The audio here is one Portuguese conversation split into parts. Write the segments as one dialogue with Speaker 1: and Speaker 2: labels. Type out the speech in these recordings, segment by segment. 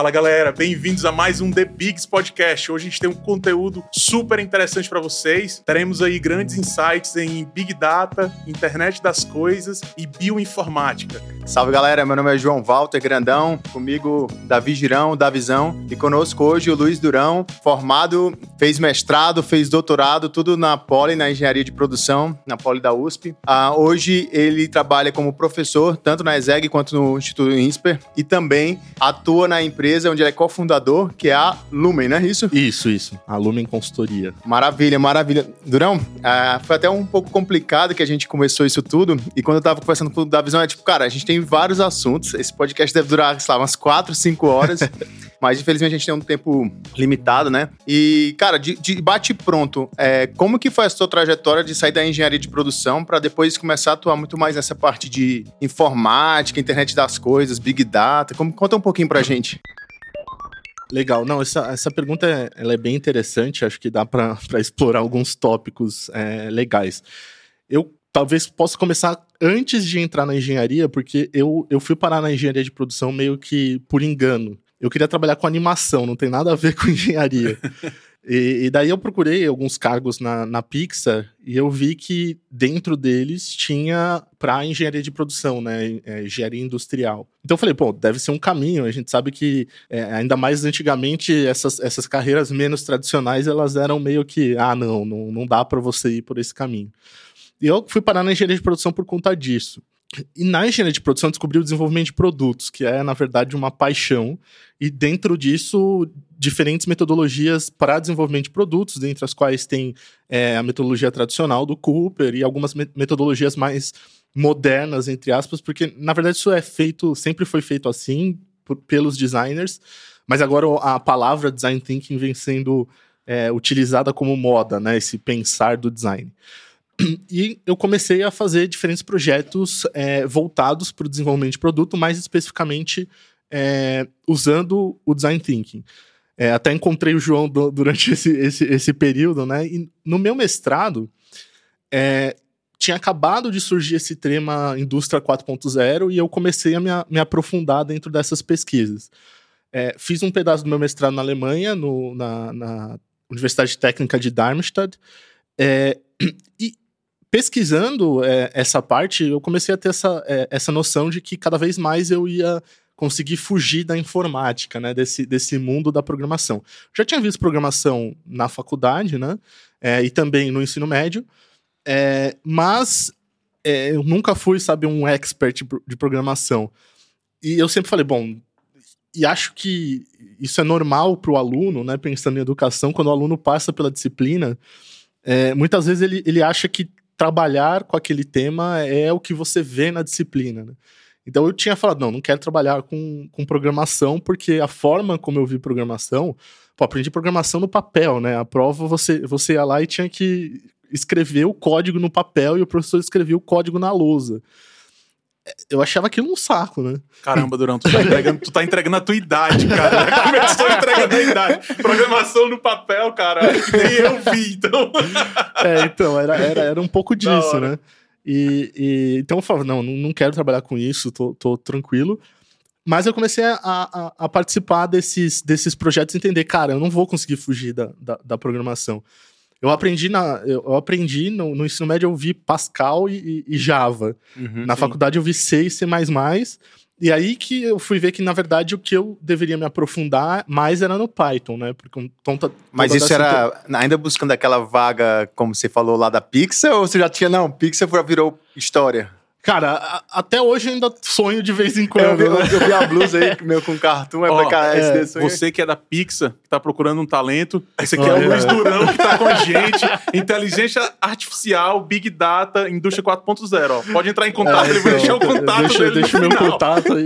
Speaker 1: Fala galera, bem-vindos a mais um The Bigs Podcast. Hoje a gente tem um conteúdo super interessante para vocês. Teremos aí grandes insights em Big Data, internet das coisas e bioinformática.
Speaker 2: Salve galera, meu nome é João Walter Grandão, comigo Davi Girão, da Visão, e conosco hoje o Luiz Durão, formado, fez mestrado, fez doutorado, tudo na Poli, na engenharia de produção, na Poli da USP. Ah, hoje ele trabalha como professor, tanto na ESEG quanto no Instituto INSPER, e também atua na empresa onde ele é cofundador, que é a Lumen, não é isso?
Speaker 3: Isso, isso. A Lumen Consultoria.
Speaker 2: Maravilha, maravilha. Durão, ah, foi até um pouco complicado que a gente começou isso tudo, e quando eu tava conversando com o da Visão, é tipo, cara, a gente tem vários assuntos. Esse podcast deve durar, sei lá, umas 4, 5 horas. mas infelizmente a gente tem um tempo limitado, né? E, cara, de, de bate pronto, é, como que foi a sua trajetória de sair da engenharia de produção para depois começar a atuar muito mais nessa parte de informática, internet das coisas, big data? Como, conta um pouquinho pra gente.
Speaker 3: Legal, não, essa, essa pergunta é, ela é bem interessante, acho que dá para explorar alguns tópicos é, legais. Eu talvez possa começar antes de entrar na engenharia, porque eu, eu fui parar na engenharia de produção meio que por engano. Eu queria trabalhar com animação, não tem nada a ver com engenharia. e, e, daí eu procurei alguns cargos na, na Pixar e eu vi que dentro deles tinha para engenharia de produção, né? É, engenharia industrial. Então eu falei, pô, deve ser um caminho. A gente sabe que, é, ainda mais antigamente, essas, essas carreiras menos tradicionais, elas eram meio que, ah, não, não, não dá para você ir por esse caminho. Eu fui parar na engenharia de produção por conta disso. E na engenharia de produção descobri o desenvolvimento de produtos, que é, na verdade, uma paixão. E dentro disso, diferentes metodologias para desenvolvimento de produtos, dentre as quais tem é, a metodologia tradicional do Cooper e algumas metodologias mais modernas, entre aspas, porque, na verdade, isso é feito, sempre foi feito assim, por, pelos designers, mas agora a palavra design thinking vem sendo é, utilizada como moda, né? Esse pensar do design. E eu comecei a fazer diferentes projetos é, voltados para o desenvolvimento de produto, mais especificamente é, usando o design thinking. É, até encontrei o João do, durante esse, esse, esse, período, né? E no meu mestrado, é, tinha acabado de surgir esse tema Indústria 4.0 e eu comecei a me, me, aprofundar dentro dessas pesquisas. É, fiz um pedaço do meu mestrado na Alemanha, no, na, na Universidade Técnica de Darmstadt, é, e pesquisando é, essa parte, eu comecei a ter essa, é, essa noção de que cada vez mais eu ia conseguir fugir da informática, né, desse, desse mundo da programação. Já tinha visto programação na faculdade, né, é, e também no ensino médio, é, mas é, eu nunca fui, sabe, um expert de programação. E eu sempre falei, bom, e acho que isso é normal para o aluno, né, pensando em educação, quando o aluno passa pela disciplina, é, muitas vezes ele, ele acha que trabalhar com aquele tema é o que você vê na disciplina. Né? Então eu tinha falado, não, não quero trabalhar com, com programação, porque a forma como eu vi programação, pô, aprendi programação no papel, né? A prova você, você ia lá e tinha que escrever o código no papel e o professor escrevia o código na lousa eu achava aquilo um saco, né?
Speaker 1: Caramba, Durão, tu tá entregando, tu tá entregando a tua idade, cara. Começou entregando a idade. Programação no papel, cara, nem eu vi, então.
Speaker 3: É, então, era, era, era um pouco disso, né? E, e, então eu falava, não, não quero trabalhar com isso, tô, tô tranquilo. Mas eu comecei a, a, a, participar desses, desses projetos e entender, cara, eu não vou conseguir fugir da, da, da programação. Eu aprendi, na, eu aprendi no, no ensino médio, eu vi Pascal e, e Java. Uhum, na sim. faculdade eu vi C e C++. E aí que eu fui ver que, na verdade, o que eu deveria me aprofundar mais era no Python, né? Porque tonta,
Speaker 2: Mas isso era ainda buscando aquela vaga, como você falou lá da Pixar, ou você já tinha, não, Pixar virou história?
Speaker 3: Cara, a, até hoje eu ainda sonho de vez em quando.
Speaker 2: Eu vi, né? eu vi a blusa aí, meu com cartoon, é oh, pra cá, é,
Speaker 1: Você que é da Pixar, que tá procurando um talento, esse aqui oh, é o Luiz Durão que tá com a gente. Inteligência Artificial, Big Data, Indústria 4.0. Pode entrar em contato, é, ele vai deixar o contato
Speaker 3: deixa,
Speaker 1: dele
Speaker 3: Deixa o meu contato aí.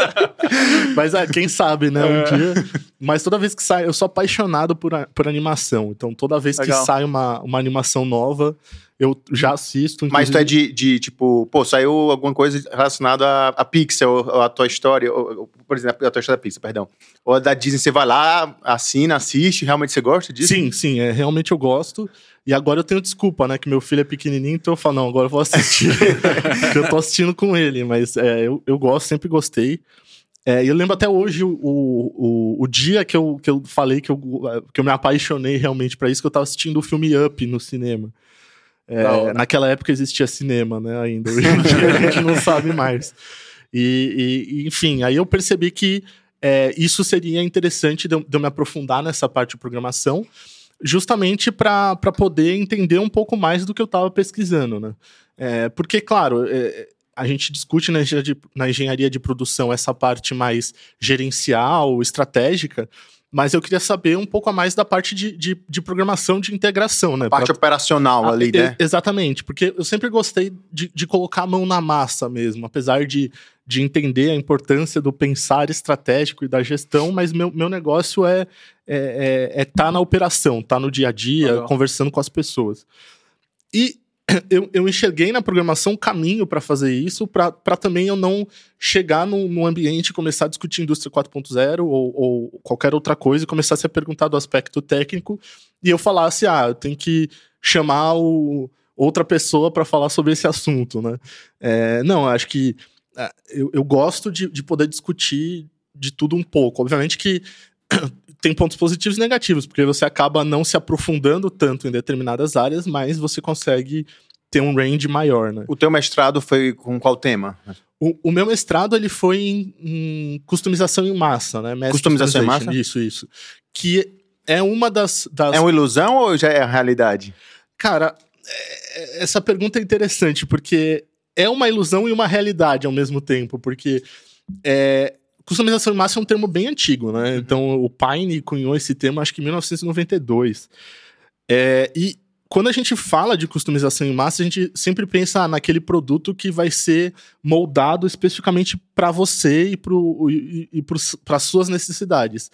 Speaker 3: Mas é, quem sabe, né, um é. dia. Mas toda vez que sai, eu sou apaixonado por, por animação. Então toda vez Legal. que sai uma, uma animação nova eu já assisto.
Speaker 2: Mas tu é de, de, tipo, pô, saiu alguma coisa relacionada a, a Pixel, ou a tua história, ou, por exemplo, a tua história da Pixel, perdão. Ou a da Disney, você vai lá, assina, assiste, realmente você gosta disso?
Speaker 3: Sim, sim, é, realmente eu gosto. E agora eu tenho desculpa, né, que meu filho é pequenininho, então eu falo, não, agora eu vou assistir. Eu tô assistindo com ele, mas é, eu, eu gosto, sempre gostei. É, eu lembro até hoje o, o, o, dia que eu, que eu falei que eu, que eu me apaixonei realmente para isso, que eu tava assistindo o filme Up no cinema. É, naquela época existia cinema, né, ainda. Hoje em dia a gente não sabe mais. E, e, enfim, aí eu percebi que é, isso seria interessante de eu, de eu, me aprofundar nessa parte de programação, justamente para poder entender um pouco mais do que eu estava pesquisando, né? É, porque, claro, é, a gente discute na engenharia, de, na engenharia de produção essa parte mais gerencial, estratégica, mas eu queria saber um pouco a mais da parte de, de, de programação de integração, né?
Speaker 2: Parte pra... operacional ali, né?
Speaker 3: Exatamente, porque eu sempre gostei de, de colocar a mão na massa mesmo, apesar de, de entender a importância do pensar estratégico e da gestão, mas meu, meu negócio é estar é, é, é tá na operação, tá no dia a dia, Legal. conversando com as pessoas. E eu, eu enxerguei na programação um caminho para fazer isso, para também eu não chegar num, num ambiente e começar a discutir indústria 4.0 ou, ou qualquer outra coisa e começar a ser perguntado do aspecto técnico e eu falasse, ah, eu tenho que chamar o, outra pessoa para falar sobre esse assunto, né? É, não, acho que é, eu, eu gosto de, de poder discutir de tudo um pouco. Obviamente que tem pontos positivos e negativos, porque você acaba não se aprofundando tanto em determinadas áreas, mas você consegue ter um range maior, né?
Speaker 2: O teu mestrado foi com qual tema?
Speaker 3: O, o meu mestrado ele foi em, em customização em massa, né?
Speaker 2: Mass customização em massa?
Speaker 3: Isso, isso. Que é uma das, das...
Speaker 2: É uma ilusão ou já é a realidade?
Speaker 3: Cara, é, essa pergunta é interessante, porque é uma ilusão e uma realidade ao mesmo tempo, porque é, Customização em massa é um termo bem antigo, né? Uhum. Então, o Pine cunhou esse termo, acho que em 1992. É, e quando a gente fala de customização em massa, a gente sempre pensa naquele produto que vai ser moldado especificamente para você e para as suas necessidades.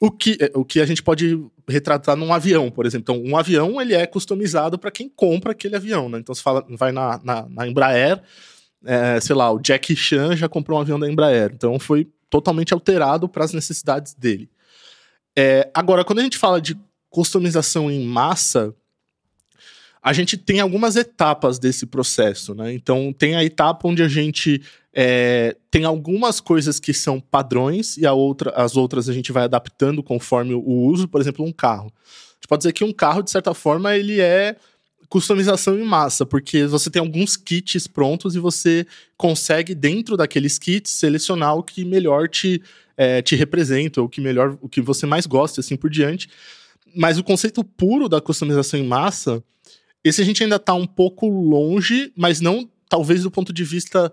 Speaker 3: O que, é, o que a gente pode retratar num avião, por exemplo. Então, um avião ele é customizado para quem compra aquele avião, né? Então, você fala, vai na, na, na Embraer, é, sei lá, o Jack Chan já comprou um avião da Embraer. Então, foi totalmente alterado para as necessidades dele. É, agora, quando a gente fala de customização em massa, a gente tem algumas etapas desse processo, né? Então, tem a etapa onde a gente é, tem algumas coisas que são padrões e a outra, as outras a gente vai adaptando conforme o uso. Por exemplo, um carro. A gente pode dizer que um carro, de certa forma, ele é customização em massa, porque você tem alguns kits prontos e você consegue, dentro daqueles kits, selecionar o que melhor te, é, te representa, o que melhor, o que você mais gosta, assim por diante. Mas o conceito puro da customização em massa, esse a gente ainda está um pouco longe, mas não talvez do ponto de vista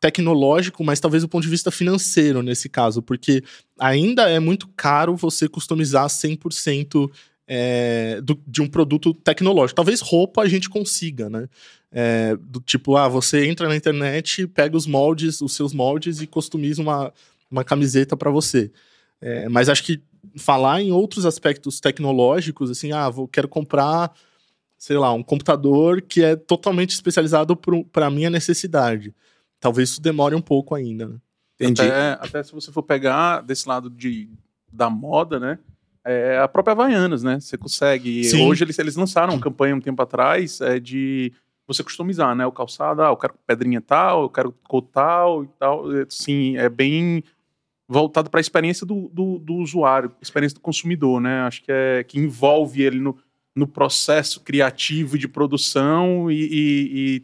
Speaker 3: tecnológico, mas talvez do ponto de vista financeiro nesse caso, porque ainda é muito caro você customizar 100% é, do, de um produto tecnológico. Talvez roupa a gente consiga, né? É, do tipo, ah, você entra na internet, pega os moldes, os seus moldes e customiza uma, uma camiseta para você. É, mas acho que falar em outros aspectos tecnológicos, assim, ah, vou, quero comprar, sei lá, um computador que é totalmente especializado para a minha necessidade. Talvez isso demore um pouco ainda, né?
Speaker 1: Entendi. Até, até se você for pegar desse lado de, da moda, né? É a própria Havaianas, né? Você consegue. Sim. Hoje eles, eles lançaram uma campanha um tempo atrás é, de você customizar, né? O calçado, ah, eu quero pedrinha tal, eu quero cor tal e tal. É, sim, é bem voltado para a experiência do, do, do, usuário, experiência do consumidor, né? Acho que é que envolve ele no, no processo criativo de produção e, e, e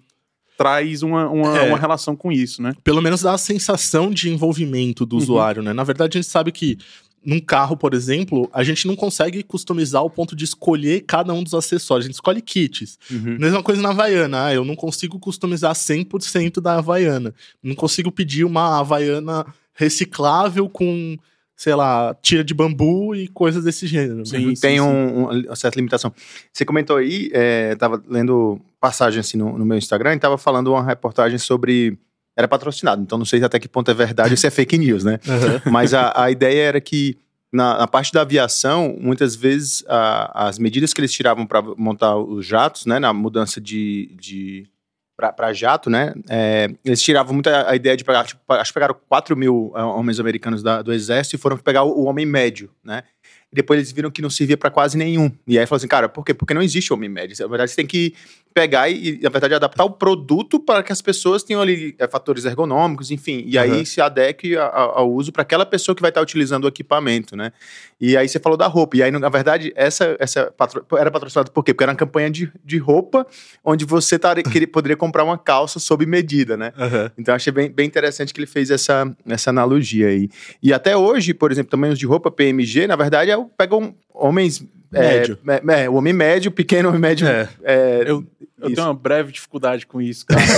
Speaker 1: traz uma, uma, é, uma, relação com isso, né?
Speaker 3: Pelo menos dá a sensação de envolvimento do uhum. usuário, né? Na verdade, a gente sabe que num carro, por exemplo, a gente não consegue customizar o ponto de escolher cada um dos acessórios. A gente escolhe kits. Uhum. Mesma coisa na Havaiana. Ah, eu não consigo customizar 100% da Havaiana. Não consigo pedir uma Havaiana reciclável com, sei lá, tira de bambu e coisas desse gênero.
Speaker 2: Sim, sim tem sim. Um, uma certa limitação. Você comentou aí, é, tava lendo passagem assim no, no meu Instagram e tava falando uma reportagem sobre era patrocinado, então não sei até que ponto é verdade ou se é fake news, né? Uhum. Mas a, a ideia era que na, na, parte da aviação, muitas vezes a, as medidas que eles tiravam para montar os jatos, né, na mudança de, de para jato, né, é, eles tiravam muito a, a ideia de pegar, tipo, acho que pegaram 4 mil é, homens americanos da, do exército e foram pegar o, o, homem médio, né, depois eles viram que não servia para quase nenhum. E aí falaram assim, cara, por quê? Porque não existe homem médio. Na verdade, você tem que pegar e, na verdade, adaptar o produto para que as pessoas tenham ali é, fatores ergonômicos, enfim, e aí se adeque ao uso para aquela pessoa que vai estar utilizando o equipamento, né? E aí você falou da roupa. E aí, na verdade, essa, essa patro... era patrocinada por quê? Porque era uma campanha de, de roupa onde você tar... poderia comprar uma calça sob medida, né? Uhum. Então, achei bem, bem interessante que ele fez essa, essa analogia aí. E até hoje, por exemplo, também os de roupa PMG, na verdade, é, pegam homens
Speaker 3: Médio.
Speaker 2: É, é, o homem médio, pequeno homem médio.
Speaker 1: É. É, eu, eu tenho uma breve dificuldade com isso, cara.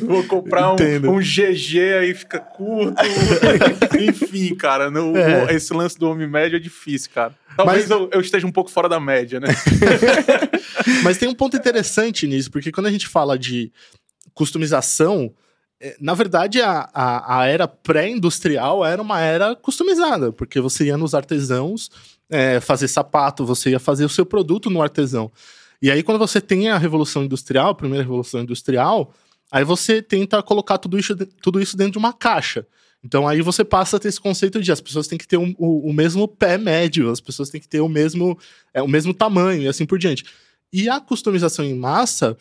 Speaker 1: Vou comprar um, um, GG aí fica curto. Enfim, cara, no, é. esse lance do homem médio é difícil, cara. Talvez Mas... eu, eu, esteja um pouco fora da média, né?
Speaker 3: Mas tem um ponto interessante nisso, porque quando a gente fala de customização, é, na verdade, a, a, a era pré-industrial era uma era customizada, porque você ia nos artesãos é, fazer sapato, você ia fazer o seu produto no artesão. E aí, quando você tem a Revolução Industrial, a primeira Revolução Industrial, aí você tenta colocar tudo isso, tudo isso dentro de uma caixa. Então aí você passa a ter esse conceito de as pessoas têm que ter um, o, o, mesmo pé médio, as pessoas têm que ter o mesmo, é, o mesmo tamanho e assim por diante. E a customização em massa,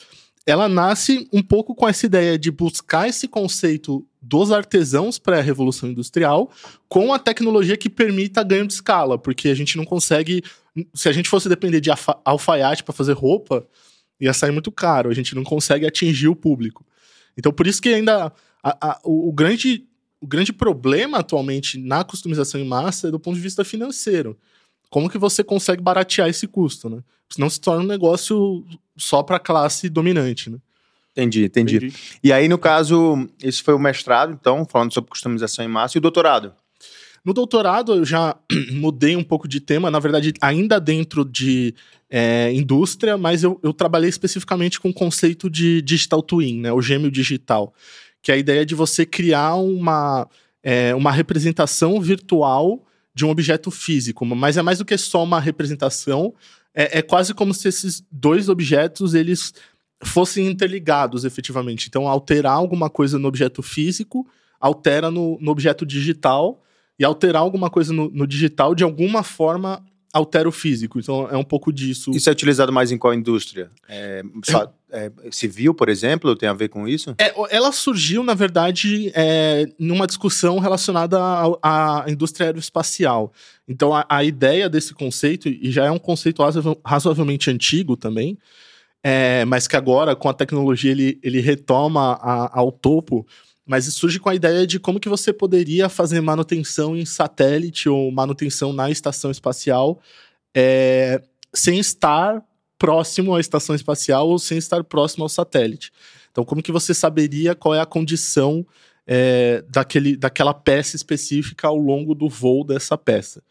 Speaker 3: ela nasce um pouco com essa ideia de buscar esse conceito dos artesãos pré-revolução industrial com a tecnologia que permita ganho de escala, porque a gente não consegue. Se a gente fosse depender de alfaiate para fazer roupa, ia sair muito caro, a gente não consegue atingir o público. Então, por isso que ainda a, a, o, o, grande, o grande problema atualmente na customização em massa é do ponto de vista financeiro. Como que você consegue baratear esse custo, né? Senão se torna um negócio só para a classe dominante, né?
Speaker 2: Entendi, entendi, entendi. E aí, no caso, esse foi o mestrado, então, falando sobre customização em massa, e o doutorado?
Speaker 3: No doutorado, eu já mudei um pouco de tema, na verdade, ainda dentro de é, indústria, mas eu, eu, trabalhei especificamente com o conceito de digital twin, né, o gêmeo digital, que é a ideia de você criar uma, é, uma representação virtual de um objeto físico, mas é mais do que só uma representação, é, é quase como se esses dois objetos eles fossem interligados efetivamente. Então, alterar alguma coisa no objeto físico altera no, no objeto digital e alterar alguma coisa no, no, digital de alguma forma altera o físico. Então, é um pouco disso.
Speaker 2: Isso é utilizado mais em qual indústria? É, só, é, civil, por exemplo, tem a ver com isso?
Speaker 3: É, ela surgiu, na verdade, é, numa discussão relacionada à, à indústria aeroespacial. Então, a, a, ideia desse conceito, e já é um conceito razoavelmente antigo também, é, mas que agora, com a tecnologia, ele, ele retoma a, ao topo, mas surge com a ideia de como que você poderia fazer manutenção em satélite ou manutenção na estação espacial é, sem estar próximo à estação espacial ou sem estar próximo ao satélite. Então, como que você saberia qual é a condição é, daquele, daquela peça específica ao longo do voo dessa peça?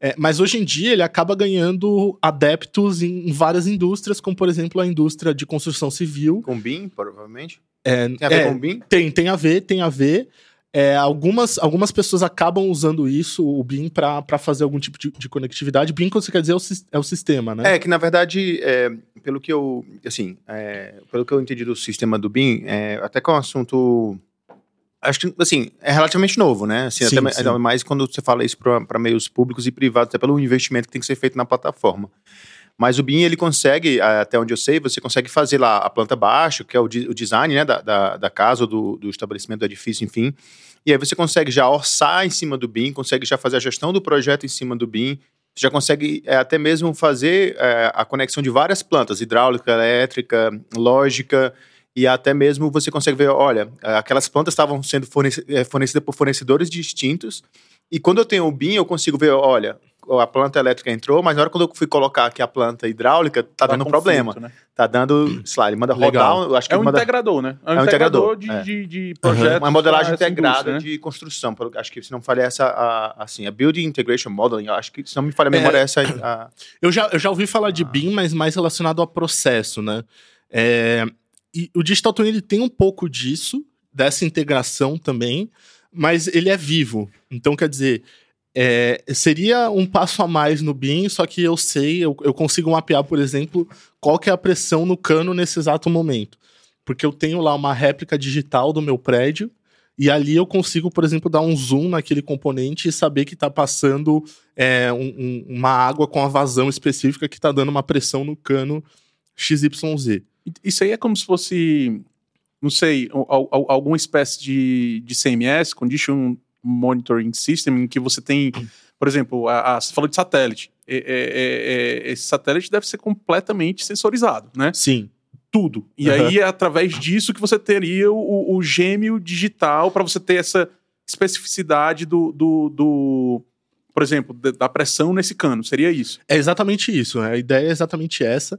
Speaker 3: É, mas hoje em dia ele acaba ganhando adeptos em, em, várias indústrias, como por exemplo a indústria de construção civil.
Speaker 2: Com BIM, provavelmente?
Speaker 3: É, tem a ver é, com BIM? Tem, tem a ver, tem a ver. É, algumas, algumas pessoas acabam usando isso, o BIM, para fazer algum tipo de, de conectividade. BIM, que você quer dizer, é o, é o sistema, né?
Speaker 2: É, que na verdade, é, pelo que eu, assim, é, pelo que eu entendi do sistema do BIM, é, até que é um assunto, acho que, assim, é relativamente novo, né? Assim, sim, até, sim. mais quando você fala isso para meios públicos e privados, até pelo investimento que tem que ser feito na plataforma. Mas o BIM, ele consegue, até onde eu sei, você consegue fazer lá a planta baixa, que é o, o design né, da, da, da casa, do, do estabelecimento, do edifício, enfim. E aí você consegue já orçar em cima do BIM, consegue já fazer a gestão do projeto em cima do BIM, você já consegue é, até mesmo fazer é, a conexão de várias plantas, hidráulica, elétrica, lógica, e até mesmo você consegue ver, olha, aquelas plantas estavam sendo é, fornecidas por fornecedores distintos, e quando eu tenho o BIM, eu consigo ver, olha, a planta elétrica entrou, mas na hora quando eu fui colocar aqui a planta hidráulica, tá, dando um problema. Né? Tá dando, sei lá, ele manda Legal. rodar, acho que
Speaker 1: É um
Speaker 2: manda...
Speaker 1: integrador, né?
Speaker 2: É um, é um integrador,
Speaker 1: de, é. de, de projetos. Uhum.
Speaker 2: Uma modelagem integrada né? de construção. Acho que se não falha essa, a, assim, a Building Integration Modeling, acho que se não me falha a memória, é, essa a...
Speaker 3: Eu já, eu já ouvi falar de BIM, mas mais relacionado ao processo, né? É, e o Digital Twin ele tem um pouco disso, dessa integração também, mas ele é vivo. Então, quer dizer, é, seria um passo a mais no BIM, só que eu sei, eu, eu consigo mapear, por exemplo, qual que é a pressão no cano nesse exato momento. Porque eu tenho lá uma réplica digital do meu prédio, e ali eu consigo, por exemplo, dar um zoom naquele componente e saber que está passando é, um, um, uma água com a vazão específica que está dando uma pressão no cano XYZ.
Speaker 1: Isso aí é como se fosse, não sei, alguma espécie de, de CMS, Condition Monitoring System, em que você tem, por exemplo, a, a, você falou de satélite. É, é, é, é esse satélite deve ser completamente sensorizado, né?
Speaker 3: Sim
Speaker 1: tudo. E uhum. aí é através disso que você teria o, o gêmeo digital para você ter essa especificidade do, do, do por exemplo, da pressão nesse cano. Seria isso?
Speaker 3: É exatamente isso. A ideia é exatamente essa.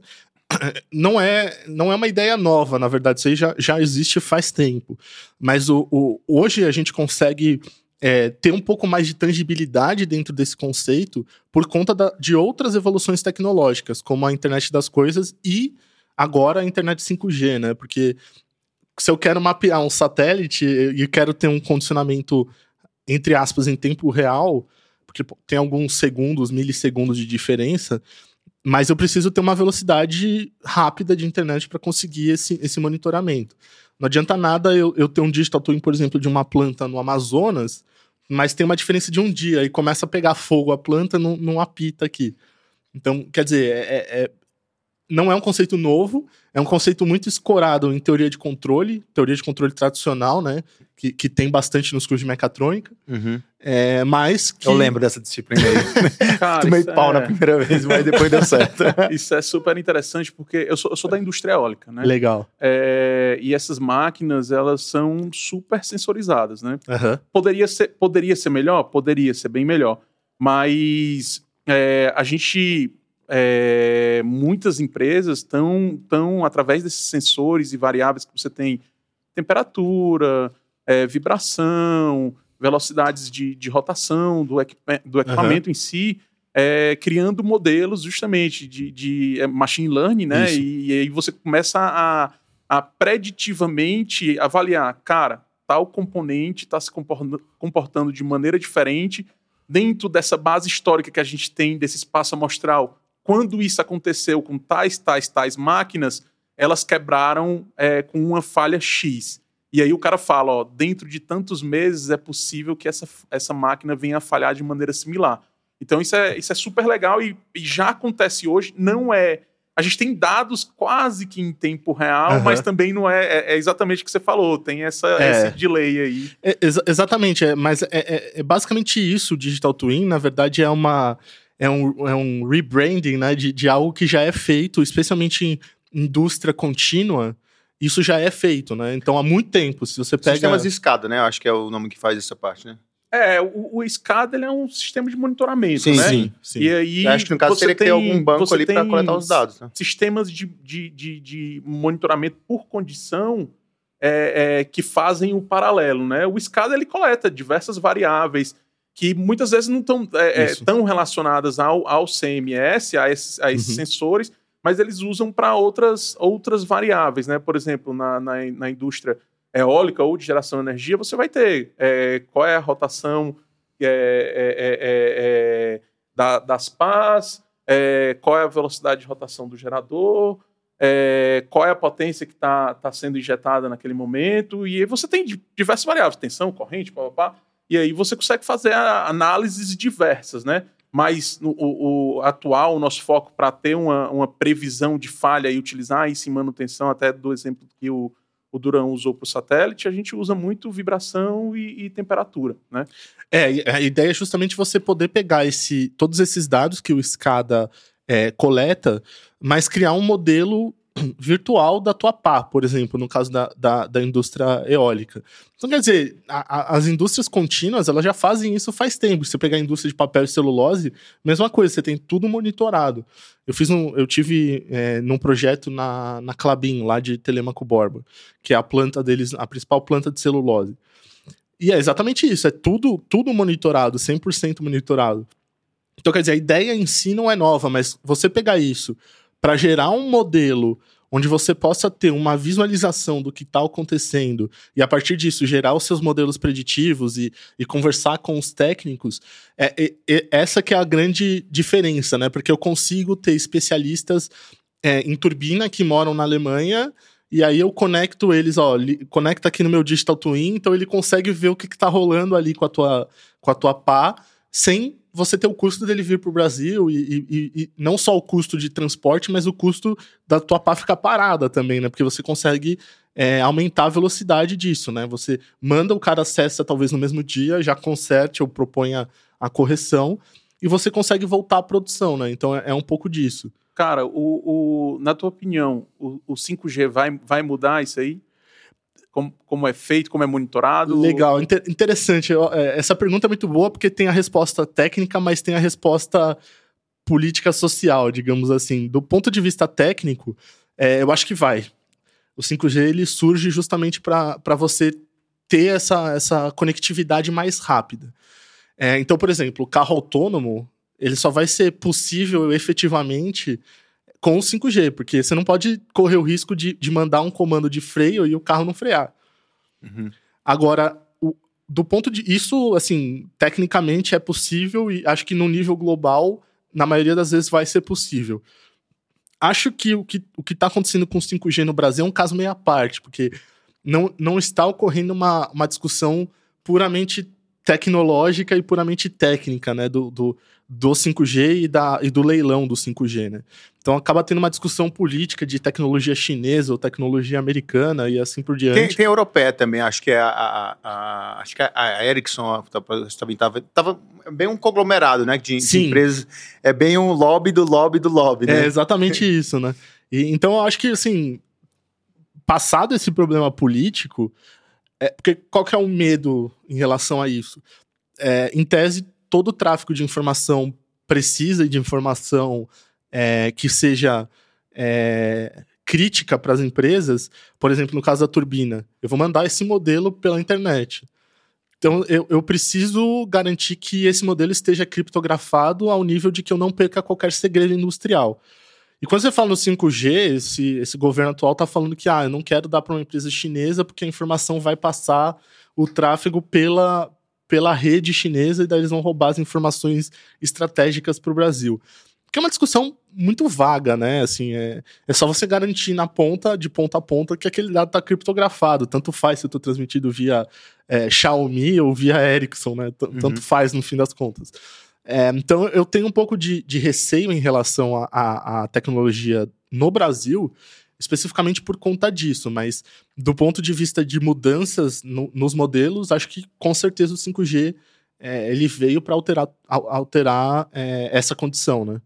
Speaker 3: Não é, não é uma ideia nova, na verdade, isso aí já, já existe faz tempo. Mas o, o hoje a gente consegue é, ter um pouco mais de tangibilidade dentro desse conceito por conta da, de outras evoluções tecnológicas, como a internet das coisas e agora a internet 5G, né? Porque se eu quero mapear um satélite e quero ter um condicionamento, entre aspas, em tempo real, porque tem alguns segundos, milissegundos de diferença, mas eu preciso ter uma velocidade rápida de internet para conseguir esse, esse monitoramento. Não adianta nada eu, eu ter um digital twin, por exemplo, de uma planta no Amazonas, mas tem uma diferença de um dia e começa a pegar fogo a planta, não, apita aqui. Então, quer dizer, é, é, não é um conceito novo, é um conceito muito escorado em teoria de controle, teoria de controle tradicional, né? Que, que tem bastante nos cursos de mecatrônica.
Speaker 2: Uhum.
Speaker 3: É, mas que...
Speaker 2: Eu lembro dessa disciplina aí. Cara, Tomei pau é... na primeira vez, mas depois deu certo.
Speaker 1: isso é super interessante, porque eu sou, eu sou da indústria eólica, né?
Speaker 3: Legal.
Speaker 1: É, e essas máquinas, elas são super sensorizadas, né?
Speaker 3: Uhum.
Speaker 1: Poderia, ser, poderia ser melhor? Poderia ser bem melhor. Mas é, a gente é, muitas empresas estão, tão, através desses sensores e variáveis que você tem, temperatura, é, vibração, velocidades de, de rotação do, do equipamento uhum. em si, é, criando modelos justamente de, de é, machine learning, né? E, e, aí você começa a, a preditivamente avaliar, cara, tal componente está se comportando, comportando de maneira diferente dentro dessa base histórica que a gente tem desse espaço amostral quando isso aconteceu com tais, tais, tais máquinas, elas quebraram é, com uma falha X. E aí o cara fala, ó, dentro de tantos meses é possível que essa, essa máquina venha a falhar de maneira similar. Então isso é, isso é super legal e, e já acontece hoje, não é... A gente tem dados quase que em tempo real, uhum. mas também não é, é, é, exatamente o que você falou, tem essa, é. esse delay aí.
Speaker 3: É, ex exatamente, é, mas é, é, é basicamente isso, o Digital Twin, na verdade é uma é um, é um rebranding né, de, de algo que já é feito, especialmente em indústria contínua, isso já é feito, né? Então, há muito tempo, se você pega...
Speaker 2: Sistemas de escada, né? Eu acho que é o nome que faz essa parte, né?
Speaker 1: É, o, o SCADA ele é um sistema de monitoramento,
Speaker 3: sim,
Speaker 1: né?
Speaker 3: Sim, sim.
Speaker 1: E aí,
Speaker 2: Eu acho que no caso teria tem, que ter algum banco ali para coletar os dados. Né?
Speaker 1: Sistemas de, de, de, de, monitoramento por condição é, é, que fazem o paralelo, né? O SCADA ele coleta diversas variáveis, que muitas vezes não estão é, é, tão relacionadas ao, ao CMS, a esses, a esses uhum. sensores, mas eles usam para outras, outras variáveis, né? Por exemplo, na, na, na, indústria eólica ou de geração de energia, você vai ter é, qual é a rotação é, é, é, da, das pás, qual é a velocidade de rotação do gerador, qual é a potência que está tá sendo injetada naquele momento, e aí você tem diversas variáveis, tensão, corrente, papapá. E aí você consegue fazer análises diversas, né? Mas no, o, o, atual, o nosso foco para ter uma, uma previsão de falha e utilizar isso em manutenção, até do exemplo que o, o Durão usou para o satélite, a gente usa muito vibração e, e, temperatura, né?
Speaker 3: É, a ideia é justamente você poder pegar esse, todos esses dados que o SCADA é, coleta, mas criar um modelo virtual da tua pá, por exemplo, no caso da, da, da indústria eólica. Então, quer dizer, a, a, as indústrias contínuas, elas já fazem isso faz tempo. Se você pegar a indústria de papel e celulose, mesma coisa, você tem tudo monitorado. Eu fiz um, eu tive é, num projeto na, na Clabin, lá de Telemaco Borba, que é a planta deles, a principal planta de celulose. E é exatamente isso, é tudo, tudo monitorado, 100% monitorado. Então, quer dizer, a ideia em si não é nova, mas você pegar isso para gerar um modelo onde você possa ter uma visualização do que está acontecendo e a partir disso gerar os seus modelos preditivos e, e conversar com os técnicos, é, é, é, essa que é a grande diferença, né? Porque eu consigo ter especialistas é, em turbina que moram na Alemanha e aí eu conecto eles, ó, conecta aqui no meu Digital Twin, então ele consegue ver o que, que tá rolando ali com a tua, com a tua pá, sem você ter o custo dele vir para o Brasil e, e, e, não só o custo de transporte, mas o custo da tua pá ficar parada também, né? Porque você consegue é, aumentar a velocidade disso, né? Você manda o cara acessa talvez no mesmo dia, já conserte ou propõe a, a correção e você consegue voltar à produção, né? Então é, é um pouco disso.
Speaker 1: Cara, o, o, na tua opinião, o, o 5G vai, vai mudar isso aí? Como, como, é feito, como é monitorado?
Speaker 3: Legal, inter interessante. É, essa pergunta é muito boa porque tem a resposta técnica, mas tem a resposta política social, digamos assim. Do ponto de vista técnico, é, eu acho que vai. O 5G ele surge justamente para você ter essa, essa conectividade mais rápida. É, então, por exemplo, o carro autônomo, ele só vai ser possível efetivamente com o 5G, porque você não pode correr o risco de, de mandar um comando de freio e o carro não frear. Uhum. Agora, o, do ponto de. Isso, assim, tecnicamente é possível e acho que no nível global, na maioria das vezes, vai ser possível. Acho que o que o está acontecendo com o 5G no Brasil é um caso meio à parte, porque não, não está ocorrendo uma, uma discussão puramente tecnológica e puramente técnica, né, do, do, do 5G e, da, e do leilão do 5G, né? Então acaba tendo uma discussão política de tecnologia chinesa ou tecnologia americana e assim por diante.
Speaker 2: Tem, tem a europeia também, acho que é a, a, a acho que a Ericsson também estava tava bem um conglomerado, né, de, de, empresas. É bem um lobby do lobby do lobby, né?
Speaker 3: É exatamente isso, né? E, então eu acho que assim, passado esse problema político, é, porque qual que é o medo em relação a isso? É, em tese, todo o tráfego de informação precisa de informação é, que seja é, crítica para as empresas, por exemplo, no caso da turbina, eu vou mandar esse modelo pela internet. Então, eu, eu, preciso garantir que esse modelo esteja criptografado ao nível de que eu não perca qualquer segredo industrial. E quando você fala no 5G, esse, esse governo atual está falando que ah, eu não quero dar para uma empresa chinesa porque a informação vai passar o tráfego pela, pela rede chinesa e daí eles vão roubar as informações estratégicas para o Brasil. Que é uma discussão muito vaga, né? Assim, é, é só você garantir na ponta, de ponta a ponta, que aquele dado está criptografado. Tanto faz se eu estou transmitido via é, Xiaomi ou via Ericsson, né? T uhum. Tanto faz no fim das contas. É, então eu tenho um pouco de, de receio em relação à tecnologia no Brasil, especificamente por conta disso, mas do ponto de vista de mudanças no, nos modelos, acho que com certeza o 5G é, ele veio para alterar, alterar é, essa condição, né?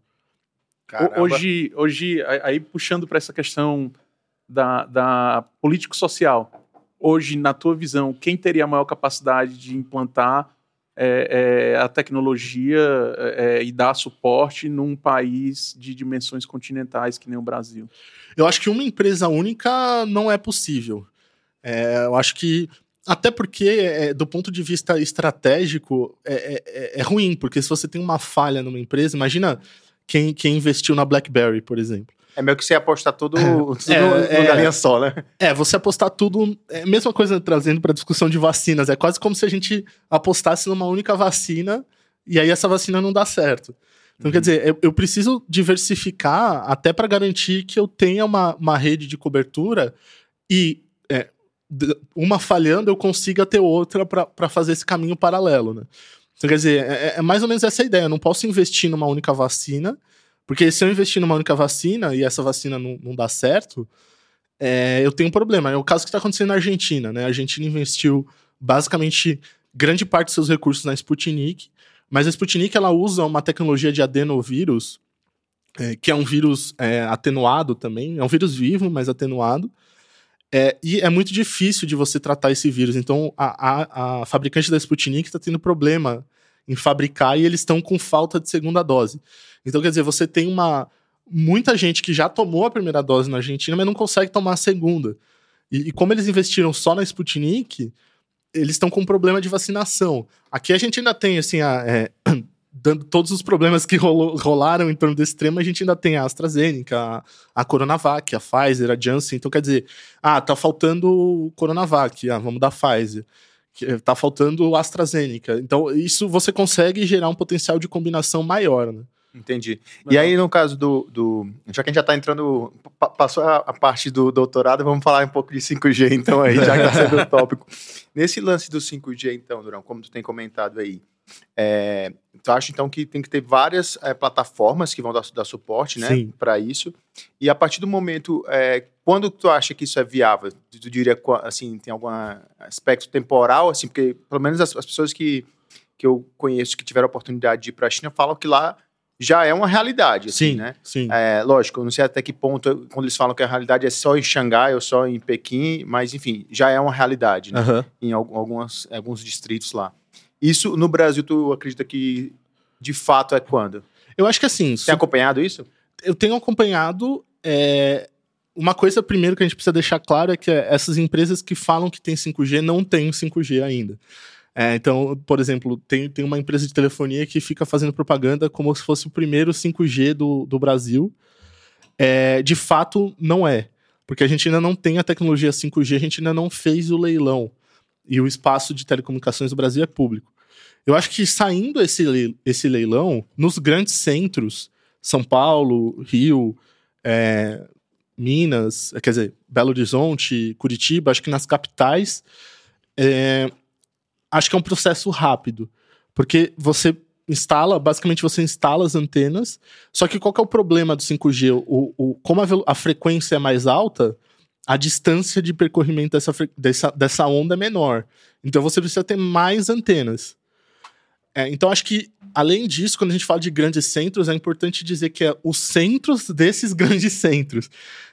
Speaker 1: Caramba. Hoje, hoje, aí puxando para essa questão da, da político-social, hoje, na tua visão, quem teria a maior capacidade de implantar é, é, a tecnologia é, e dar suporte num país de dimensões continentais que nem o Brasil?
Speaker 3: Eu acho que uma empresa única não é possível. É, eu acho que. Até porque, é, do ponto de vista estratégico, é, é, é, ruim, porque se você tem uma falha numa empresa, imagina quem, quem investiu na BlackBerry, por exemplo.
Speaker 2: É meio que você apostar tudo, tudo é, no, é, galinha só, né?
Speaker 3: É, você apostar tudo. É a mesma coisa trazendo para discussão de vacinas. É quase como se a gente apostasse numa única vacina e aí essa vacina não dá certo. Então, uhum. quer dizer, eu, eu, preciso diversificar até para garantir que eu tenha uma, uma rede de cobertura e é, uma falhando eu consiga ter outra para fazer esse caminho paralelo, né? Então, quer dizer, é, é mais ou menos essa a ideia. Eu não posso investir numa única vacina porque se eu investir numa única vacina e essa vacina não, não dá certo, é, eu tenho um problema. É o caso que está acontecendo na Argentina, né? A Argentina investiu basicamente grande parte dos seus recursos na Sputnik, mas a Sputnik ela usa uma tecnologia de adenovírus, é, que é um vírus é, atenuado também, é um vírus vivo, mas atenuado. É, e é muito difícil de você tratar esse vírus. Então, a, a, a fabricante da Sputnik está tendo problema em fabricar e eles estão com falta de segunda dose. Então, quer dizer, você tem uma muita gente que já tomou a primeira dose na Argentina, mas não consegue tomar a segunda. E, e como eles investiram só na Sputnik, eles estão com um problema de vacinação. Aqui a gente ainda tem, assim, a, é, dando todos os problemas que rolou, rolaram em torno desse tema, a gente ainda tem a AstraZeneca, a, a Coronavac, a Pfizer, a Janssen. Então, quer dizer, ah, tá faltando o Coronavac, ah, vamos dar Pfizer. Tá faltando a AstraZeneca. Então, isso você consegue gerar um potencial de combinação maior, né?
Speaker 2: Entendi. E aí, no caso do, do. Já que a gente já está entrando. Passou a, a, parte do doutorado, vamos falar um pouco de 5G, então, aí, já que está sendo o tópico. Nesse lance do 5G, então, Durão, como tu tem comentado aí, é, tu acha então que tem que ter várias é, plataformas que vão dar, dar suporte, né, para isso? E a partir do momento, é, quando tu acha que isso é viável? Tu, tu, diria assim, tem algum aspecto temporal, assim, porque pelo menos as, as pessoas que que eu conheço que tiveram a oportunidade de ir para a China falam que lá já é uma realidade, assim,
Speaker 3: sim,
Speaker 2: né?
Speaker 3: Sim.
Speaker 2: É, lógico, não sei até que ponto, quando eles falam que a realidade é só em Xangai ou só em Pequim, mas enfim, já é uma realidade, né? Uhum. Em algumas, alguns distritos lá. Isso no Brasil, tu acredita que de fato é quando?
Speaker 3: Eu acho que assim.
Speaker 2: Tem acompanhado isso?
Speaker 3: Eu tenho acompanhado. É... Uma coisa, primeiro, que a gente precisa deixar claro é que essas empresas que falam que tem 5G não têm 5G ainda. É, então, por exemplo, tem, tem uma empresa de telefonia que fica fazendo propaganda como se fosse o primeiro 5G do, do Brasil. É, de fato, não é. Porque a gente ainda não tem a tecnologia 5G, a gente ainda não fez o leilão. E o espaço de telecomunicações do Brasil é público. Eu acho que saindo esse, esse leilão, nos grandes centros, São Paulo, Rio, é, Minas, quer dizer, Belo Horizonte, Curitiba, acho que nas capitais, é, acho que é um processo rápido. Porque você instala, basicamente você instala as antenas, só que qual que é o problema do 5G? O, o, como a, a frequência é mais alta, a distância de percorrimento dessa, dessa, dessa onda é menor. Então você precisa ter mais antenas. É, então acho que, além disso, quando a gente fala de grandes centros, é importante dizer que é os centros desses grandes centros.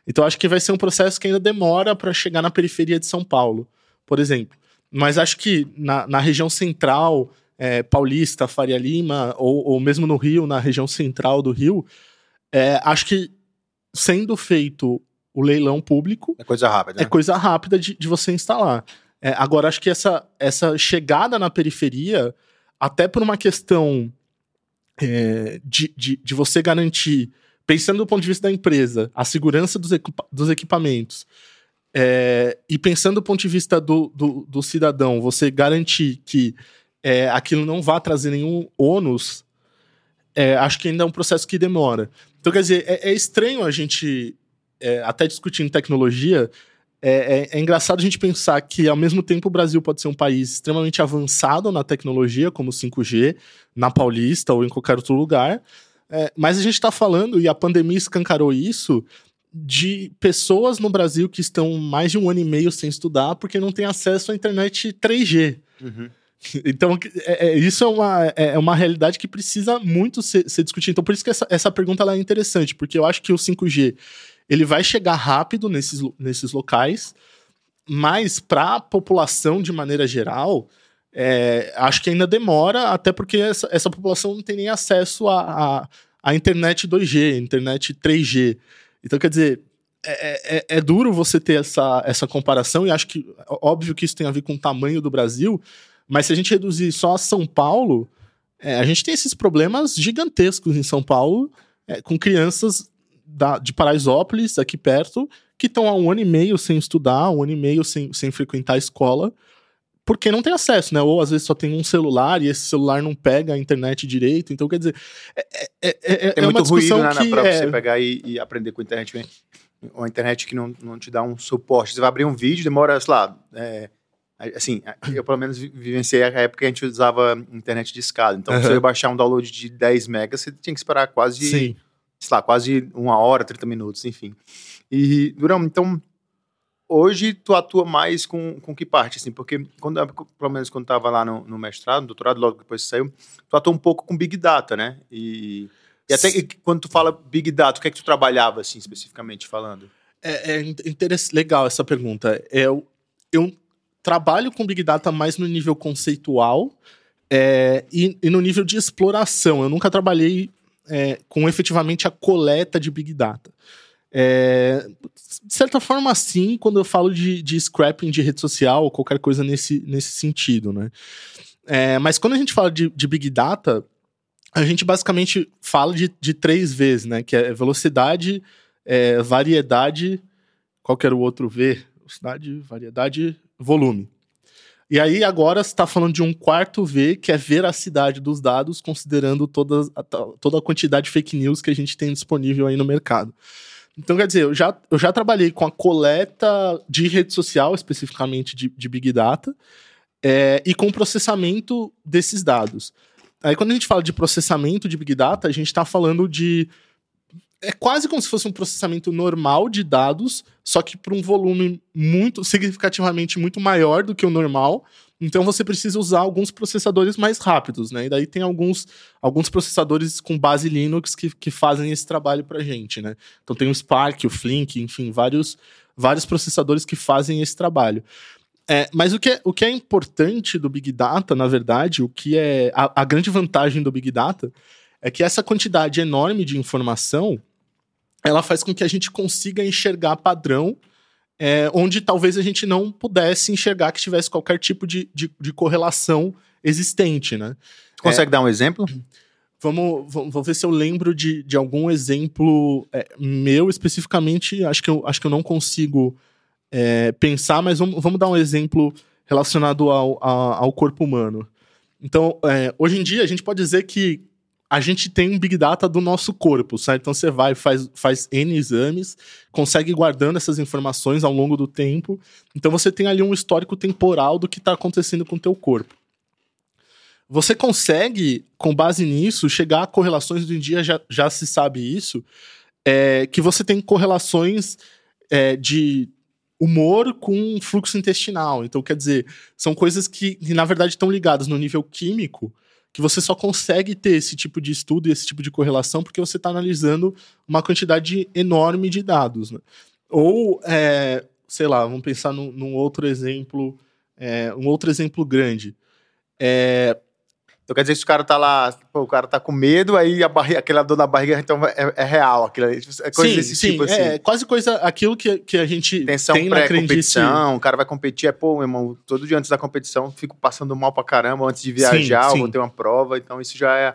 Speaker 3: Então acho que vai ser um processo que ainda demora para chegar na periferia de São Paulo, por exemplo. Mas acho que na, na região central, é, Paulista, Faria Lima, ou, ou mesmo no Rio, na região central do Rio, é, acho que sendo feito o leilão público.
Speaker 2: É coisa rápida.
Speaker 3: É né? É coisa rápida de, de você instalar. É, agora, acho que essa, essa chegada na periferia, até por uma questão é, de, de, de, você garantir, pensando do ponto de vista da empresa, a segurança dos, equipa dos equipamentos, é, e pensando do ponto de vista do, do, do cidadão, você garantir que é, aquilo não vá trazer nenhum ônus, é, acho que ainda é um processo que demora. Então, quer dizer, é, é estranho a gente, é, até discutindo tecnologia, é, é, engraçado a gente pensar que, ao mesmo tempo, o Brasil pode ser um país extremamente avançado na tecnologia, como 5G, na Paulista ou em qualquer outro lugar, mas a gente está falando, e a pandemia escancarou isso, de pessoas no Brasil que estão mais de um ano e meio sem estudar porque não tem acesso à internet 3G. Uhum. Então, é, é, isso é uma, é, é uma realidade que precisa muito ser, ser discutida. Então, por isso que essa, essa pergunta é interessante, porque eu acho que o 5G ele vai chegar rápido nesses, nesses locais, mas para a população, de maneira geral, é, acho que ainda demora, até porque essa, essa população não tem nem acesso à a, a, a, internet 2G, internet 3G. Então, quer dizer, é, é, é, duro você ter essa, essa comparação, e acho que, óbvio que isso tem a ver com o tamanho do Brasil, mas se a gente reduzir só a São Paulo, é, a gente tem esses problemas gigantescos em São Paulo, é, com crianças da, de Paraisópolis, aqui perto, que estão há um ano e meio sem estudar, um ano e meio sem, sem frequentar a escola, porque não tem acesso, né? Ou às vezes só tem um celular e esse celular não pega a internet direito. Então, quer dizer, é, é, é, é, é
Speaker 2: muito ruído, né, que, pra você pegar e, e, aprender com a internet. Uma internet que não, não te dá um suporte. Você vai abrir um vídeo, demora, sei lá. É, assim, eu pelo menos vivenciei a época que a gente usava internet de escada. Então, uhum. você ia baixar um download de 10 megas, você tinha que esperar quase, Sim. sei lá, quase uma hora, 30 minutos, enfim. E, Durão, então, hoje tu atua mais com, com que parte, assim? Porque, quando, pelo menos quando estava lá no, no, mestrado, no doutorado, logo depois que saiu, tu atua um pouco com Big Data, né? E, e até e quando tu fala Big Data, o que é que tu trabalhava, assim, especificamente falando?
Speaker 3: É, é legal essa pergunta. Eu, eu trabalho com Big Data mais no nível conceitual é, e, e, no nível de exploração. Eu nunca trabalhei é, com efetivamente a coleta de Big Data. É, de certa forma, sim, quando eu falo de, de scrapping de rede social ou qualquer coisa nesse, nesse sentido, né? É, mas quando a gente fala de, de Big Data, a gente basicamente fala de, de três vezes, né? Que é velocidade, é, variedade, qual era o outro V? Velocidade, variedade, volume. E aí agora você está falando de um quarto V, que é veracidade dos dados, considerando toda toda a quantidade de fake news que a gente tem disponível aí no mercado. Então, quer dizer, eu já, eu já trabalhei com a coleta de rede social, especificamente de, de Big Data, é, e com o processamento desses dados. Aí, quando a gente fala de processamento de Big Data, a gente está falando de. É quase como se fosse um processamento normal de dados, só que para um volume muito significativamente muito maior do que o normal. Então você precisa usar alguns processadores mais rápidos, né? E daí tem alguns, alguns processadores com base Linux que, que fazem esse trabalho para gente, né? Então tem o Spark, o Flink, enfim, vários, vários processadores que fazem esse trabalho. É, mas o que, é, o que é importante do Big Data, na verdade, o que é a, a grande vantagem do Big Data é que essa quantidade enorme de informação ela faz com que a gente consiga enxergar padrão é, onde talvez a gente não pudesse enxergar que tivesse qualquer tipo de, de, de correlação existente, né?
Speaker 2: Tu consegue é, dar um exemplo?
Speaker 3: Vamos, vamos ver se eu lembro de, de algum exemplo é, meu especificamente. Acho que eu, acho que eu não consigo é, pensar, mas vamos, vamos dar um exemplo relacionado ao, ao, ao corpo humano. Então, é, hoje em dia, a gente pode dizer que a gente tem um Big Data do nosso corpo, certo? Então você vai, faz, faz N exames, consegue guardando essas informações ao longo do tempo. Então você tem ali um histórico temporal do que está acontecendo com o teu corpo. Você consegue, com base nisso, chegar a correlações, em dia já, já se sabe isso, é, que você tem correlações é, de humor com fluxo intestinal. Então, quer dizer, são coisas que na verdade, estão ligadas no nível químico, que você só consegue ter esse tipo de estudo e esse tipo de correlação porque você está analisando uma quantidade enorme de dados. Né? Ou, é, sei lá, vamos pensar num, num outro exemplo, é, um outro exemplo grande. É,
Speaker 2: então quer dizer que o cara tá lá, pô, o cara tá com medo, aí a barriga, aquela dor na barriga então é, é real, aquilo é
Speaker 3: coisa sim, desse sim, tipo assim. É quase coisa, aquilo que, que a gente
Speaker 2: Tensão tem na competição, o cara vai competir, é, pô, meu irmão, todo dia antes da competição fico passando mal pra caramba antes de viajar, sim, sim. vou ter uma prova, então isso já é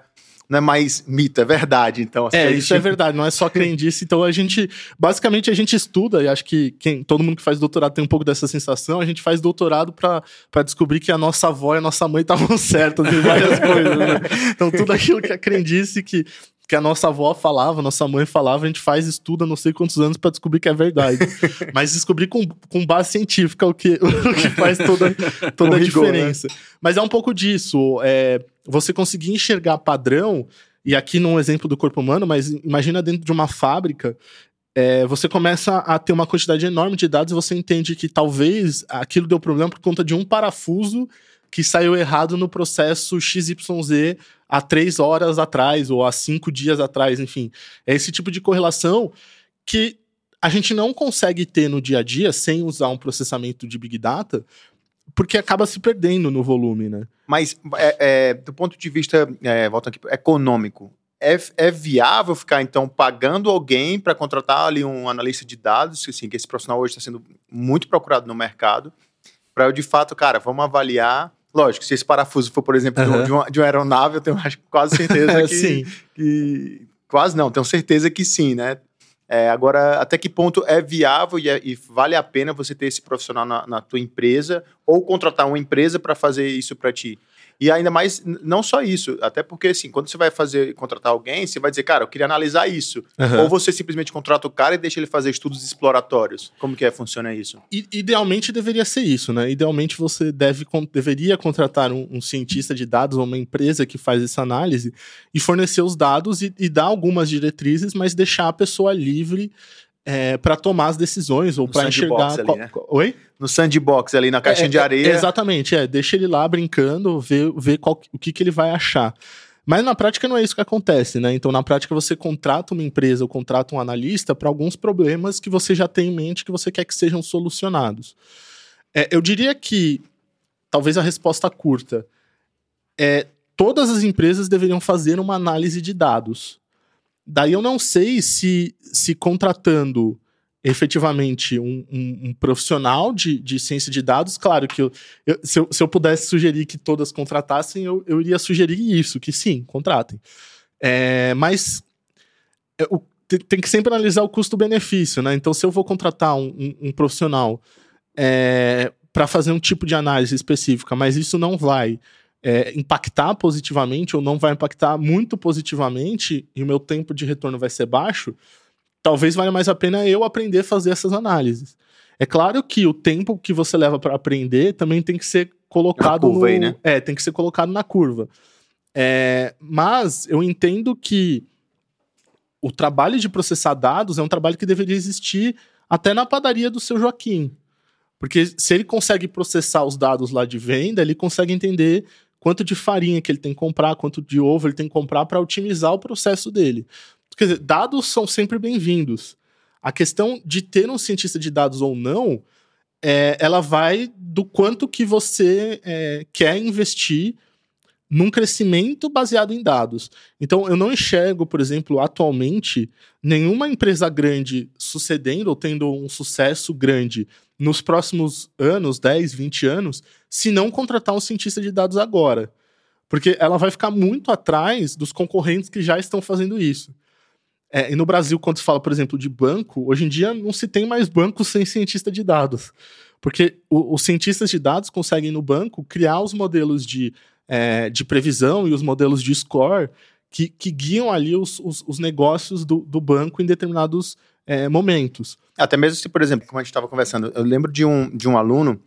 Speaker 2: não é mais mito, é verdade. Então,
Speaker 3: é, isso é verdade, não é só crendice. Então a gente, basicamente, a gente estuda, e acho que quem, todo mundo que faz doutorado tem um pouco dessa sensação, a gente faz doutorado para descobrir que a nossa avó e a nossa mãe estavam certas em várias coisas. Né? Então tudo aquilo que é crendice que que a nossa avó falava, nossa mãe falava, a gente faz estuda não sei quantos anos para descobrir que é verdade. Mas descobrir com, com base científica o que, o que faz toda, toda a rigor, né? diferença. Né? Mas é um pouco disso. É, você conseguir enxergar padrão, e aqui num exemplo do corpo humano, mas imagina dentro de uma fábrica. É, você começa a ter uma quantidade enorme de dados e você entende que talvez aquilo deu problema por conta de um parafuso que saiu errado no processo XYZ há três horas atrás ou há cinco dias atrás, enfim. É esse tipo de correlação que a gente não consegue ter no dia a dia sem usar um processamento de Big Data, porque acaba se perdendo no volume, né?
Speaker 2: Mas, é, é, do ponto de vista, é, volta aqui, econômico, é, é, viável ficar, então, pagando alguém para contratar ali um analista de dados, assim, que esse profissional hoje está sendo muito procurado no mercado, para eu, de fato, cara, vamos avaliar Lógico, se esse parafuso for, por exemplo, uhum. de, uma, de, uma, aeronave, eu tenho quase certeza que, sim. que. Quase não, tenho certeza que sim, né? É, agora, até que ponto é viável e, é, e, vale a pena você ter esse profissional na, na tua empresa ou contratar uma empresa para fazer isso para ti? E ainda mais, não só isso, até porque assim, quando você vai fazer, contratar alguém, você vai dizer, cara, eu queria analisar isso. Uhum. Ou você simplesmente contrata o cara e deixa ele fazer estudos exploratórios. Como que é, funciona isso?
Speaker 3: I idealmente deveria ser isso, né? Idealmente você deve, deveria contratar um, um, cientista de dados ou uma empresa que faz essa análise e fornecer os dados e, e dar algumas diretrizes, mas deixar a pessoa livre é, para tomar as decisões ou para enxergar.
Speaker 2: Ali, qual... né? Oi? No sandbox ali na caixinha
Speaker 3: é,
Speaker 2: de areia.
Speaker 3: É, exatamente, é. Deixa ele lá brincando, ver, ver qual, o que, que ele vai achar. Mas na prática não é isso que acontece, né? Então, na prática, você contrata uma empresa ou contrata um analista para alguns problemas que você já tem em mente que você quer que sejam solucionados. É, eu diria que, talvez a resposta curta, é todas as empresas deveriam fazer uma análise de dados. Daí eu não sei se, se contratando efetivamente um, um, um profissional de, de ciência de dados, claro que eu, eu, se, eu, se eu pudesse sugerir que todas contratassem, eu, eu iria sugerir isso, que sim, contratem. É, mas é, o, tem que sempre analisar o custo-benefício, né? Então, se eu vou contratar um, um, um profissional é, para fazer um tipo de análise específica, mas isso não vai é, impactar positivamente ou não vai impactar muito positivamente e o meu tempo de retorno vai ser baixo, talvez valha mais a pena eu aprender a fazer essas análises. É claro que o tempo que você leva para aprender também tem que ser colocado
Speaker 2: curva
Speaker 3: no,
Speaker 2: aí, né?
Speaker 3: é, tem que ser colocado na curva. É, mas eu entendo que o trabalho de processar dados é um trabalho que deveria existir até na padaria do seu Joaquim. Porque se ele consegue processar os dados lá de venda, ele consegue entender quanto de farinha que ele tem que comprar, quanto de ovo ele tem que comprar para otimizar o processo dele. Quer dizer, dados são sempre bem-vindos. A questão de ter um cientista de dados ou não, é, ela vai do quanto que você é, quer investir num crescimento baseado em dados. Então, eu não enxergo, por exemplo, atualmente, nenhuma empresa grande sucedendo ou tendo um sucesso grande nos próximos anos, 10, 20 anos, se não contratar um cientista de dados agora. Porque ela vai ficar muito atrás dos concorrentes que já estão fazendo isso. É, e no Brasil, quando se fala, por exemplo, de banco, hoje em dia não se tem mais banco sem cientista de dados. Porque o, os cientistas de dados conseguem no banco criar os modelos de, é, de previsão e os modelos de score que, que guiam ali os, os, os negócios do, do, banco em determinados é, momentos.
Speaker 2: Até mesmo se, por exemplo, como a gente estava conversando, eu lembro de um, de um aluno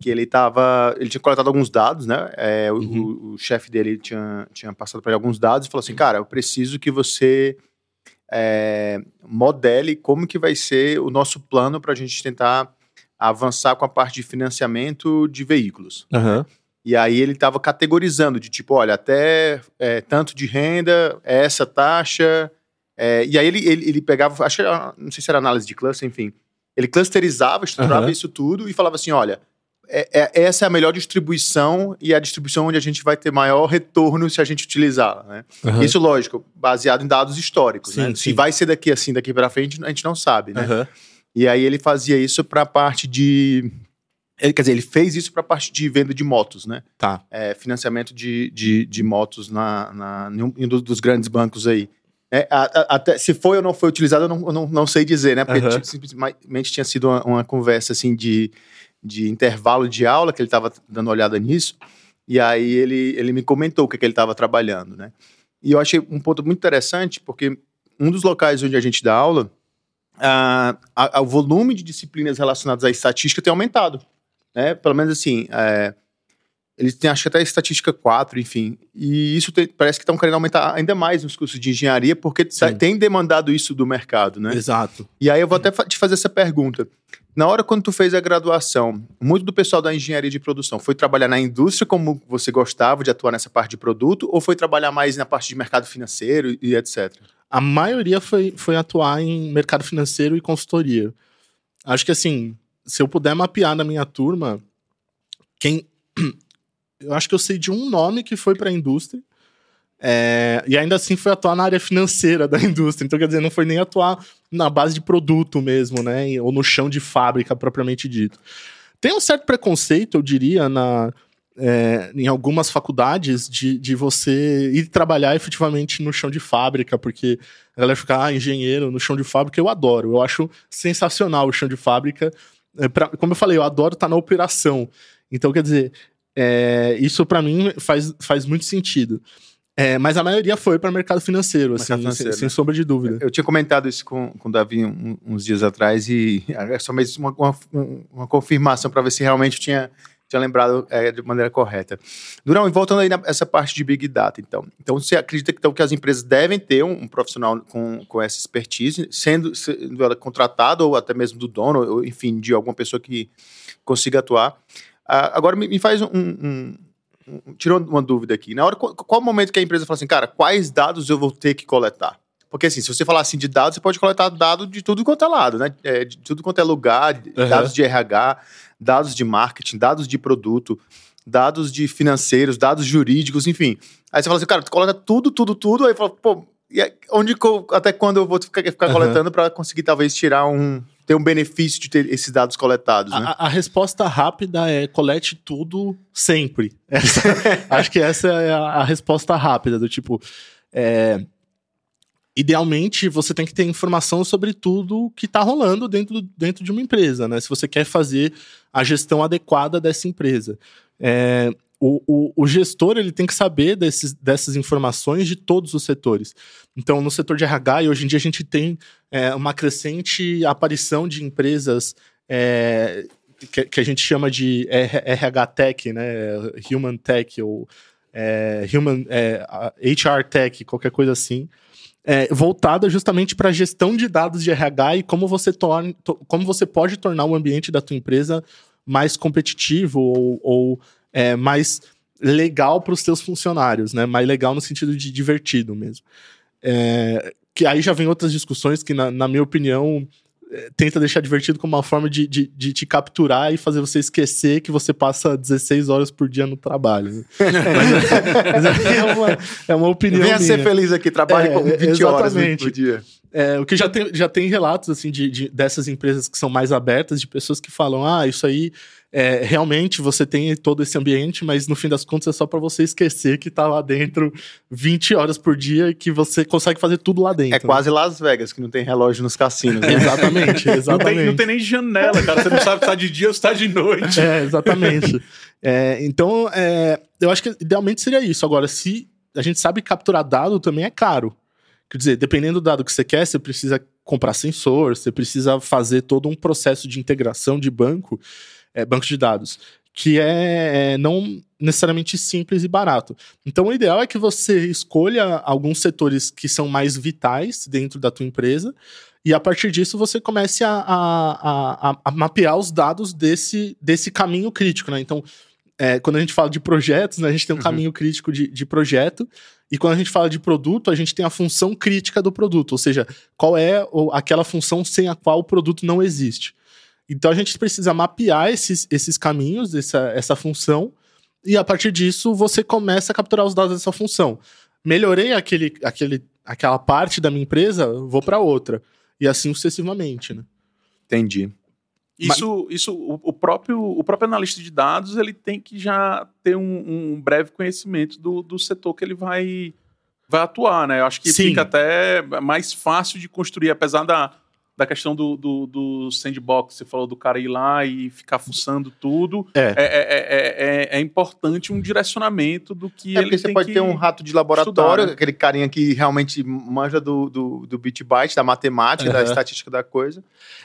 Speaker 2: que ele estava, ele tinha coletado alguns dados, né? É, uhum. O, o chefe dele tinha, tinha passado para ele alguns dados e falou assim, cara, eu preciso que você é, modele como que vai ser o nosso plano para a gente tentar avançar com a parte de financiamento de veículos.
Speaker 3: Uhum.
Speaker 2: E aí ele estava categorizando de tipo, olha, até é, tanto de renda, essa taxa. É, e aí ele, ele, ele pegava, acho que era, não sei se era análise de cluster, enfim. Ele clusterizava, estruturava uhum. isso tudo e falava assim: olha, é, é, essa é a melhor distribuição e a distribuição onde a gente vai ter maior retorno se a gente utilizá-la. Né? Uhum. Isso, lógico, baseado em dados históricos.
Speaker 3: Sim,
Speaker 2: né?
Speaker 3: sim.
Speaker 2: Se vai ser daqui assim, daqui para frente, a gente não sabe. Né?
Speaker 3: Uhum.
Speaker 2: E aí ele fazia isso para a parte de. Ele, quer dizer, ele fez isso para a parte de venda de motos, né?
Speaker 3: Tá.
Speaker 2: É, financiamento de, de, de motos na, na, em um dos grandes bancos aí. É, a, a, até, se foi ou não foi utilizado, eu não, eu não, não sei dizer, né? Porque
Speaker 3: Uhum.
Speaker 2: tipo, simplesmente tinha sido uma, uma conversa assim de, de intervalo de aula, que ele estava dando olhada nisso, e aí ele, ele me comentou o que, que ele estava trabalhando, né? E eu achei um ponto muito interessante, porque um dos locais onde a gente dá aula, ah, a- a- o volume de disciplinas relacionadas à estatística tem aumentado, né? Pelo menos assim, é, eles têm acho que até estatística 4, enfim, e isso tem- parece que estão querendo aumentar ainda mais nos cursos de engenharia, porque tá- tem demandado isso do mercado, né?
Speaker 3: Exato.
Speaker 2: E aí eu vou até te fazer essa pergunta. Na hora quando tu fez a graduação, muito do pessoal da engenharia de produção foi trabalhar na indústria como você gostava de atuar nessa parte de produto ou foi trabalhar mais na parte de mercado financeiro e etc?
Speaker 3: A maioria foi, foi atuar em mercado financeiro e consultoria. Acho que assim, se eu puder mapear na minha turma, quem. Eu acho que eu sei de um nome que foi para a indústria. é, e ainda assim foi atuar na área financeira da indústria. Então, quer dizer, não foi nem atuar na base de produto mesmo, né? Ou no chão de fábrica propriamente dito. Tem um certo preconceito, eu diria, na, é, em algumas faculdades de, de você ir trabalhar efetivamente no chão de fábrica, porque a galera fica, ah, engenheiro no chão de fábrica, eu adoro. Eu acho sensacional o chão de fábrica. É, pra- como eu falei, eu adoro estar na operação. Então, quer dizer, é, isso para mim faz, faz muito sentido. É, mas a maioria foi para mercado financeiro, assim,
Speaker 2: Mercado financeiro,
Speaker 3: sem, sem
Speaker 2: né?
Speaker 3: sombra de dúvida.
Speaker 2: Eu tinha comentado isso com, com o Davi um- uns dias atrás e é só mesmo uma, uma, uma confirmação para ver se realmente eu tinha, tinha lembrado é, de maneira correta. Durão, e voltando aí nessa parte de Big Data, então. Então, você acredita então, que as empresas devem ter um, um profissional com, com essa expertise, sendo, sendo ela contratada ou até mesmo do dono, ou enfim, de alguma pessoa que consiga atuar. Ah, agora, me, me faz um, um- um- Tirou uma dúvida aqui. Na hora, qual, qual o momento que a empresa fala assim, cara, quais dados eu vou ter que coletar? Porque assim, se você falar assim de dados, você pode coletar dados de tudo quanto é lado, né? É, de tudo quanto é lugar,
Speaker 3: Uhum.
Speaker 2: dados de RH, dados de marketing, dados de produto, dados de financeiros, dados jurídicos, enfim. Aí você fala assim, cara, tu coleta tudo, tudo, tudo, aí fala, pô, e onde até quando eu vou ficar, ficar
Speaker 3: Uhum.
Speaker 2: coletando para conseguir talvez tirar um ter um benefício de ter esses dados coletados, né?
Speaker 3: A, a resposta rápida é colete tudo sempre. Essa- acho que essa é a, a resposta rápida, do tipo. é, idealmente você tem que ter informação sobre tudo que está rolando dentro, dentro de uma empresa, né? Se você quer fazer a gestão adequada dessa empresa. É, o, o, o, gestor ele tem que saber desses, dessas informações de todos os setores. Então, no setor de RH, e hoje em dia a gente tem é, uma crescente aparição de empresas é, que, que, a gente chama de RH Tech, né? Human Tech ou é, Human HR é, Tech, qualquer coisa assim. É, voltada justamente para a gestão de dados de RH e como você, torna, como você pode tornar o ambiente da tua empresa mais competitivo ou, ou é, mais legal para os teus funcionários, né? Mais legal no sentido de divertido mesmo. É, que aí já vem outras discussões que, na, na minha opinião, tenta deixar divertido como uma forma de, de, de, te capturar e fazer você esquecer que você passa 16 horas por dia no trabalho. Mas, mas é, uma, é uma opinião.
Speaker 2: Venha minha. ser feliz aqui, trabalhe é, 20 horas por dia.
Speaker 3: É, o que já tem, já tem relatos assim de, de, dessas empresas que são mais abertas, de pessoas que falam: ah, isso aí é, realmente você tem todo esse ambiente, mas no fim das contas é só para você esquecer que tá lá dentro 20 horas por dia e que você consegue fazer tudo lá dentro.
Speaker 2: É quase Las Vegas, que não tem relógio nos cassinos. Né?
Speaker 3: exatamente, exatamente. Não
Speaker 1: tem, não tem, nem janela, cara. Você não sabe se tá de dia ou se tá de noite.
Speaker 3: É, exatamente. É, então, é, eu acho que idealmente seria isso. Agora, se a gente sabe que capturar dado também é caro. Quer dizer, dependendo do dado que você quer, você precisa comprar sensor, você precisa fazer todo um processo de integração de banco, é, banco de dados, que é, é não necessariamente simples e barato. Então, o ideal é que você escolha alguns setores que são mais vitais dentro da tua empresa e a partir disso você comece a, a, a, a mapear os dados desse, desse caminho crítico, né? Então, é, quando a gente fala de projetos, né, a gente tem um uhum. caminho crítico de, de projeto, e quando a gente fala de produto, a gente tem a função crítica do produto, ou seja, qual é aquela função sem a qual o produto não existe. Então a gente precisa mapear esses, esses caminhos, essa, essa função, e a partir disso você começa a capturar os dados dessa função. Melhorei aquele, aquele, aquela parte da minha empresa, vou para outra. E assim sucessivamente, né?
Speaker 2: Entendi.
Speaker 1: Isso, Mas... isso o, próprio, o próprio analista de dados ele tem que já ter um, um breve conhecimento do, do setor que ele vai, vai atuar, né? Eu acho que Sim. fica até mais fácil de construir, apesar da, da questão do, do, do, sandbox, você falou do cara ir lá e ficar fuçando tudo. É, é, é, é, é importante um direcionamento do que
Speaker 2: é
Speaker 1: ele
Speaker 2: porque você pode ter um rato de laboratório, estudar, né? aquele carinha que realmente manja do, do, do bit byte, da matemática, uhum. da estatística da coisa.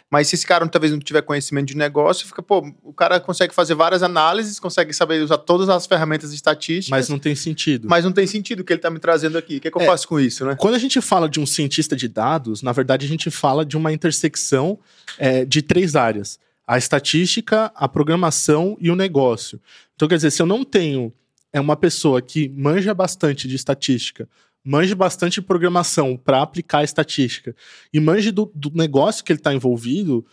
Speaker 2: Mas se esse cara talvez não tiver conhecimento de negócio, fica, pô, o cara consegue fazer várias análises, consegue saber usar todas as ferramentas estatísticas.
Speaker 3: Mas não tem sentido.
Speaker 2: Mas não tem sentido o que ele está me trazendo aqui. O que, é que eu faço com isso, né?
Speaker 3: Quando a gente fala de um cientista de dados, na verdade a gente fala de uma intersecção é, de três áreas: a estatística, a programação e o negócio. Então, quer dizer, se eu não tenho é uma pessoa que manja bastante de estatística, manje bastante de programação para aplicar a estatística e manje do, do negócio que ele está envolvido,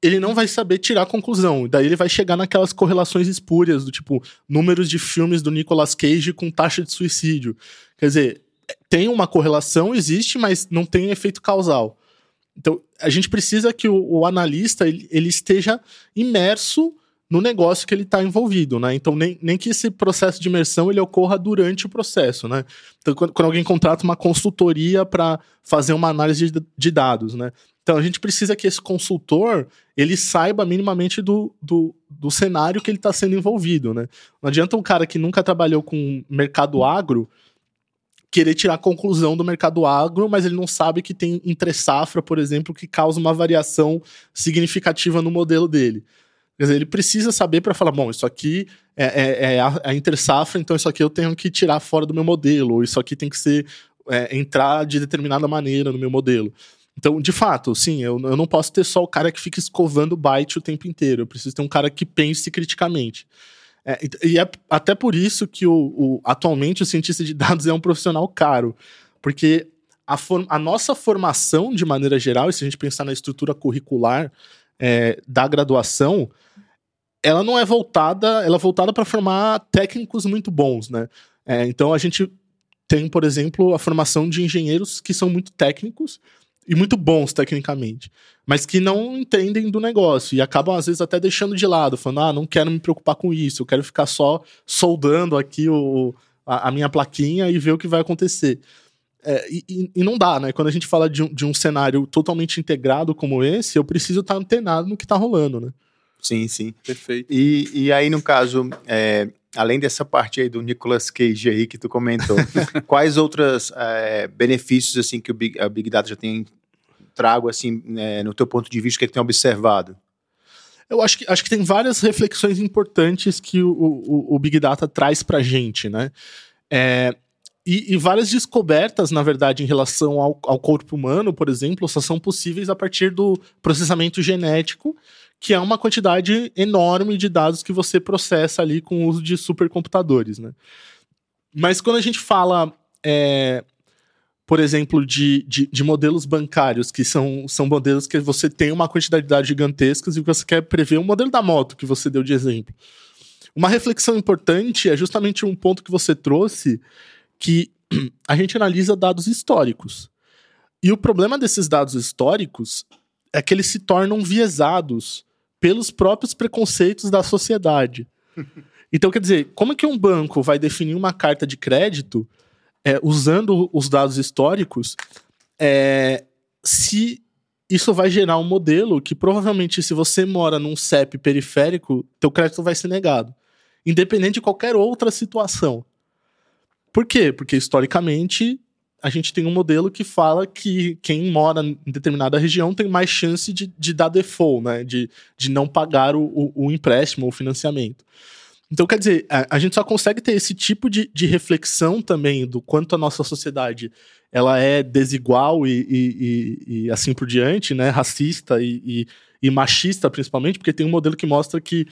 Speaker 3: ele não vai saber tirar a conclusão. Daí ele vai chegar naquelas correlações espúrias, do tipo, números de filmes do Nicolas Cage com taxa de suicídio. Quer dizer, tem uma correlação, existe, mas não tem efeito causal. Então, a gente precisa que o, o analista ele, ele, esteja imerso no negócio que ele está envolvido, né? Então, nem, nem que esse processo de imersão ele ocorra durante o processo, né? Então, quando, quando alguém contrata uma consultoria para fazer uma análise de, de, dados, né? Então, a gente precisa que esse consultor ele saiba minimamente do, do, do cenário que ele está sendo envolvido, né? Não adianta um cara que nunca trabalhou com mercado agro querer tirar conclusão do mercado agro, mas ele não sabe que tem entre safra, por exemplo, que causa uma variação significativa no modelo dele. Quer dizer, ele precisa saber para falar, bom, isso aqui é, é, é a, a intersafra, então isso aqui eu tenho que tirar fora do meu modelo, ou isso aqui tem que ser é, entrar de determinada maneira no meu modelo. Então, de fato, sim, eu, eu não posso ter só o cara que fica escovando byte o tempo inteiro. Eu preciso ter um cara que pense criticamente. É, e é até por isso que o, o, atualmente o cientista de dados é um profissional caro, porque a, form, a nossa formação, de maneira geral, e se a gente pensar na estrutura curricular é, da graduação, ela não é voltada, ela é voltada para formar técnicos muito bons, né? É, então a gente tem, por exemplo, a formação de engenheiros que são muito técnicos, e muito bons tecnicamente, mas que não entendem do negócio e acabam às vezes até deixando de lado, falando: "Ah, não quero me preocupar com isso, eu quero ficar só soldando aqui o, a, a minha plaquinha e ver o que vai acontecer". É, e, e, não dá, né? Quando a gente fala de um, de um cenário totalmente integrado como esse, eu preciso estar antenado no que está rolando, né?
Speaker 2: Sim, sim.
Speaker 1: Perfeito.
Speaker 2: E, e aí, no caso, é, além dessa parte aí do Nicolas Cage aí que tu comentou, quais outros é, benefícios assim que o Big, a Big Data já tem trago assim é, no teu ponto de vista que, é que tem observado?
Speaker 3: Eu acho que, acho que tem várias reflexões importantes que o, o, o Big Data traz para a gente, né? É, e, e, várias descobertas, na verdade, em relação ao, ao, corpo humano, por exemplo, só são possíveis a partir do processamento genético, que é uma quantidade enorme de dados que você processa ali com o uso de supercomputadores, né? Mas quando a gente fala é, por exemplo, de, de, de, modelos bancários, que são, são modelos que você tem uma quantidade de dados gigantescas e você quer prever o um modelo da moto que você deu de exemplo. Uma reflexão importante é justamente um ponto que você trouxe, que a gente analisa dados históricos. E o problema desses dados históricos é que eles se tornam viesados pelos próprios preconceitos da sociedade. Então, quer dizer, como é que um banco vai definir uma carta de crédito é, usando os dados históricos, é, se isso vai gerar um modelo que provavelmente, se você mora num CEP periférico, teu crédito vai ser negado. Independente de qualquer outra situação. Por quê? Porque historicamente a gente tem um modelo que fala que quem mora em determinada região tem mais chance de, de dar default, né? De, de não pagar o, o, o empréstimo, o financiamento. Então, quer dizer, a, a, gente só consegue ter esse tipo de, de reflexão também do quanto a nossa sociedade ela é desigual e, e, e, e assim por diante, né? Racista e, machista, principalmente, porque tem um modelo que mostra que,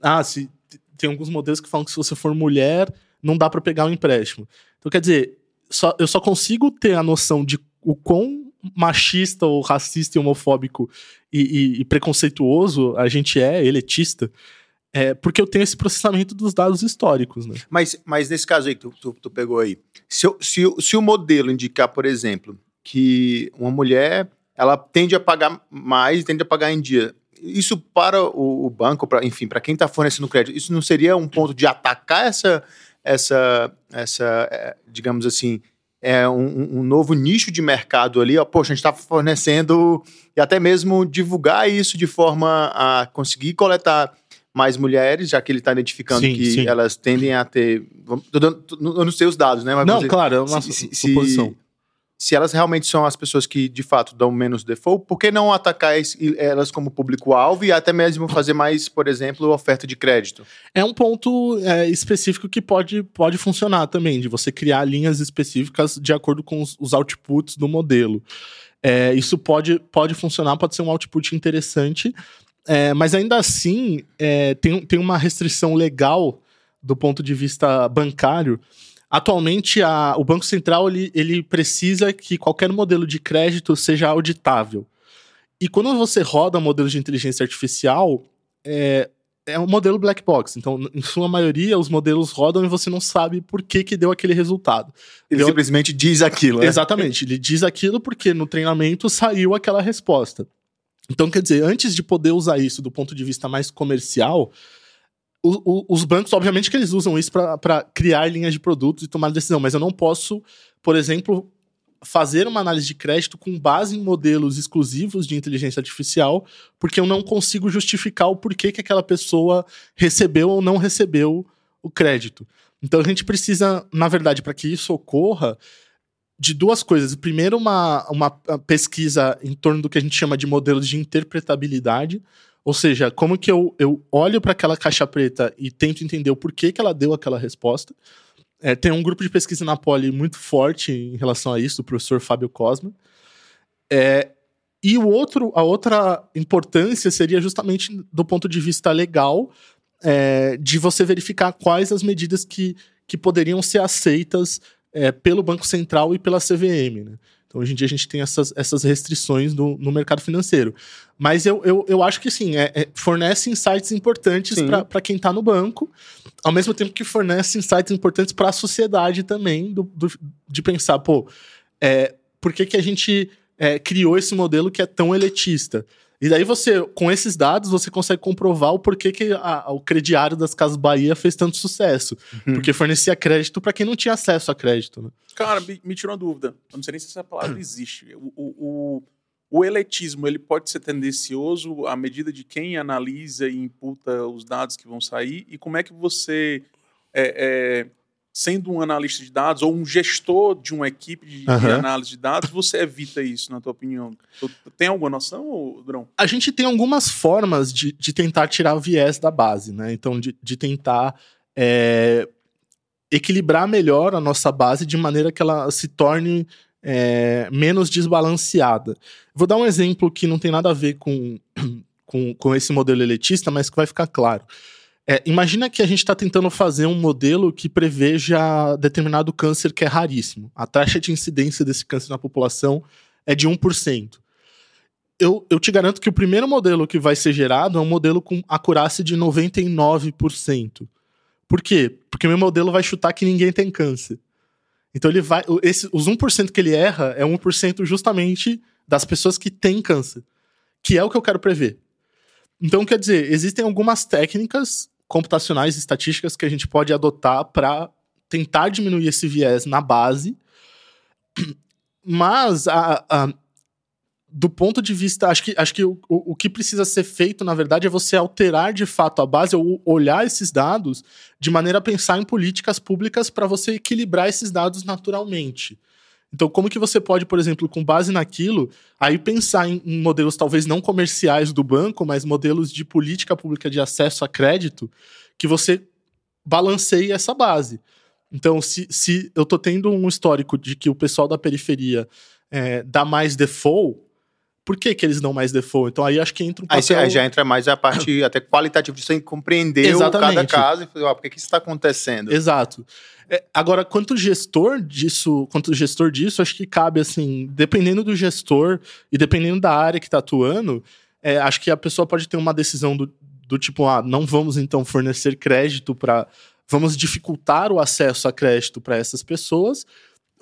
Speaker 3: ah, se, tem alguns modelos que falam que se você for mulher, não dá para pegar um empréstimo. Então, quer dizer, só, eu só consigo ter a noção de o quão machista ou racista e homofóbico e, e preconceituoso a gente é, elitista, é, porque eu tenho esse processamento dos dados históricos, né?
Speaker 2: Mas, mas nesse caso aí que tu, tu, tu pegou aí, se, se, se o modelo indicar, por exemplo, que uma mulher ela tende a pagar mais, tende a pagar em dia. Isso para o, o banco, pra, enfim, para quem está fornecendo crédito, isso não seria um ponto de atacar essa, essa, essa é, digamos assim, é um, um, novo nicho de mercado ali, ó, poxa, a gente está fornecendo e até mesmo divulgar isso de forma a conseguir coletar mais mulheres, já que ele está identificando sim, que sim. elas tendem a ter. Eu não sei os dados, né?
Speaker 3: Mas não, dizer, claro, é uma se, se, suposição.
Speaker 2: Se, elas realmente são as pessoas que de fato dão menos default, por que não atacar elas como público-alvo e até mesmo fazer mais, por exemplo, oferta de crédito?
Speaker 3: É um ponto é, específico que pode, pode funcionar também, de você criar linhas específicas de acordo com os, os outputs do modelo. É, isso pode, pode funcionar, pode ser um output interessante, é, mas ainda assim, é, tem, tem uma restrição legal do ponto de vista bancário. Atualmente, a, o Banco Central ele, ele precisa que qualquer modelo de crédito seja auditável. E quando você roda modelos de inteligência artificial, é, é um modelo black box. Então, em sua maioria, os modelos rodam e você não sabe por que, que deu aquele resultado.
Speaker 2: Ele deu... simplesmente diz aquilo, né?
Speaker 3: Exatamente. Ele diz aquilo porque no treinamento saiu aquela resposta. Então, quer dizer, antes de poder usar isso do ponto de vista mais comercial, o, o, os bancos, obviamente, que eles usam isso para criar linhas de produtos e tomar decisão, mas eu não posso, por exemplo, fazer uma análise de crédito com base em modelos exclusivos de inteligência artificial, porque eu não consigo justificar o porquê que aquela pessoa recebeu ou não recebeu o crédito. Então a gente precisa, na verdade, para que isso ocorra, de duas coisas. Primeiro, uma, uma pesquisa em torno do que a gente chama de modelos de interpretabilidade. Ou seja, como que eu, eu olho para aquela caixa preta e tento entender o porquê que ela deu aquela resposta. É, tem um grupo de pesquisa na Poli muito forte em relação a isso, do professor Fábio Cosma. É, e o outro, a outra importância seria justamente do ponto de vista legal, é, de você verificar quais as medidas que, que poderiam ser aceitas é, pelo Banco Central e pela CVM. Né? Então, hoje em dia, a gente tem essas, essas restrições no, no mercado financeiro. Mas eu, eu, eu acho que, sim, é, é, fornece insights importantes para quem está no banco, ao mesmo tempo que fornece insights importantes para a sociedade também, do, do, de pensar, pô, é, por que, que a gente é, criou esse modelo que é tão elitista? E daí você, com esses dados, você consegue comprovar o porquê que a, o crediário das Casas Bahia fez tanto sucesso. Uhum. Porque fornecia crédito para quem não tinha acesso a crédito. Né?
Speaker 1: Cara, me, me tirou uma dúvida. Eu não sei nem se essa palavra existe. O, o, o, o eletismo ele pode ser tendencioso à medida de quem analisa e imputa os dados que vão sair? E como é que você. É, é, sendo um analista de dados ou um gestor de uma equipe de, uhum. de, análise de dados, você evita isso, na tua opinião? Tem alguma noção, Drão?
Speaker 3: A gente tem algumas formas de, de tentar tirar o viés da base, né? Então, de, de tentar é, equilibrar melhor a nossa base de maneira que ela se torne é, menos desbalanceada. Vou dar um exemplo que não tem nada a ver com, com, com esse modelo elitista, mas que vai ficar claro. É, imagina que a gente está tentando fazer um modelo que preveja determinado câncer que é raríssimo. A taxa de incidência desse câncer na população é de 1%. Eu, eu te garanto que o primeiro modelo que vai ser gerado é um modelo com acurácia de 99%. Por quê? Porque meu modelo vai chutar que ninguém tem câncer. Então ele vai. Esse, os 1% que ele erra é 1% justamente das pessoas que têm câncer. Que é o que eu quero prever. Então, quer dizer, existem algumas técnicas computacionais, estatísticas que a gente pode adotar para tentar diminuir esse viés na base. Mas a, a, do ponto de vista, acho que, acho que o, o, que precisa ser feito, na verdade, é você alterar de fato a base, ou olhar esses dados de maneira a pensar em políticas públicas para você equilibrar esses dados naturalmente. Então, como que você pode, por exemplo, com base naquilo, aí pensar em, modelos talvez não comerciais do banco, mas modelos de política pública de acesso a crédito, que você balanceie essa base. Então, se, se eu estou tendo um histórico de que o pessoal da periferia é, dá mais default, por que, que eles dão mais default? Então aí acho que entra um
Speaker 2: papel... Aí já entra mais a parte até qualitativa de você compreender Exatamente. cada caso e falar, por que, que isso está acontecendo?
Speaker 3: Exato. É, agora, quanto gestor disso, quanto gestor disso, acho que cabe assim, dependendo do gestor e dependendo da área que está atuando, é, acho que a pessoa pode ter uma decisão do, do tipo, ah, não vamos então fornecer crédito para. Vamos dificultar o acesso a crédito para essas pessoas,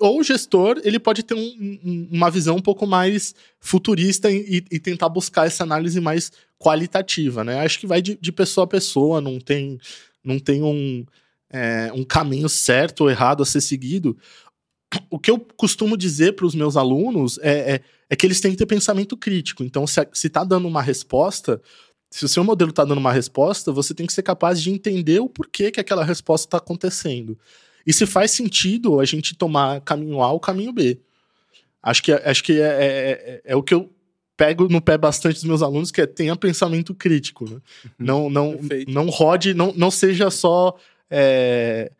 Speaker 3: ou o gestor ele pode ter um, um, uma visão um pouco mais futurista e, e, tentar buscar essa análise mais qualitativa, né? Acho que vai de, de pessoa a pessoa, não tem, não tem um, é, um caminho certo ou errado a ser seguido. O que eu costumo dizer para os meus alunos é, é, é, que eles têm que ter pensamento crítico. Então, se está dando uma resposta, se o seu modelo está dando uma resposta, você tem que ser capaz de entender o porquê que aquela resposta está acontecendo e se faz sentido a gente tomar caminho A ou caminho B. Acho que, acho que é, é, é, é o que eu pego no pé bastante dos meus alunos, que é tenha pensamento crítico. Né? Uhum. Não, não, não rode, não, não seja só. É,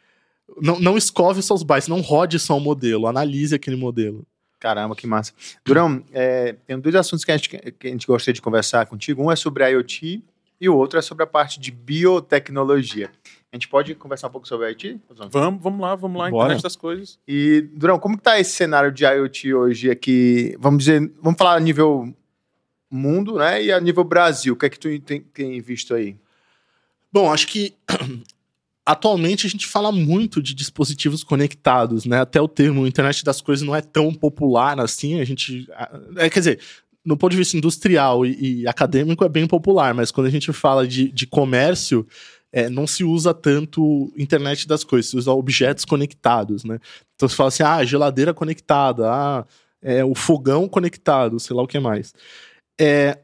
Speaker 3: não, não escove seus bytes, não rode só o modelo, analise aquele modelo.
Speaker 2: Caramba, que massa. Durão, é, tem dois assuntos que a, gente, que a gente gostaria de conversar contigo. Um é sobre IoT e o outro é sobre a parte de biotecnologia. A gente pode conversar um pouco sobre IoT?
Speaker 1: Vamos, vamos lá, vamos lá, Bora. internet das coisas.
Speaker 2: E, Durão, como está esse cenário de IoT hoje aqui? Vamos dizer, vamos falar a nível mundo, né? E a nível Brasil, o que é que tu tem, tem visto aí?
Speaker 3: Bom, acho que atualmente a gente fala muito de dispositivos conectados, né? Até o termo internet das coisas não é tão popular assim. A gente. É, quer dizer, no ponto de vista industrial e, e acadêmico é bem popular, mas quando a gente fala de, de comércio, é, não se usa tanto internet das coisas, se usa objetos conectados, né? Então você fala assim, ah, geladeira conectada, ah, é, o fogão conectado, sei lá o que mais. É,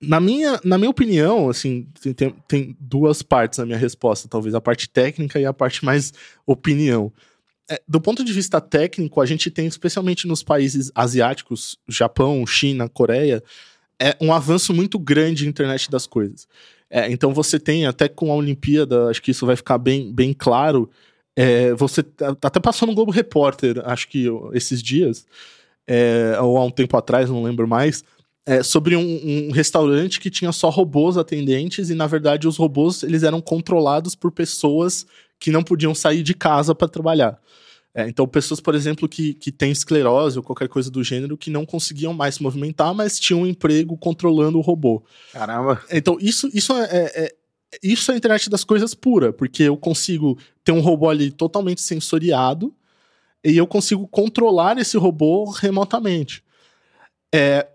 Speaker 3: na, minha, na minha opinião, assim, tem, tem duas partes na minha resposta, talvez a parte técnica e a parte mais opinião. É, do ponto de vista técnico, a gente tem, especialmente nos países asiáticos, Japão, China, Coreia, é um avanço muito grande em internet das coisas. É, então você tem, até com a Olimpíada, acho que isso vai ficar bem, bem claro. É, você tá, tá até passou no Globo Repórter, acho que esses dias, é, ou há um tempo atrás, não lembro mais, é, sobre um, um, restaurante que tinha só robôs atendentes e na verdade os robôs eles eram controlados por pessoas que não podiam sair de casa para trabalhar. É, então, pessoas, por exemplo, que, que têm esclerose ou qualquer coisa do gênero, que não conseguiam mais se movimentar, mas tinham um emprego controlando o robô.
Speaker 2: Caramba!
Speaker 3: Então, isso, isso é, é, é isso é a internet das coisas pura, porque eu consigo ter um robô ali totalmente sensoriado e eu consigo controlar esse robô remotamente. É,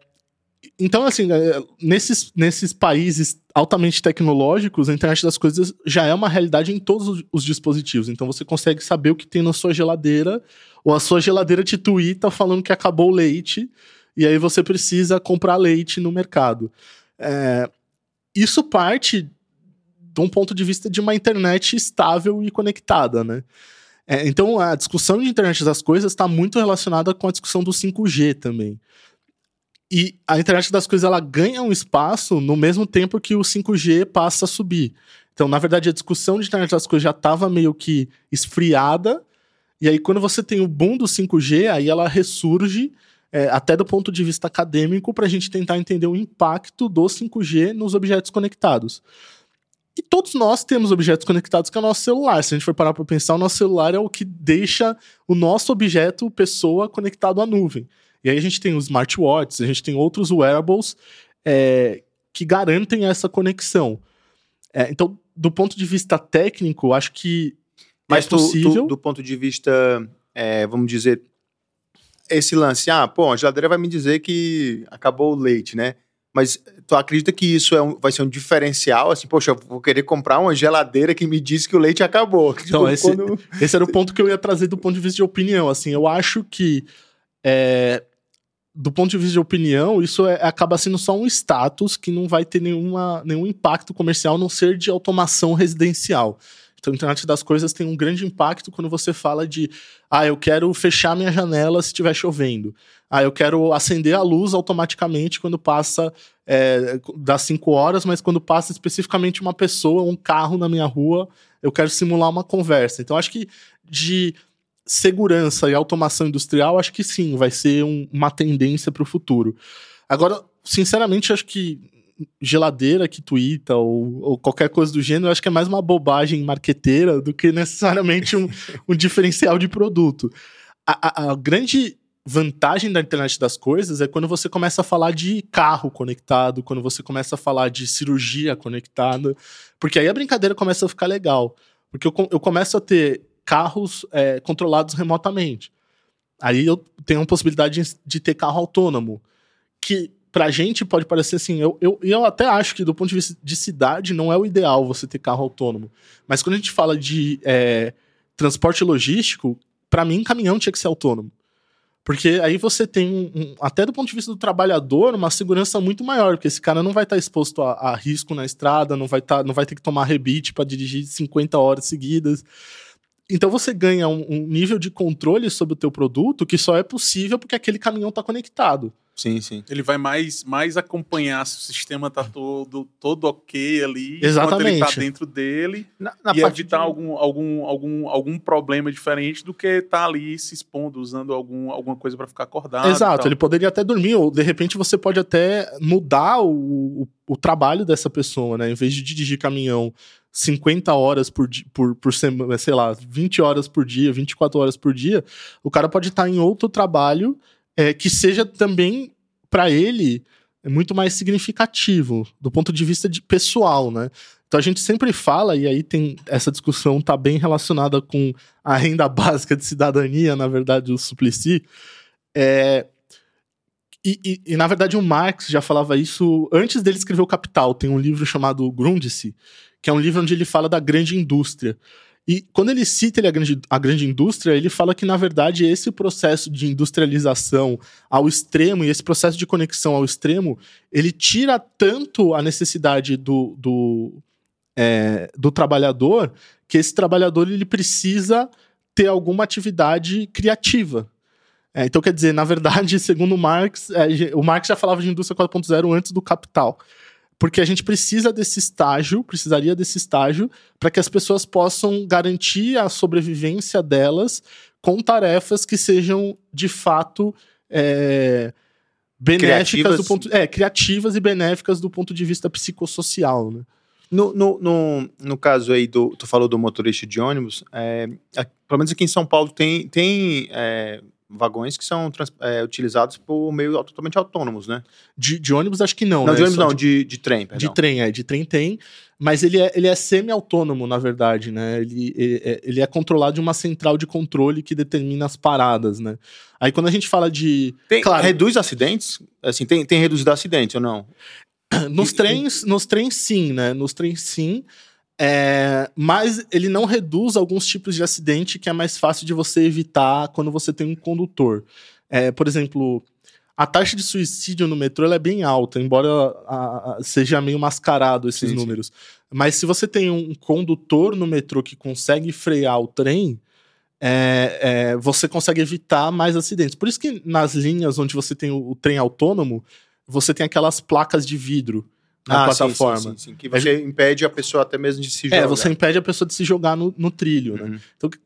Speaker 3: então, assim, é, nesses, nesses países altamente tecnológicos, a internet das coisas já é uma realidade em todos os, os dispositivos. Então você consegue saber o que tem na sua geladeira, ou a sua geladeira te tuita falando que acabou o leite, e aí você precisa comprar leite no mercado. É, isso parte de um ponto de vista de uma internet estável e conectada, né? É, então a discussão de internet das coisas está muito relacionada com a discussão do 5G também. E a internet das coisas ela ganha um espaço no mesmo tempo que o 5G passa a subir. Então, na verdade, a discussão de internet das coisas já estava meio que esfriada. E aí, quando você tem o boom do 5G, aí ela ressurge, é, até do ponto de vista acadêmico, para a gente tentar entender o impacto do 5G nos objetos conectados. E todos nós temos objetos conectados é o nosso celular. Se a gente for parar para pensar, o nosso celular é o que deixa o nosso objeto, pessoa, conectado à nuvem. E aí a gente tem os smartwatches, a gente tem outros wearables é, que garantem essa conexão. É, então, do ponto de vista técnico, acho que
Speaker 2: Mas é possível. Tu, tu, do ponto de vista, é, vamos dizer, esse lance, ah, pô, a geladeira vai me dizer que acabou o leite, né? Mas tu acredita que isso é um, vai ser um diferencial? Assim, poxa, eu vou querer comprar uma geladeira que me diz que o leite acabou.
Speaker 3: Então, tipo, esse, quando... esse era o ponto que eu ia trazer do ponto de vista de opinião. Assim, eu acho que é, do ponto de vista de opinião, isso é, acaba sendo só um status que não vai ter nenhuma, nenhum impacto comercial, a não ser de automação residencial. Então, a internet das coisas tem um grande impacto quando você fala de, ah, eu quero fechar minha janela se estiver chovendo. Ah, eu quero acender a luz automaticamente quando passa é, das 5 horas, mas quando passa especificamente uma pessoa, um carro na minha rua, eu quero simular uma conversa. Então, acho que de segurança e automação industrial, acho que sim, vai ser um, uma tendência para o futuro. Agora, sinceramente, acho que geladeira que tuita ou, ou, qualquer coisa do gênero, acho que é mais uma bobagem marqueteira do que necessariamente um, um diferencial de produto. A, a, a, grande vantagem da internet das coisas é quando você começa a falar de carro conectado, quando você começa a falar de cirurgia conectada, porque aí a brincadeira começa a ficar legal. Porque eu, eu começo a ter carros é, controlados remotamente. Aí eu tenho a possibilidade de, ter carro autônomo, que pra gente pode parecer assim, eu, eu, eu até acho que do ponto de vista de cidade não é o ideal você ter carro autônomo. Mas quando a gente fala de é, transporte logístico, para mim caminhão tinha que ser autônomo. Porque aí você tem, um, até do ponto de vista do trabalhador, uma segurança muito maior, porque esse cara não vai estar tá exposto a, a, risco na estrada, não vai, tá, não vai ter que tomar rebite para dirigir 50 horas seguidas. Então você ganha um, um, nível de controle sobre o teu produto que só é possível porque aquele caminhão está conectado.
Speaker 1: Sim, sim. Ele vai mais, mais acompanhar se o sistema está todo, todo ok ali.
Speaker 3: Exatamente. ele
Speaker 1: está dentro dele. Na, na e evitar de... algum, algum, algum, algum problema diferente do que estar tá ali se expondo, usando algum, alguma coisa para ficar acordado.
Speaker 3: Exato. Ele poderia até dormir, ou de repente você pode até mudar o, o, o trabalho dessa pessoa, né? Em vez de dirigir caminhão 50 horas por, por, por semana, sei lá, 20 horas por dia, 24 horas por dia, o cara pode estar em outro trabalho é, que seja também, para ele, muito mais significativo, do ponto de vista de pessoal, né? Então a gente sempre fala, e aí tem essa discussão tá bem relacionada com a renda básica de cidadania, na verdade, o Suplicy. É, e, e, e, na verdade o Marx já falava isso antes dele escrever o Capital. Tem um livro chamado Grundrisse, que é um livro onde ele fala da grande indústria. E quando ele cita ele, a, grande, a grande indústria, ele fala que, na verdade, esse processo de industrialização ao extremo e esse processo de conexão ao extremo, ele tira tanto a necessidade do, do, é, do trabalhador que esse trabalhador ele precisa ter alguma atividade criativa. É, então, quer dizer, na verdade, segundo Marx, é, o Marx já falava de indústria 4.0 antes do capital porque a gente precisa desse estágio, precisaria desse estágio, para que as pessoas possam garantir a sobrevivência delas com tarefas que sejam de fato é, benéficas criativas. do ponto. É, criativas e benéficas do ponto de vista psicossocial, né?
Speaker 2: No, no, no, no, caso aí, do, tu falou do motorista de ônibus, é, pelo menos aqui em São Paulo tem, tem é, vagões que são trans- é, utilizados por meio totalmente autônomos, né?
Speaker 3: De, de ônibus, acho que não.
Speaker 2: Não,
Speaker 3: né?
Speaker 2: de ônibus
Speaker 3: Só
Speaker 2: não, de, de trem,
Speaker 3: De
Speaker 2: perdão.
Speaker 3: trem, é. De trem tem. Mas ele é, ele é semi-autônomo, na verdade, né? Ele, ele, é- ele é controlado de uma central de controle que determina as paradas, né? Aí quando a gente fala de.
Speaker 2: Tem,
Speaker 3: Claro.
Speaker 2: Reduz acidentes? Assim, tem, tem reduzido acidentes ou não?
Speaker 3: Nos
Speaker 2: E-
Speaker 3: trens, nos trens sim, né? Nos trens sim. É, mas ele não reduz alguns tipos de acidente que é mais fácil de você evitar quando você tem um condutor. É, por exemplo, a taxa de suicídio no metrô é bem alta, embora a- a- seja meio mascarado esses
Speaker 2: Sim, sim.
Speaker 3: números. Mas se você tem um condutor no metrô que consegue frear o trem, é, é, você consegue evitar mais acidentes. Por isso que nas linhas onde você tem o, o trem autônomo, você tem aquelas placas de vidro na
Speaker 2: Ah,
Speaker 3: plataforma.
Speaker 2: Sim, sim, sim. Que você impede a pessoa até mesmo de se jogar.
Speaker 3: É, você impede a pessoa de se jogar no, no trilho, né?
Speaker 2: Uhum.
Speaker 3: Então, que-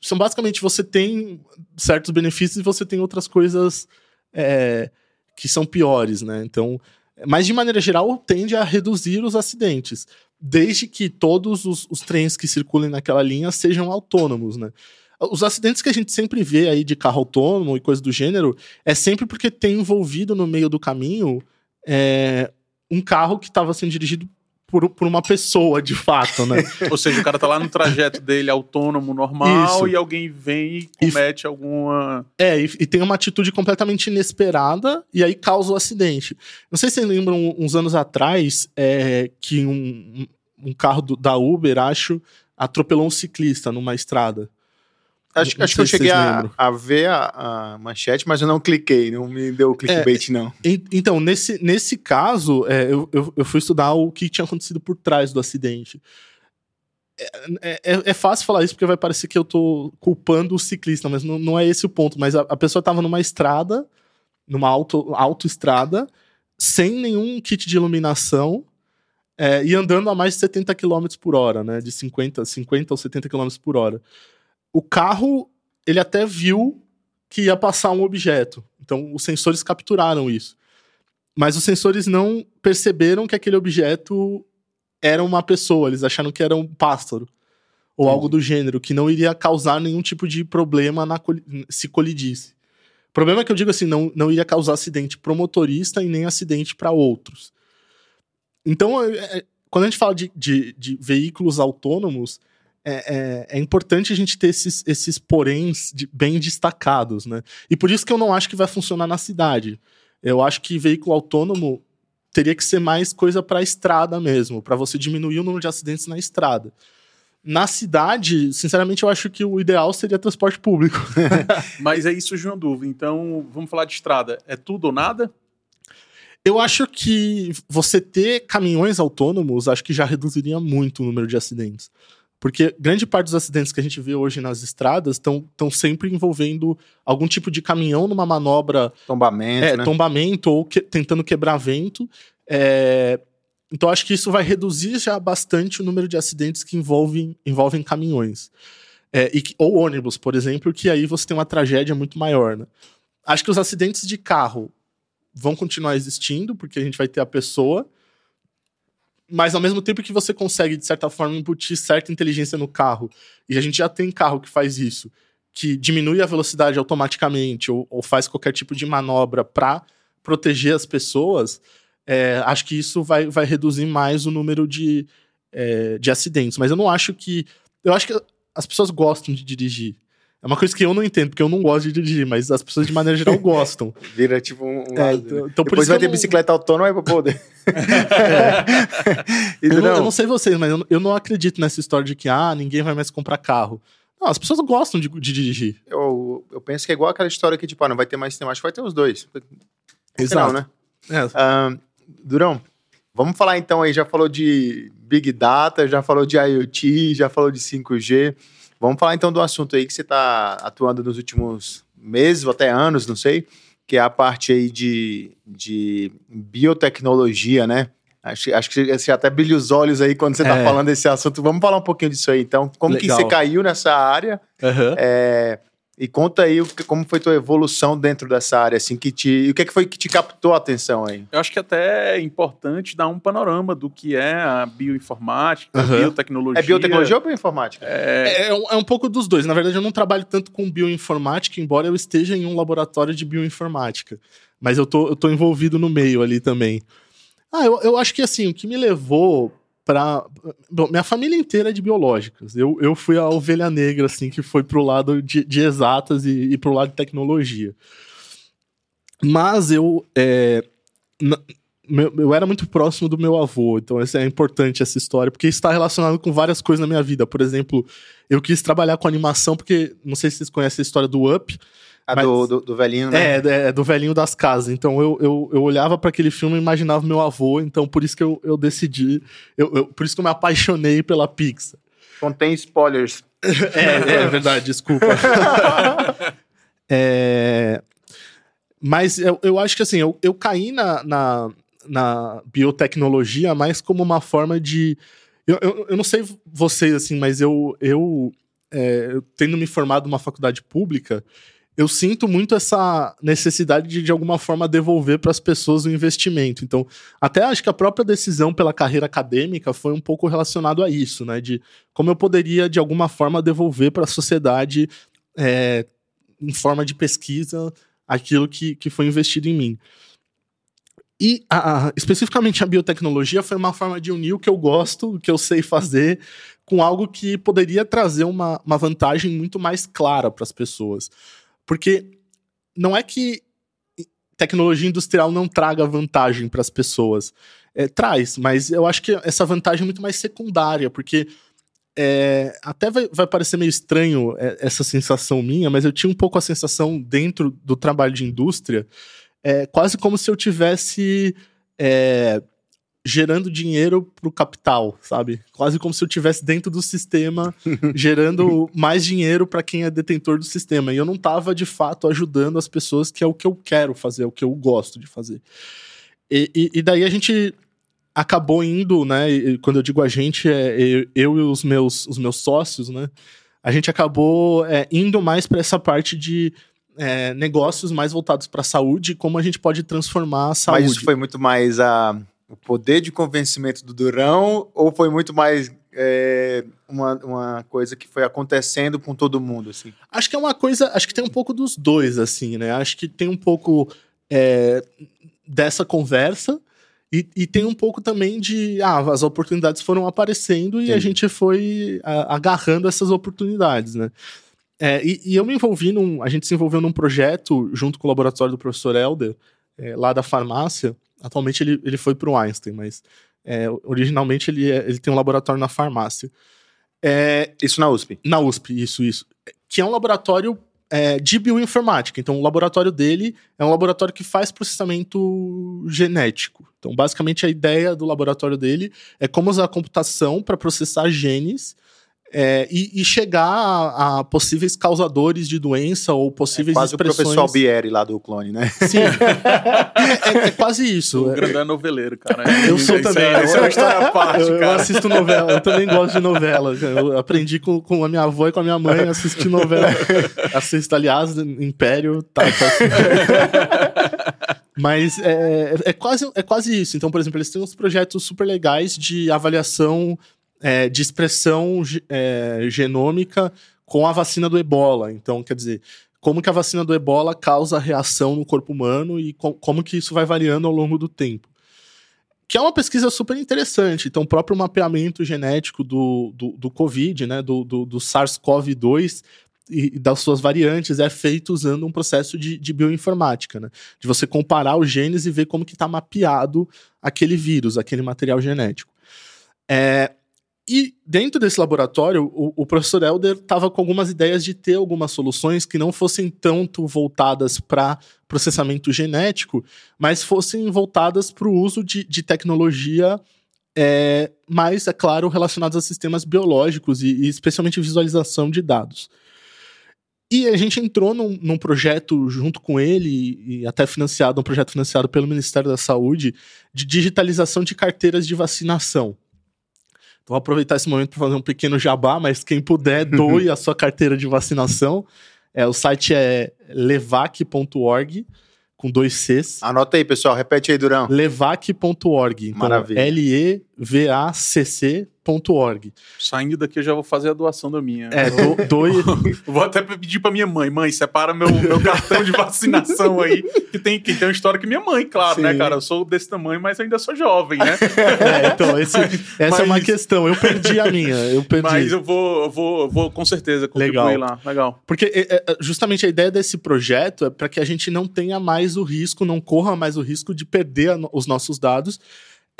Speaker 3: são basicamente, você tem certos benefícios e você tem outras coisas é, que são piores, né? Então, mas de maneira geral, tende a reduzir os acidentes, desde que todos os, os trens que circulem naquela linha sejam autônomos, né? Os acidentes que a gente sempre vê aí de carro autônomo e coisa do gênero é sempre porque tem envolvido no meio do caminho é, um carro que estava sendo dirigido por, por uma pessoa, de fato, né?
Speaker 1: Ou seja, o cara tá lá no trajeto dele autônomo, normal,
Speaker 3: Isso.
Speaker 1: e alguém vem e
Speaker 3: E-
Speaker 1: comete alguma.
Speaker 3: É, e, e tem uma atitude completamente inesperada e aí causa o acidente. Não sei se vocês lembram, uns anos atrás, é, que um, um um carro do- da Uber, acho, atropelou um ciclista numa estrada.
Speaker 2: Acho,
Speaker 3: Não
Speaker 2: acho que eu cheguei a, a ver a, a manchete, mas eu não cliquei, não me deu clickbait, não.
Speaker 3: E- então, nesse, nesse caso, é, eu, eu, eu fui estudar o que tinha acontecido por trás do acidente. É, é- é fácil falar isso porque vai parecer que eu tô culpando o ciclista, mas não, não é esse o ponto. Mas a, a pessoa estava numa estrada, numa auto, autoestrada, sem nenhum kit de iluminação é, e andando a mais de 70 km por hora, né? De 50, 50 ou 70 km por hora. O carro, ele até viu que ia passar um objeto. Então, os sensores capturaram isso. Mas os sensores não perceberam que aquele objeto era uma pessoa. Eles acharam que era um pássaro. Ou algo do gênero, que não iria causar nenhum tipo de problema na se colidisse. O problema é que eu digo assim, não, não iria causar acidente pro motorista e nem acidente para outros. Então, é- é- quando a gente fala de, de, de veículos autônomos, é, é- é importante a gente ter esses, esses poréns de- bem destacados, né? E por isso que eu não acho que vai funcionar na cidade. Eu acho que veículo autônomo teria que ser mais coisa para estrada mesmo, para você diminuir o número de acidentes na estrada. Na cidade, sinceramente, eu acho que o ideal seria transporte público.
Speaker 1: Mas aí surgiu uma dúvida. Então, vamos falar de estrada. É tudo ou nada?
Speaker 3: Eu acho que você ter caminhões autônomos, acho que já reduziria muito o número de acidentes. Porque grande parte dos acidentes que a gente vê hoje nas estradas estão sempre envolvendo algum tipo de caminhão numa manobra
Speaker 2: Tombamento,
Speaker 3: É,
Speaker 2: né?
Speaker 3: tombamento ou que- tentando quebrar vento. É, então, acho que isso vai reduzir já bastante o número de acidentes que envolvem, envolvem caminhões. É, e ou ônibus, por exemplo, que aí você tem uma tragédia muito maior. Né? Acho que os acidentes de carro vão continuar existindo, porque a gente vai ter a pessoa. Mas ao mesmo tempo que você consegue, de certa forma, embutir certa inteligência no carro, e a gente já tem carro que faz isso, que diminui a velocidade automaticamente ou, ou faz qualquer tipo de manobra para proteger as pessoas, é, acho que isso vai, vai reduzir mais o número de, é, de acidentes. Mas eu não acho que. Eu acho que as pessoas gostam de dirigir. É uma coisa que eu não entendo, porque eu não gosto de dirigir, mas as pessoas de maneira geral gostam.
Speaker 2: Vira tipo um. um
Speaker 3: É,
Speaker 2: lazer,
Speaker 3: então,
Speaker 2: né?
Speaker 3: então
Speaker 2: Depois vai ter
Speaker 3: não-
Speaker 2: bicicleta autônoma aí pra poder. E
Speaker 3: Eu não, eu não sei vocês, mas eu não, eu não acredito nessa história de que ah, ninguém vai mais comprar carro. Não, as pessoas gostam de, de dirigir.
Speaker 2: eu, eu penso que é igual aquela história que, tipo, ah, não vai ter mais cinema, acho que vai ter os dois. Que Não, né?
Speaker 3: É,
Speaker 2: Ahn, Durão, vamos falar então aí, já falou de Big Data, já falou de IoT, já falou de 5G. Vamos falar então do assunto aí que você está atuando nos últimos meses, ou até anos, não sei, que é a parte aí de, de biotecnologia, né? Acho, acho que você até brilha os olhos aí quando você está
Speaker 3: É.
Speaker 2: falando desse assunto. Vamos falar um pouquinho disso aí, então. Como que
Speaker 3: Legal.
Speaker 2: você caiu nessa área?
Speaker 3: aham.
Speaker 2: É, E conta aí o que- como foi tua evolução dentro dessa área, assim, que te. E o que, é que foi que te captou a atenção aí?
Speaker 1: Eu acho que até é importante dar um panorama do que é a bioinformática, a
Speaker 3: Aham.
Speaker 1: biotecnologia.
Speaker 2: É biotecnologia ou bioinformática?
Speaker 1: É,
Speaker 3: É, um, é um pouco dos dois. Na verdade, eu não trabalho tanto com bioinformática, embora eu esteja em um laboratório de bioinformática. Mas eu tô, eu tô envolvido no meio ali também. Ah, eu, eu acho que assim, o que me levou Bom, minha família inteira é de biológicas. Eu, eu fui a ovelha negra, assim, que foi pro lado de, de exatas e, e pro lado de tecnologia. Mas eu. é, na- meu- eu era muito próximo do meu avô, então essa é importante essa história, porque está relacionado com várias coisas na minha vida. Por exemplo, eu quis trabalhar com animação, porque não sei se vocês conhecem a história do Up. Mas-
Speaker 2: do, do, do velhinho, né?
Speaker 3: É, é, do velhinho das casas. Então eu, eu, eu olhava para aquele filme e imaginava meu avô, então por isso que eu, eu decidi, eu, eu- por isso que eu me apaixonei pela Pixar.
Speaker 2: Contém spoilers.
Speaker 3: É, é verdade, desculpa. É, mas eu, eu acho que assim, eu, eu caí na, na, na biotecnologia mais como uma forma de. Eu, eu, eu não sei vocês, assim, mas eu, eu, é, eu tendo me formado numa faculdade pública, eu sinto muito essa necessidade de, de alguma forma, devolver para as pessoas o investimento. Então, até acho que a própria decisão pela carreira acadêmica foi um pouco relacionado a isso, né? De como eu poderia, de alguma forma, devolver para a sociedade, é, em forma de pesquisa, aquilo que, que foi investido em mim. E a- a- especificamente a biotecnologia foi uma forma de unir o que eu gosto, o que eu sei fazer, com algo que poderia trazer uma, uma vantagem muito mais clara para as pessoas. Porque não é que tecnologia industrial não traga vantagem para as pessoas. É, traz, mas eu acho que essa vantagem é muito mais secundária, porque é, até vai, vai parecer meio estranho é, essa sensação minha, mas eu tinha um pouco a sensação dentro do trabalho de indústria, é, quase como se eu tivesse é, gerando dinheiro para o capital, sabe? Quase como se eu tivesse dentro do sistema gerando mais dinheiro para quem é detentor do sistema. E eu não estava de fato ajudando as pessoas, que é o que eu quero fazer, é o que eu gosto de fazer. E, e- e daí a gente acabou indo, né? e quando eu digo a gente, é eu, eu e os meus, os meus sócios, né? A gente acabou é, indo mais para essa parte de é, negócios mais voltados para a saúde, como a gente pode transformar a saúde.
Speaker 2: Mas isso foi muito mais a, o poder de convencimento do Durão ou foi muito mais é, uma, uma coisa que foi acontecendo com todo mundo, assim?
Speaker 3: Acho que é uma coisa. Acho que tem um pouco dos dois, assim, né? Acho que tem um pouco é, dessa conversa. E, e tem um pouco também de. Ah, as oportunidades foram aparecendo e a
Speaker 2: Entendi.
Speaker 3: gente foi a- agarrando essas oportunidades, né? É, e, e eu me envolvi num. A gente se envolveu num projeto junto com o laboratório do professor Helder, é, lá da farmácia. Atualmente ele, ele foi para o Einstein, mas é, originalmente ele, é- ele tem um laboratório na farmácia. É,
Speaker 2: Isso na USP.
Speaker 3: na USP, isso, isso. Que é um laboratório é, de bioinformática. Então, o laboratório dele é um laboratório que faz processamento genético. Então, basicamente, a ideia do laboratório dele é como usar a computação para processar genes é, e, e chegar a, a possíveis causadores de doença ou possíveis
Speaker 2: Quase o
Speaker 3: expressões.
Speaker 2: professor Albieri lá do clone, né?
Speaker 3: Sim. é, é- é quase isso.
Speaker 1: o
Speaker 3: É-
Speaker 1: grande noveleiro, cara.
Speaker 3: Eu sou
Speaker 1: Isso
Speaker 3: também.
Speaker 1: É, isso é uma história à parte,
Speaker 3: eu, eu
Speaker 1: cara.
Speaker 3: assisto novela, eu também gosto de novela. Eu aprendi com, com a minha avó e com a minha mãe a assistir novela. Assisto, aliás, Império, tá, tá. Mas é, é, quase, é quase isso. Então, por exemplo, eles têm uns projetos super legais de avaliação é, de expressão é, genômica com a vacina do ebola. Então, quer dizer, como que a vacina do ebola causa reação no corpo humano e co- como que isso vai variando ao longo do tempo. Que é uma pesquisa super interessante. Então, o próprio mapeamento genético do, do, do Covid, né, do, do, do SARS-CoV-2 e, e das suas variantes é feito usando um processo de, de bioinformática, né? De você comparar os genes e ver como que está mapeado aquele vírus, aquele material genético. É, e dentro desse laboratório, o, o professor Helder estava com algumas ideias de ter algumas soluções que não fossem tanto voltadas para processamento genético, mas fossem voltadas para o uso de, de tecnologia é, mais, é claro, relacionadas a sistemas biológicos e, e especialmente visualização de dados. E a gente entrou num, num projeto junto com ele, e, e até financiado, um projeto financiado pelo Ministério da Saúde, de digitalização de carteiras de vacinação. Então, vou aproveitar esse momento para fazer um pequeno jabá, mas quem puder, doe a sua carteira de vacinação. É, o site é levac.org, com dois Cs.
Speaker 2: Anota aí, pessoal. Repete aí, Durão.
Speaker 3: Levac.org. Então,
Speaker 2: Maravilha.
Speaker 3: L-E-V-A-C-C.org.
Speaker 1: Saindo daqui eu já vou fazer a doação da minha.
Speaker 3: É, do, dois.
Speaker 1: Vou até pedir pra minha mãe, mãe, separa meu, meu cartão de vacinação aí, que tem, que tem uma história que minha mãe, claro,
Speaker 3: Sim.
Speaker 1: né, cara? Eu sou desse tamanho, mas ainda sou jovem, né?
Speaker 3: É, então, esse- essa é uma
Speaker 1: mas-
Speaker 3: questão. Eu perdi a minha. Eu perdi.
Speaker 1: Mas eu vou, eu vou, eu vou com certeza contribuir
Speaker 3: Legal.
Speaker 1: lá. Legal.
Speaker 3: Porque é, é, justamente a ideia desse projeto é para que a gente não tenha mais o risco, não corra mais o risco de perder os nossos dados.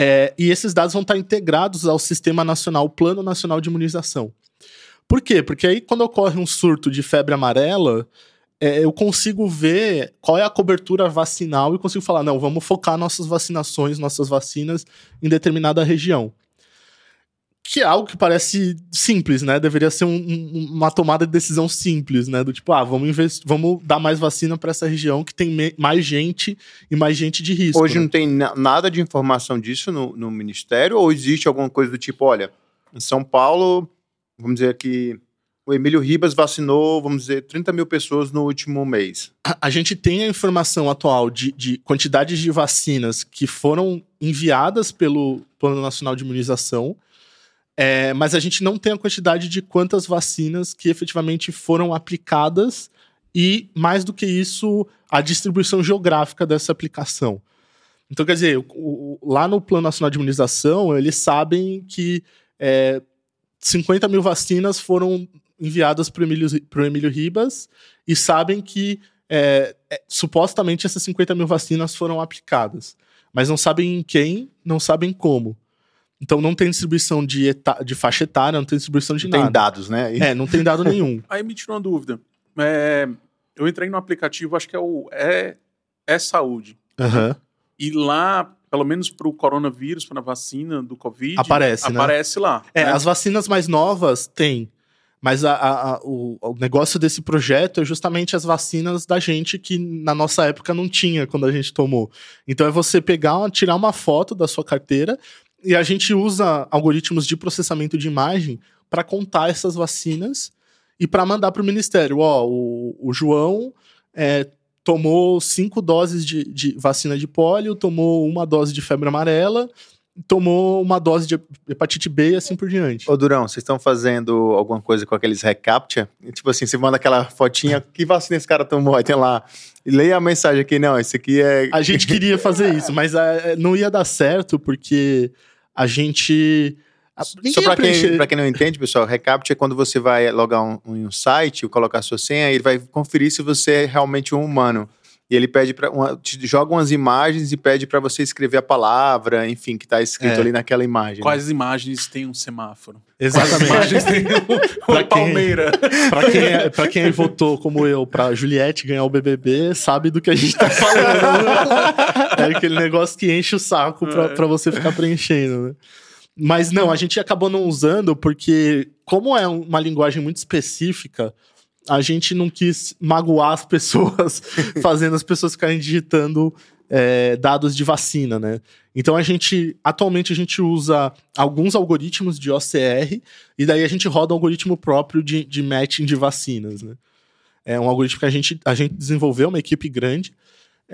Speaker 3: É, e esses dados vão estar integrados ao Sistema Nacional, Plano Nacional de Imunização. Por quê? Porque aí, quando ocorre um surto de febre amarela, é, eu consigo ver qual é a cobertura vacinal e consigo falar: não, vamos focar nossas vacinações, nossas vacinas em determinada região. Que é algo que parece simples, né? Deveria ser um- um- uma tomada de decisão simples, né? Do tipo, ah, vamos, invest... vamos dar mais vacina para essa região que tem mais gente e mais gente de risco.
Speaker 2: Hoje
Speaker 3: né?
Speaker 2: não tem na- nada de informação disso no, no Ministério? Ou existe alguma coisa do tipo, olha, em São Paulo, vamos dizer que o Emílio Ribas vacinou, vamos dizer, 30 mil pessoas no último mês.
Speaker 3: A- a gente tem a informação atual de, de quantidades de vacinas que foram enviadas pelo Plano Nacional de Imunização, é, mas a gente não tem a quantidade de quantas vacinas que efetivamente foram aplicadas e, mais do que isso, a distribuição geográfica dessa aplicação. Então, quer dizer, o- o- lá no Plano Nacional de Imunização, eles sabem que é, 50 mil vacinas foram enviadas para o Emílio, Emílio Ribas e sabem que é, é, supostamente essas 50 mil vacinas foram aplicadas, mas não sabem em quem, não sabem como. Então não tem distribuição de, eta- de faixa etária, não tem distribuição de
Speaker 2: Não tem
Speaker 3: nada.
Speaker 2: dados, né?
Speaker 3: É, não tem dado nenhum.
Speaker 1: Aí me tirou uma dúvida. É, eu entrei no aplicativo, acho que é o É, é Saúde.
Speaker 3: Aham.
Speaker 1: E lá, pelo menos para o coronavírus, para a vacina do Covid,
Speaker 3: Aparece, né?
Speaker 1: aparece lá.
Speaker 3: É,
Speaker 1: né?
Speaker 3: as vacinas mais novas tem. Mas a- a- a- o, o negócio desse projeto é justamente as vacinas da gente que na nossa época não tinha quando a gente tomou. Então é você pegar, uma- tirar uma foto da sua carteira e a gente usa algoritmos de processamento de imagem para contar essas vacinas e para mandar para o ministério. Ó, o, o João é, tomou cinco doses de, de vacina de pólio, tomou uma dose de febre amarela, tomou uma dose de hepatite B e assim por diante.
Speaker 2: Ô, Durão, vocês estão fazendo alguma coisa com aqueles recaptcha? Tipo assim, você manda aquela fotinha, que vacina esse cara tomou? Aí tem lá, leia a mensagem aqui, não, esse aqui é...
Speaker 3: A gente queria fazer isso, mas é, não ia dar certo porque a gente. a- ninguém
Speaker 2: Só
Speaker 3: ia
Speaker 2: pra quem, pra quem não entende, pessoal, recaptcha é quando você vai logar um, um site, colocar sua senha, ele vai conferir se você é realmente um humano. E ele pede para te joga umas imagens e pede pra você escrever a palavra, enfim, que tá escrito
Speaker 3: É.
Speaker 2: ali naquela imagem. né?
Speaker 1: Quais imagens tem um semáforo? Quais
Speaker 3: Exatamente.
Speaker 1: imagens tem
Speaker 3: Pra
Speaker 1: uma
Speaker 3: quem-
Speaker 1: palmeira?
Speaker 3: pra, quem, é- pra quem votou como eu pra Juliette ganhar o BBB, sabe do que a gente tá falando. é aquele negócio que enche o saco pra você ficar preenchendo, né? Mas não, a gente acabou não usando porque, como é uma linguagem muito específica, a gente não quis magoar as pessoas, fazendo as pessoas ficarem digitando é, dados de vacina, né? Então a gente, atualmente a gente usa alguns algoritmos de OCR e daí a gente roda um algoritmo próprio de, de matching de vacinas, né? É um algoritmo que a gente, a gente desenvolveu, uma equipe grande,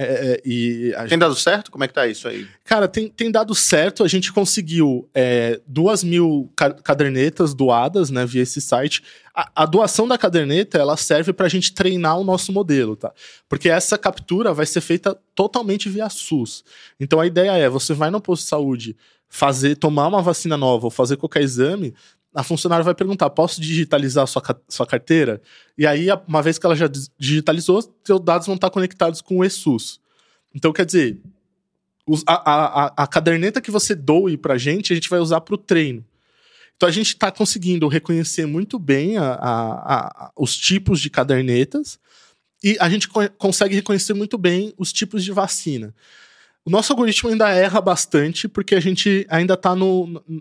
Speaker 3: é, é, e a
Speaker 2: Tem dado certo? Como é que tá isso aí?
Speaker 3: Cara, tem, tem dado certo. A gente conseguiu é, duas mil ca- cadernetas doadas, né, via esse site. A, a doação da caderneta, ela serve pra gente treinar o nosso modelo, tá? Porque essa captura vai ser feita totalmente via SUS. Então a ideia é, você vai no posto de saúde fazer, tomar uma vacina nova ou fazer qualquer exame, a funcionária vai perguntar, posso digitalizar a sua, sua carteira? E aí, a- uma vez que ela já digitalizou, seus dados vão estar conectados com o ESUS. Então, quer dizer, a, a, a- a caderneta que você doe pra gente, a gente vai usar pro treino. Então a gente está conseguindo reconhecer muito bem a- a- a- os tipos de cadernetas e a gente co- consegue reconhecer muito bem os tipos de vacina. O nosso algoritmo ainda erra bastante porque a gente ainda está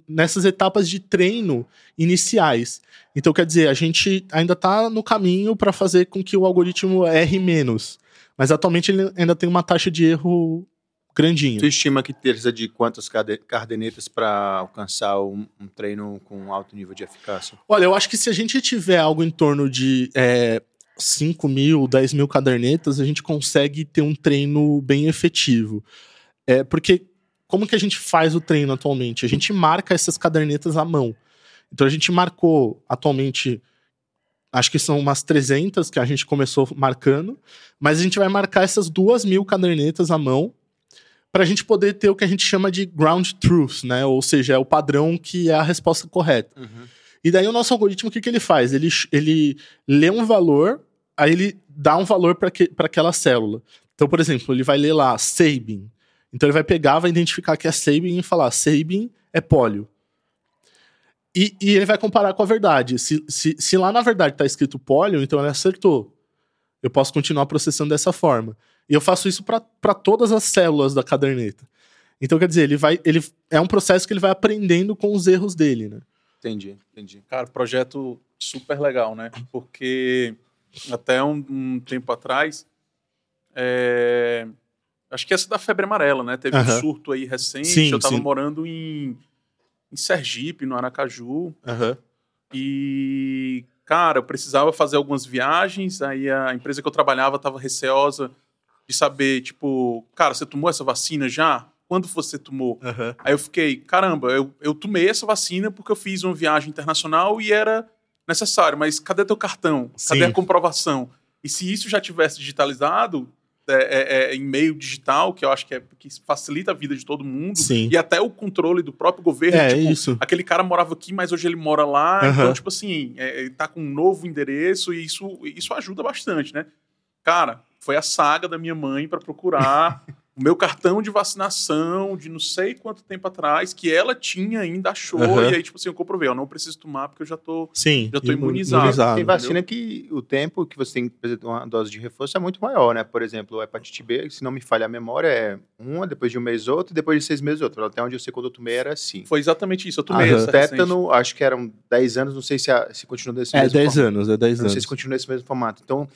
Speaker 3: nessas etapas de treino iniciais. Então, quer dizer, a gente ainda está no caminho para fazer com que o algoritmo erre menos. Mas atualmente ele ainda tem uma taxa de erro grandinha.
Speaker 2: Tu estima que precisa de quantas cadernetas para alcançar um, um treino com alto nível de eficácia?
Speaker 3: Olha, eu acho que se a gente tiver algo em torno de é, 5 mil, 10 mil cadernetas, a gente consegue ter um treino bem efetivo. É, porque como que a gente faz o treino atualmente? A gente marca essas cadernetas à mão. Então a gente marcou atualmente, acho que são umas 300 que a gente começou marcando, mas a gente vai marcar essas duas mil cadernetas à mão para a gente poder ter o que a gente chama de ground truth, né? Ou seja, é o padrão que é a resposta correta.
Speaker 2: Uhum.
Speaker 3: E daí o nosso algoritmo, o que, que ele faz? Ele, ele lê um valor, aí ele dá um valor para aquela célula. Então, por exemplo, ele vai ler lá Sabin. Então ele vai pegar, vai identificar que é Sabin e falar Sabin é pólio. E, e, ele vai comparar com a verdade. Se, se, se lá na verdade está escrito pólio, então ele acertou. Eu posso continuar processando dessa forma. E eu faço isso para todas as células da caderneta. Então, quer dizer, ele vai. Ele, é um processo que ele vai aprendendo com os erros dele, né?
Speaker 2: Entendi, entendi.
Speaker 1: Cara, projeto super legal, né? Porque até um, um tempo atrás. É... Acho que essa da febre amarela, né? Teve um surto aí recente.
Speaker 3: Sim,
Speaker 1: eu tava
Speaker 3: sim.
Speaker 1: morando em, em Sergipe, no Aracaju.
Speaker 3: Uhum.
Speaker 1: E, cara, eu precisava fazer algumas viagens. Aí a empresa que eu trabalhava tava receosa de saber, tipo, cara, você tomou essa vacina já? Quando você tomou?
Speaker 3: Uhum.
Speaker 1: Aí eu fiquei, caramba, eu, eu tomei essa vacina porque eu fiz uma viagem internacional e era necessário, mas cadê teu cartão? Cadê
Speaker 3: Sim.
Speaker 1: a comprovação? E se isso já tivesse digitalizado, é, é, é, em meio digital, que eu acho que, é, que facilita a vida de todo mundo,
Speaker 3: Sim.
Speaker 1: e até o controle do próprio governo.
Speaker 3: É
Speaker 1: tipo,
Speaker 3: isso.
Speaker 1: Aquele cara morava aqui, mas hoje ele mora lá,
Speaker 3: Aham.
Speaker 1: então, tipo assim, é, ele tá com um novo endereço e isso, isso ajuda bastante, né? Cara, foi a saga da minha mãe para procurar o meu cartão de vacinação de não sei quanto tempo atrás, que ela tinha ainda, achou,
Speaker 3: Aham.
Speaker 1: e aí, tipo assim, eu comprovei, eu não preciso tomar porque eu já tô.
Speaker 3: Sim.
Speaker 1: Já tô
Speaker 3: imu-
Speaker 1: imunizado.
Speaker 2: Tem vacina que o tempo que você tem que fazer uma dose de reforço é muito maior, né? Por exemplo, a hepatite B, se não me falha a memória, é uma, depois de um mês outra, e depois de seis meses outra. Até onde eu sei quando eu tomei era assim.
Speaker 1: Foi exatamente isso, eu tomei
Speaker 3: Aham.
Speaker 1: essa recente.
Speaker 2: Tétano, acho que eram 10 anos, não sei se, a- se continua desse
Speaker 3: É
Speaker 2: mesmo
Speaker 3: 10
Speaker 2: formato.
Speaker 3: anos, é 10
Speaker 2: Não
Speaker 3: anos.
Speaker 2: sei se continua nesse mesmo formato. Então,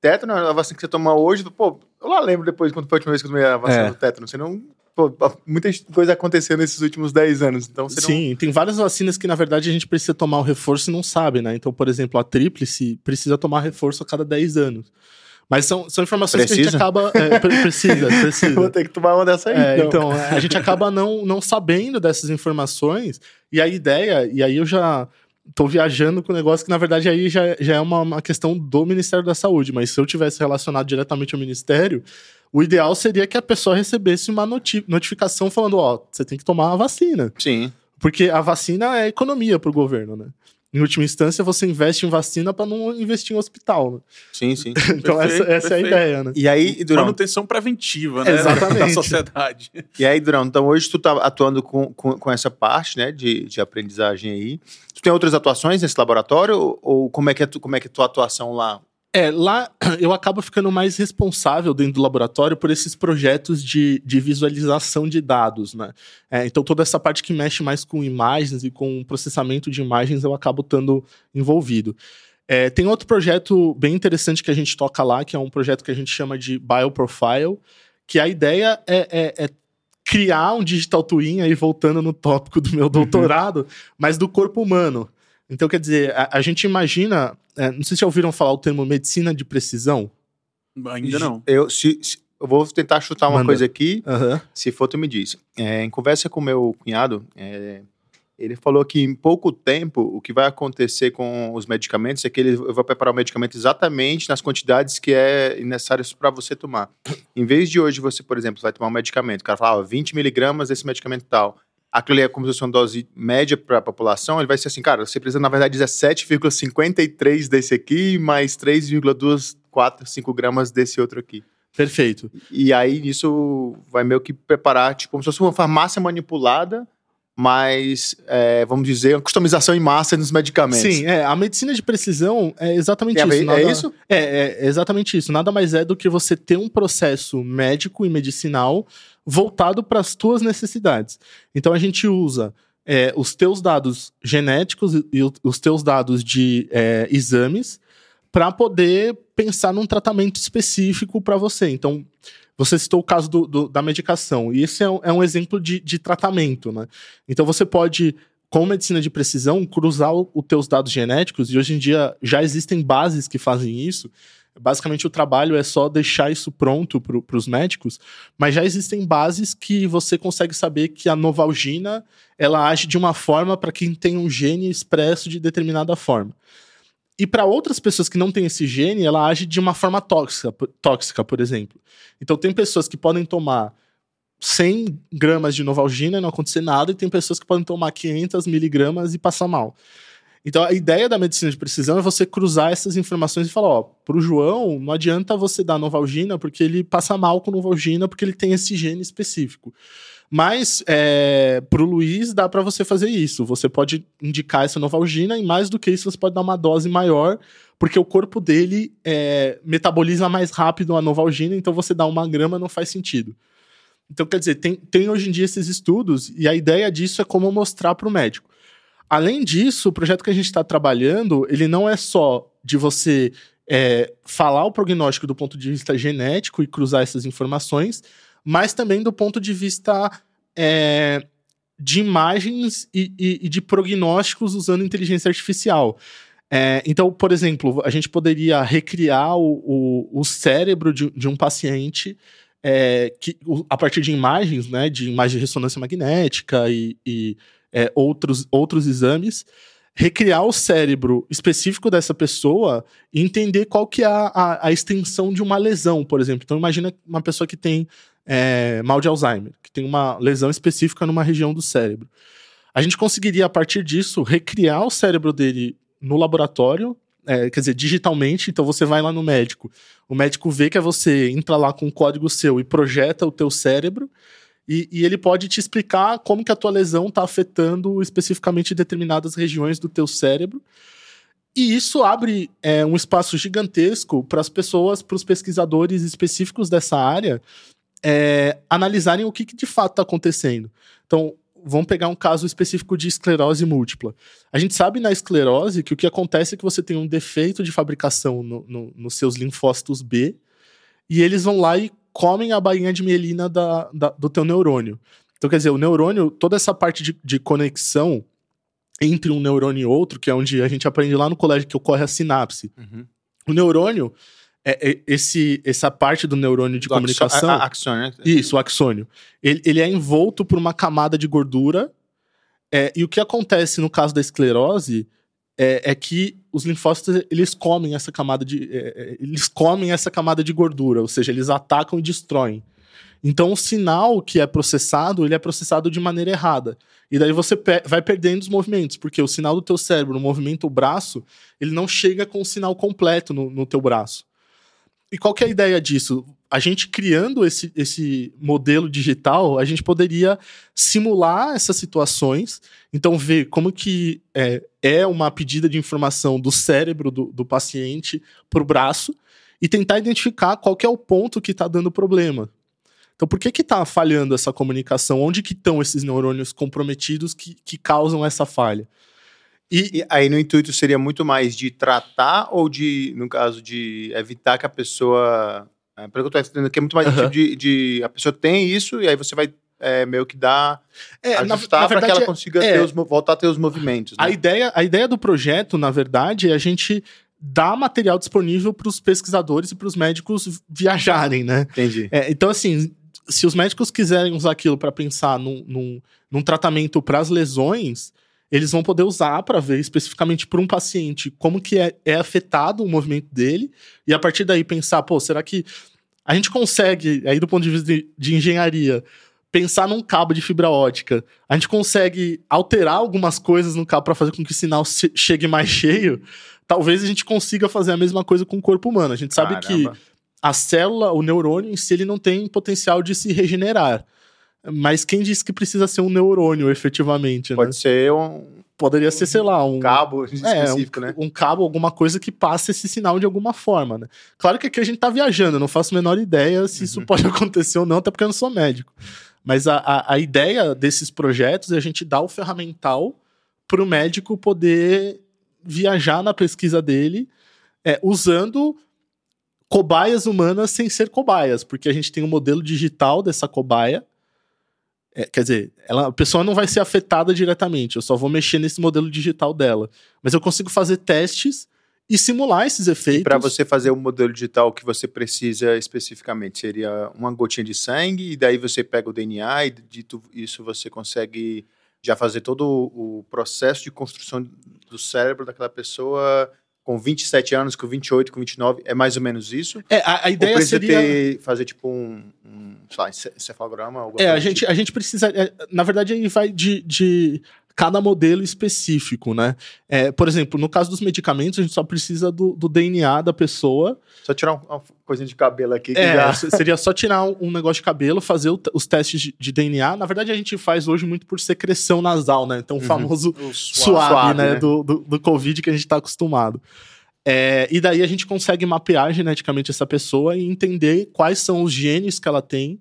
Speaker 2: tétano é a vacina que você toma hoje, pô, eu lá lembro depois quando foi a última vez que eu tomei a vacina
Speaker 3: É.
Speaker 2: do tétano. Você não. Pô, muita coisa aconteceu nesses últimos 10 anos. Então você não.
Speaker 3: Sim, tem várias vacinas que, na verdade, a gente precisa tomar o reforço e não sabe, né? Então, por exemplo, a tríplice precisa tomar reforço a cada 10 anos. Mas são, são informações que a
Speaker 2: Precisa?
Speaker 3: gente acaba. é, pre- precisa, precisa.
Speaker 2: Vou ter que tomar uma dessa aí.
Speaker 3: É,
Speaker 2: então.
Speaker 3: então, a gente acaba não, não sabendo dessas informações, e a ideia, e aí eu já tô viajando com o negócio que, na verdade, aí já, já é uma, uma questão do Ministério da Saúde, mas se eu tivesse relacionado diretamente ao Ministério, o ideal seria que a pessoa recebesse uma noti- notificação falando, ó, você tem que tomar a vacina.
Speaker 2: Sim.
Speaker 3: Porque a vacina é economia pro governo, né? Em última instância, você investe em vacina para não investir em hospital. Né?
Speaker 2: Sim, sim.
Speaker 3: Então,
Speaker 1: Perfeito,
Speaker 3: essa, essa é a
Speaker 1: perfeito.
Speaker 3: ideia, né?
Speaker 2: E aí, Durão,
Speaker 1: Manutenção preventiva, né?
Speaker 3: Exatamente.
Speaker 1: Da sociedade.
Speaker 2: E aí, Durão, então hoje tu tá atuando com, com, com essa parte, né, de, de aprendizagem aí. Tu tem outras atuações nesse laboratório ou, ou como é que é tu, como é que é tua atuação lá?
Speaker 3: É, lá eu acabo ficando mais responsável dentro do laboratório por esses projetos de, de visualização de dados, né? É, então toda essa parte que mexe mais com imagens e com processamento de imagens eu acabo estando envolvido. É, tem outro projeto bem interessante que a gente toca lá, que é um projeto que a gente chama de Bioprofile, que a ideia é, é- é criar um digital twin, aí voltando no tópico do meu doutorado, mas do corpo humano. Então, quer dizer, a, a gente imagina. É, não sei se já ouviram falar o termo medicina de precisão.
Speaker 1: Ainda não.
Speaker 2: Eu, se, se- eu vou tentar chutar uma
Speaker 3: Manda.
Speaker 2: coisa aqui,
Speaker 3: Aham.
Speaker 2: se for tu me diz. É, em conversa com meu cunhado, é, ele falou que em pouco tempo o que vai acontecer com os medicamentos é que ele vai preparar o medicamento exatamente nas quantidades que é necessárias para você tomar. Em vez de hoje você, por exemplo, vai tomar um medicamento, o cara fala, ó, 20 miligramas desse medicamento tal. Aquilo é como se fosse uma dose média para a população, ele vai ser assim, cara, você precisa, na verdade, 17,53 desse aqui, mais 3,245 gramas desse outro aqui.
Speaker 3: Perfeito.
Speaker 2: E aí isso vai meio que preparar, tipo, como se fosse uma farmácia manipulada, mas, é, vamos dizer, customização em massa nos medicamentos.
Speaker 3: Sim, é, a medicina de precisão é exatamente
Speaker 2: ver-
Speaker 3: isso.
Speaker 2: é
Speaker 3: nada-
Speaker 2: isso?
Speaker 3: É, é exatamente isso. Nada mais é do que você ter um processo médico e medicinal voltado para as tuas necessidades. Então a gente usa é, os teus dados genéticos e, os teus dados de é, exames para poder pensar num tratamento específico para você. Então, você citou o caso do- do- da medicação, e esse é um, é um exemplo de, de tratamento, né? Então, você pode com medicina de precisão, cruzar os teus dados genéticos, e hoje em dia já existem bases que fazem isso. Basicamente, o trabalho é só deixar isso pronto para os médicos, mas já existem bases que você consegue saber que a novalgina ela age de uma forma para quem tem um gene expresso de determinada forma. E para outras pessoas que não têm esse gene, ela age de uma forma tóxica, tóxica, por exemplo. Então, tem pessoas que podem tomar 100 gramas de Novalgina e não acontecer nada, e tem pessoas que podem tomar 500 miligramas e passar mal. Então, a ideia da medicina de precisão é você cruzar essas informações e falar: ó, pro João, não adianta você dar Novalgina porque ele passa mal com Novalgina porque ele tem esse gene específico. Mas é, pro Luiz dá para você fazer isso. Você pode indicar essa Novalgina e mais do que isso você pode dar uma dose maior, porque o corpo dele é, metaboliza mais rápido a Novalgina, então você dar uma grama não faz sentido. Então, quer dizer, tem, tem hoje em dia esses estudos e a ideia disso é como mostrar para o médico. Além disso, o projeto que a gente está trabalhando, ele não é só de você é, falar o prognóstico do ponto de vista genético e cruzar essas informações, mas também do ponto de vista é, de imagens e, e, e, de prognósticos usando inteligência artificial. É, então, por exemplo, a gente poderia recriar o, o, o cérebro de, de um paciente é, que, a partir de imagens, né, de imagem de ressonância magnética e, e é, outros, outros exames, recriar o cérebro específico dessa pessoa e entender qual que é a, a, a extensão de uma lesão, por exemplo. Então, imagina uma pessoa que tem é, mal de Alzheimer, que tem uma lesão específica numa região do cérebro. A gente conseguiria, a partir disso, recriar o cérebro dele no laboratório é, quer dizer, digitalmente, então você vai lá no médico, o médico vê que é você, entra lá com um código seu e projeta o teu cérebro, e, e ele pode te explicar como que a tua lesão está afetando especificamente determinadas regiões do teu cérebro, e isso abre é, um espaço gigantesco para as pessoas, para os pesquisadores específicos dessa área, é, analisarem o que, que de fato está acontecendo. Então, vamos pegar um caso específico de esclerose múltipla. A gente sabe na esclerose que o que acontece é que você tem um defeito de fabricação no, no, nos seus linfócitos B e eles vão lá e comem a bainha de mielina da, da, do teu neurônio. Então, quer dizer, o neurônio, toda essa parte de, de conexão entre um neurônio e outro, que é onde a gente aprende lá no colégio que ocorre a sinapse. Uhum. O neurônio, é, é, esse, essa parte do neurônio de do comunicação.
Speaker 2: A, a, axônio, né?
Speaker 3: Isso, o axônio. Ele, ele é envolto por uma camada de gordura. É, e o que acontece no caso da esclerose é, é que os linfócitos eles comem essa camada de é, é, eles comem essa camada de gordura, ou seja, eles atacam e destroem. Então o sinal que é processado, ele é processado de maneira errada. E daí você pe vai perdendo os movimentos, porque o sinal do teu cérebro no movimento o braço, ele não chega com o sinal completo no, no teu braço. E qual que é a ideia disso? A gente criando esse, esse modelo digital, a gente poderia simular essas situações, então ver como que é, é uma pedida de informação do cérebro do, do paciente para o braço e tentar identificar qual que é o ponto que está dando problema. Então, por que que está falhando essa comunicação? Onde que estão esses neurônios comprometidos que, que causam essa falha?
Speaker 2: E, e, aí no intuito seria muito mais de tratar ou de, no caso, de evitar que a pessoa. É, pelo que eu estou entendendo, que é muito mais uhum. tipo de, de, A pessoa tem isso e aí você vai é, meio que dar. É, ajustar para que ela consiga é, os, voltar a ter os movimentos.
Speaker 3: Né? A, ideia, a ideia do projeto, na verdade, é a gente dar material disponível para os pesquisadores e para os médicos viajarem, né?
Speaker 2: Entendi.
Speaker 3: É, então, assim, se os médicos quiserem usar aquilo para pensar num, num, num tratamento para as lesões eles vão poder usar para ver especificamente para um paciente como que é, é afetado o movimento dele e a partir daí pensar, pô, será que a gente consegue, aí do ponto de vista de, de engenharia, pensar num cabo de fibra ótica, a gente consegue alterar algumas coisas no cabo para fazer com que o sinal chegue mais cheio, talvez a gente consiga fazer a mesma coisa com o corpo humano. A gente sabe Caramba. que a célula, o neurônio em si, ele não tem potencial de se regenerar. Mas quem disse que precisa ser um neurônio, efetivamente?
Speaker 2: Pode
Speaker 3: né?
Speaker 2: ser um.
Speaker 3: Poderia ser, sei lá, um.
Speaker 2: Cabo específico,
Speaker 3: é,
Speaker 2: um,
Speaker 3: né? Um cabo, alguma coisa que passe esse sinal de alguma forma, né? Claro que aqui a gente tá viajando, eu não faço a menor ideia se isso uhum. pode acontecer ou não, até porque eu não sou médico. Mas a, a, a ideia desses projetos é a gente dar o ferramental para o médico poder viajar na pesquisa dele é, usando cobaias humanas sem ser cobaias, porque a gente tem um modelo digital dessa cobaia É, quer dizer, ela, a pessoa não vai ser afetada diretamente, eu só vou mexer nesse modelo digital dela. Mas eu consigo fazer testes e simular esses efeitos.
Speaker 2: Para você fazer o modelo digital que você precisa especificamente, seria uma gotinha de sangue, e daí você pega o DNA e dito isso você consegue já fazer todo o processo de construção do cérebro daquela pessoa com 27 anos, com 28, com 29, é mais ou menos isso?
Speaker 3: É, a, a ideia
Speaker 2: Ou
Speaker 3: seria...
Speaker 2: ter, fazer tipo um, um sei lá, encefalograma?
Speaker 3: É, a gente, tipo? a gente precisa... É, na verdade, aí vai de, de cada modelo específico, né? É, por exemplo, no caso dos medicamentos, a gente só precisa do, do DNA da pessoa.
Speaker 2: Só tirar uma coisinha de cabelo aqui.
Speaker 3: é, já... seria só tirar um negócio de cabelo, fazer o, os testes de, de, DNA. Na verdade, a gente faz hoje muito por secreção nasal, né? Então, o uhum. famoso o suave, suave, né? né? Do, do, do Covid que a gente está acostumado. É, e daí a gente consegue mapear geneticamente essa pessoa e entender quais são os genes que ela tem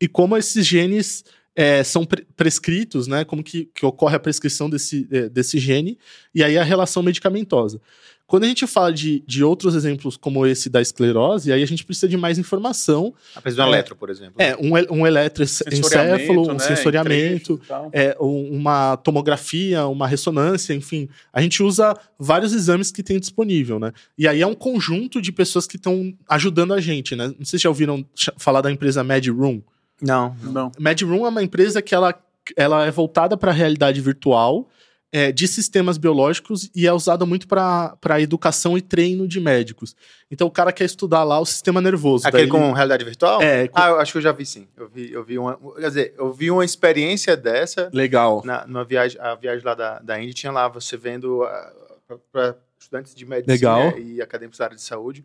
Speaker 3: e como esses genes é, são pre prescritos, né? Como que, que, ocorre a prescrição desse, é, desse gene, e aí a relação medicamentosa. Quando a gente fala de, de outros exemplos como esse da esclerose, aí a gente precisa de mais informação.
Speaker 2: A precisa de um é, eletro, por exemplo.
Speaker 3: É, um, um eletroencefalo, um né, sensoriamento, é, uma tomografia, uma ressonância, enfim. A gente usa vários exames que tem disponível, né? E aí é um conjunto de pessoas que estão ajudando a gente, né? Não sei se já ouviram falar da empresa MedRoom.
Speaker 2: Não, não.
Speaker 3: MedRoom é uma empresa que ela, ela é voltada para a realidade virtual é, de sistemas biológicos e é usada muito para educação e treino de médicos. Então o cara quer estudar lá o sistema nervoso.
Speaker 2: Aquele com realidade virtual?
Speaker 3: É.
Speaker 2: Com... Ah, eu acho que eu já vi sim. Eu vi, eu vi uma. Quer dizer, eu vi uma experiência dessa.
Speaker 3: Legal.
Speaker 2: Na, numa viagem, a viagem lá da, da Índia tinha lá você vendo uh, para estudantes de medicina
Speaker 3: Legal.
Speaker 2: e acadêmicos da área de saúde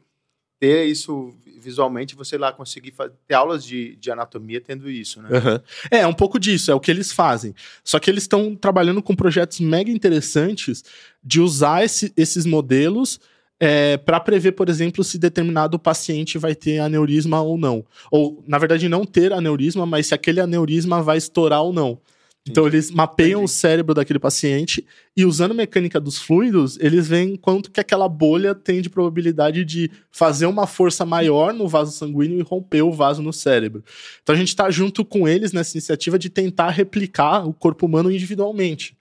Speaker 2: ter isso visualmente, você lá conseguir ter aulas de, de anatomia tendo isso, né?
Speaker 3: Uhum. É, é um pouco disso, é o que eles fazem. Só que eles estão trabalhando com projetos mega interessantes de usar esse, esses modelos é, para prever, por exemplo, se determinado paciente vai ter aneurisma ou não. Ou, na verdade, não ter aneurisma, mas se aquele aneurisma vai estourar ou não. Então eles mapeiam Entendi. o cérebro daquele paciente e usando mecânica dos fluidos, eles veem quanto que aquela bolha tem de probabilidade de fazer uma força maior no vaso sanguíneo e romper o vaso no cérebro. Então a gente está junto com eles nessa iniciativa de tentar replicar o corpo humano individualmente.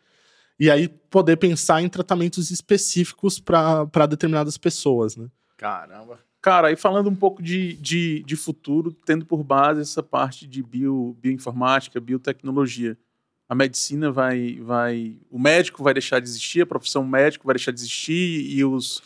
Speaker 3: E aí poder pensar em tratamentos específicos para determinadas pessoas, né?
Speaker 1: Caramba. Cara, e falando um pouco de, de, de futuro, tendo por base essa parte de bio, bioinformática, biotecnologia a medicina vai, vai. O médico vai deixar de existir, a profissão médico vai deixar de existir e os,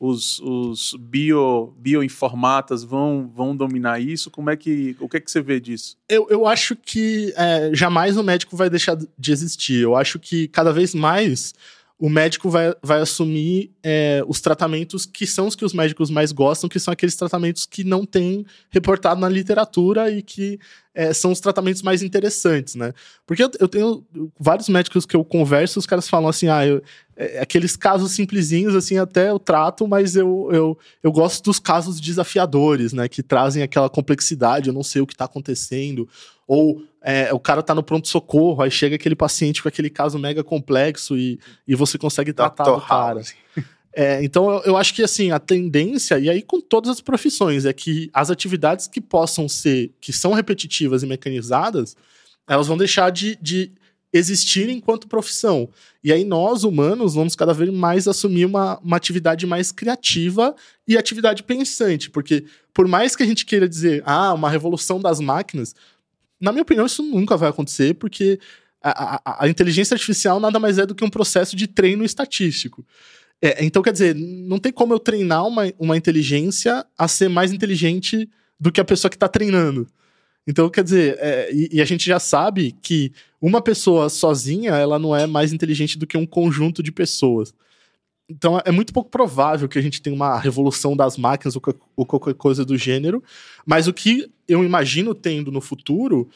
Speaker 1: os, os bio, bioinformatas vão, vão dominar isso? Como é que. O que é que você vê disso?
Speaker 3: Eu, eu acho que é, jamais o médico vai deixar de existir. Eu acho que cada vez mais o médico vai, vai assumir é, os tratamentos que são os que os médicos mais gostam, que são aqueles tratamentos que não tem reportado na literatura e que é, são os tratamentos mais interessantes, né? Porque eu, eu, tenho vários médicos que eu converso, os caras falam assim, ah, eu, é, aqueles casos simplesinhos, assim, até eu trato, mas eu, eu, eu gosto dos casos desafiadores, né? Que trazem aquela complexidade, eu não sei o que está acontecendo, ou é, o cara tá no pronto-socorro, aí chega aquele paciente com aquele caso mega complexo e, e você consegue tratar o cara. É, então eu, eu, acho que assim, a tendência, e aí com todas as profissões, é que as atividades que possam ser, que são repetitivas e mecanizadas, elas vão deixar de, de existir enquanto profissão. E aí nós, humanos, vamos cada vez mais assumir uma, uma atividade mais criativa e atividade pensante. Porque por mais que a gente queira dizer, ah, uma revolução das máquinas, na minha opinião, isso nunca vai acontecer, porque a, a, a inteligência artificial nada mais é do que um processo de treino estatístico. É, então, quer dizer, não tem como eu treinar uma, uma inteligência a ser mais inteligente do que a pessoa que está treinando. Então, quer dizer, é, e, e, a gente já sabe que uma pessoa sozinha, ela não é mais inteligente do que um conjunto de pessoas. Então, é muito pouco provável que a gente tenha uma revolução das máquinas ou, qualquer coisa do gênero. Mas o que eu imagino tendo no futuro,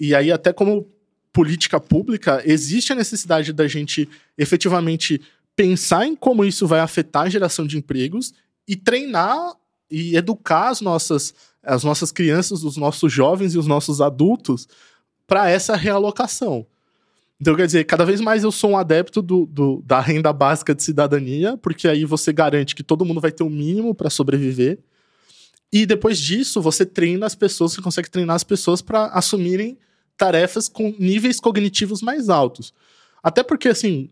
Speaker 3: e aí até como política pública, existe a necessidade da gente efetivamente pensar em como isso vai afetar a geração de empregos e treinar e educar as nossas, as nossas crianças, os nossos jovens e os nossos adultos para essa realocação. Então, quer dizer, cada vez mais eu sou um adepto do, do, da renda básica de cidadania, porque aí você garante que todo mundo vai ter o um mínimo para sobreviver. E depois disso, você treina as pessoas, você consegue treinar as pessoas para assumirem tarefas com níveis cognitivos mais altos. Até porque, assim,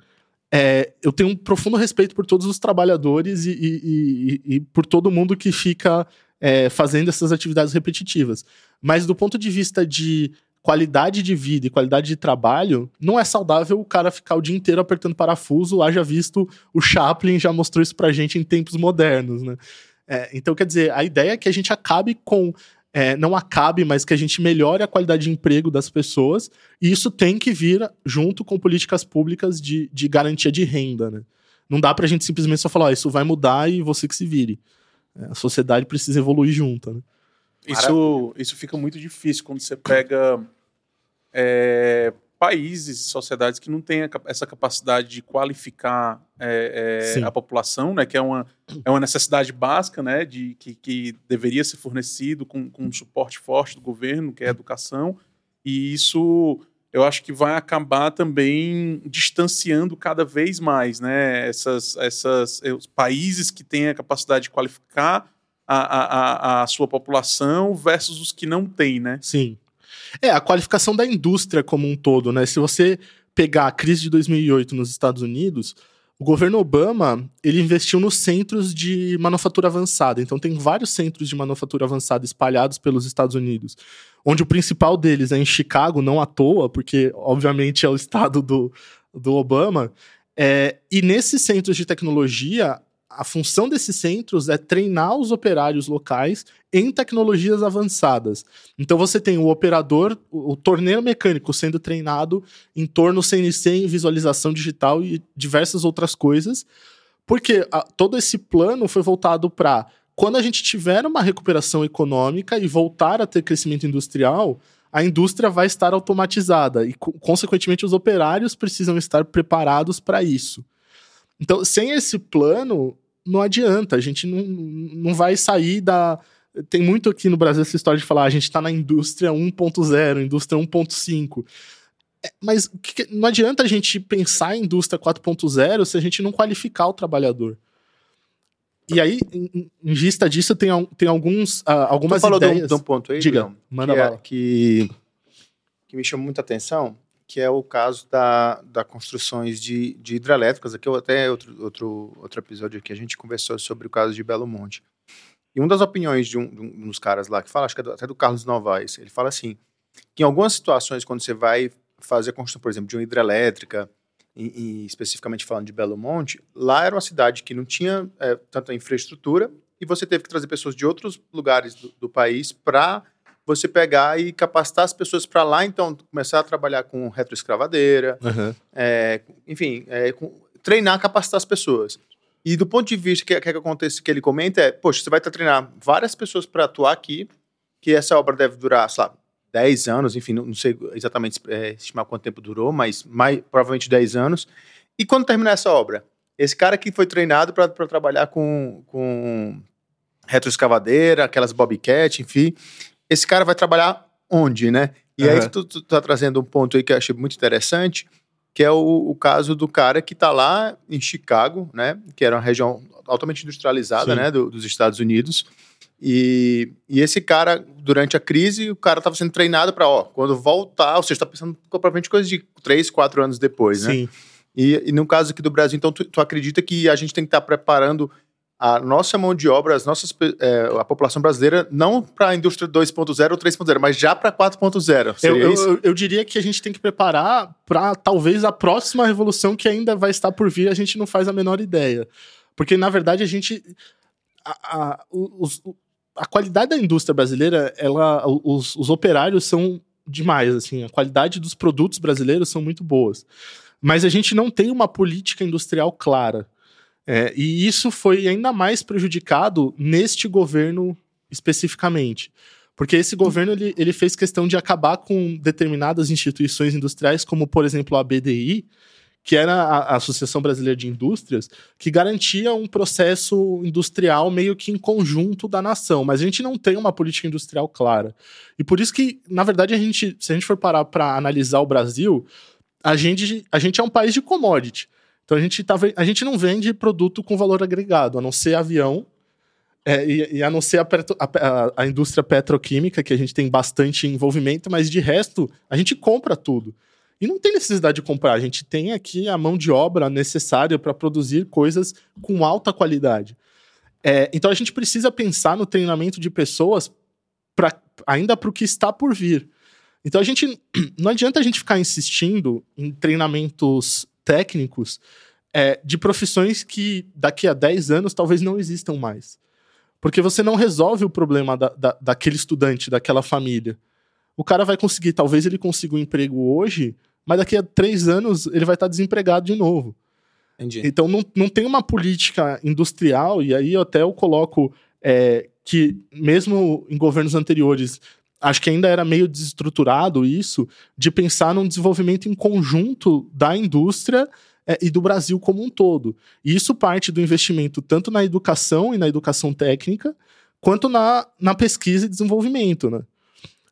Speaker 3: é, eu tenho um profundo respeito por todos os trabalhadores e, e, e, e por todo mundo que fica é, fazendo essas atividades repetitivas. Mas do ponto de vista de qualidade de vida e qualidade de trabalho, não é saudável o cara ficar o dia inteiro apertando parafuso. Haja visto, o Chaplin já mostrou isso pra gente em tempos modernos, né? É, então, quer dizer, a ideia é que a gente acabe com. É, não acabe, mas que a gente melhore a qualidade de emprego das pessoas, e isso tem que vir junto com políticas públicas de, de garantia de renda, né? Não dá pra gente simplesmente só falar, isso vai mudar e você que se vire. É, a sociedade precisa evoluir junto, né?
Speaker 1: Isso, isso fica muito difícil quando você pega é, países e sociedades que não têm essa capacidade de qualificar é, é, a população, né, que é uma, é uma necessidade básica, né, de, que, que deveria ser fornecido com, com um suporte forte do governo, que é a educação, e isso eu acho que vai acabar também distanciando cada vez mais né, essas, essas, os países que têm a capacidade de qualificar a, a, a, sua população versus os que não têm, né?
Speaker 3: Sim. É, a qualificação da indústria como um todo, né? Se você pegar a crise de 2008 nos Estados Unidos, o governo Obama, ele investiu nos centros de manufatura avançada. Então tem vários centros de manufatura avançada espalhados pelos Estados Unidos, onde o principal deles é em Chicago, não à toa, porque obviamente é o estado do, do Obama. É, e nesses centros de tecnologia, a função desses centros é treinar os operários locais em tecnologias avançadas. Então você tem o operador, o, torneiro mecânico sendo treinado em torno CNC, em visualização digital e diversas outras coisas, porque a, todo esse plano foi voltado para quando a gente tiver uma recuperação econômica e voltar a ter crescimento industrial, a indústria vai estar automatizada e, consequentemente, os operários precisam estar preparados para isso. Então, sem esse plano, não adianta, a gente não, não vai sair da. Tem muito aqui no Brasil essa história de falar, a gente está na indústria 1.0, indústria 1.5. É, mas não adianta a gente pensar em indústria 4.0 se a gente não qualificar o trabalhador. E aí, em, em vista disso, tem, tem alguns, uh, algumas
Speaker 2: tu falou
Speaker 3: ideias...
Speaker 2: de um, ponto aí,
Speaker 3: Diga, manda
Speaker 2: que,
Speaker 3: é,
Speaker 2: que, que me chama muita atenção, que é o caso da, da construções de, de hidrelétricas. Aqui eu até outro, outro, outro episódio que a gente conversou sobre o caso de Belo Monte. E uma das opiniões de um, de um dos caras lá que fala, acho que é do, até do Carlos Novaes, ele fala assim, que em algumas situações, quando você vai fazer a construção, por exemplo, de uma hidrelétrica, e, e especificamente falando de Belo Monte, lá era uma cidade que não tinha é, tanta infraestrutura e você teve que trazer pessoas de outros lugares do, do país para você pegar e capacitar as pessoas para lá, então, começar a trabalhar com retroescravadeira, uhum. é, enfim, é, com, treinar, capacitar as pessoas. E do ponto de vista que, que, que acontece, que ele comenta é, poxa, você vai treinar várias pessoas para atuar aqui, que essa obra deve durar, sei lá, 10 anos, enfim, não, não sei exatamente é, estimar quanto tempo durou, mas mais, provavelmente 10 anos. E quando terminar essa obra? Esse cara que foi treinado para trabalhar com, com retroescavadeira, aquelas bobcat, enfim, esse cara vai trabalhar onde, né? E uhum. aí tu, tu tá trazendo um ponto aí que eu achei muito interessante, que é o, o caso do cara que tá lá em Chicago, né? Que era uma região altamente industrializada, Sim. né? Do, dos Estados Unidos. E, e esse cara, durante a crise, o cara estava sendo treinado para, ó, quando voltar, você está pensando provavelmente coisa de três, quatro anos depois, né? Sim. E, e no caso aqui do Brasil, então, tu, tu acredita que a gente tem que estar tá preparando a nossa mão de obra, as nossas, é, a população brasileira, não para a indústria 2.0 ou 3.0, mas já para 4.0.
Speaker 3: Eu, eu, eu, diria que a gente tem que preparar para talvez a próxima revolução que ainda vai estar por vir, a gente não faz a menor ideia. Porque, na verdade, a gente. A, a, os, a qualidade da indústria brasileira, ela, os, os operários são demais, assim, a qualidade dos produtos brasileiros são muito boas. Mas a gente não tem uma política industrial clara. É, e isso foi ainda mais prejudicado neste governo especificamente. Porque esse governo ele, ele fez questão de acabar com determinadas instituições industriais, como, por exemplo, a BDI, que era a Associação Brasileira de Indústrias, que garantia um processo industrial meio que em conjunto da nação, mas a gente não tem uma política industrial clara. E por isso que, na verdade, a gente, se a gente for parar para analisar o Brasil, a gente, a gente é um país de commodity. Então a gente, a gente não vende produto com valor agregado, a não ser avião É, e, e, a não ser a, a, a, indústria petroquímica, que a gente tem bastante envolvimento, mas de resto, a gente compra tudo. E não tem necessidade de comprar, a gente tem aqui a mão de obra necessária para produzir coisas com alta qualidade. É, então a gente precisa pensar no treinamento de pessoas pra, ainda para o que está por vir. Então a gente não adianta a gente ficar insistindo em treinamentos técnicos é, de profissões que daqui a 10 anos talvez não existam mais. Porque você não resolve o problema da, da, daquele estudante, daquela família. O cara vai conseguir, talvez ele consiga um emprego hoje, mas daqui a três anos ele vai estar desempregado de novo. Entendi. Então não, não tem uma política industrial, e aí até eu coloco é, que, mesmo em governos anteriores, acho que ainda era meio desestruturado isso, de pensar num desenvolvimento em conjunto da indústria é, e do Brasil como um todo. E isso parte do investimento tanto na educação e na educação técnica, quanto na, na pesquisa e desenvolvimento, né?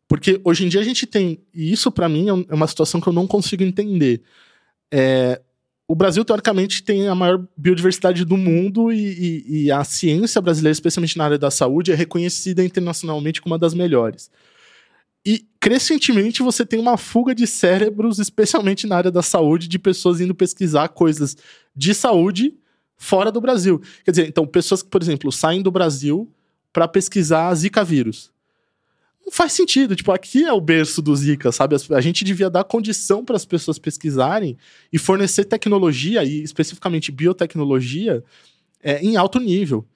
Speaker 3: Porque hoje em dia a gente tem, e isso para mim é, é uma situação que eu não consigo entender. É, o Brasil, teoricamente, tem a maior biodiversidade do mundo e, e, e, a ciência brasileira, especialmente na área da saúde, é reconhecida internacionalmente como uma das melhores. E crescentemente você tem uma fuga de cérebros, especialmente na área da saúde, de pessoas indo pesquisar coisas de saúde fora do Brasil. Quer dizer, então, pessoas que, por exemplo, saem do Brasil para pesquisar Zika vírus. Não faz sentido. Tipo, aqui é o berço do Zika, sabe? A gente devia dar condição para as pessoas pesquisarem e fornecer tecnologia, e especificamente biotecnologia, é, em alto nível.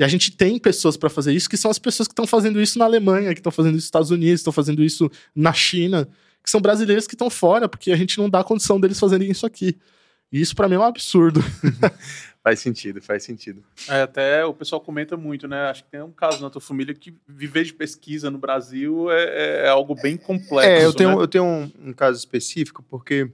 Speaker 3: E a gente tem pessoas para fazer isso, que são as pessoas que estão fazendo isso na Alemanha, que estão fazendo isso nos Estados Unidos, estão fazendo isso na China, que são brasileiros que estão fora, porque a gente não dá condição deles fazerem isso aqui. E isso para mim é um absurdo.
Speaker 2: faz sentido, faz sentido.
Speaker 1: É, até o pessoal comenta muito, né? Acho que tem um caso na tua família que viver de pesquisa no Brasil é, é algo bem complexo.
Speaker 2: É, eu tenho, né? eu tenho um, um caso específico, porque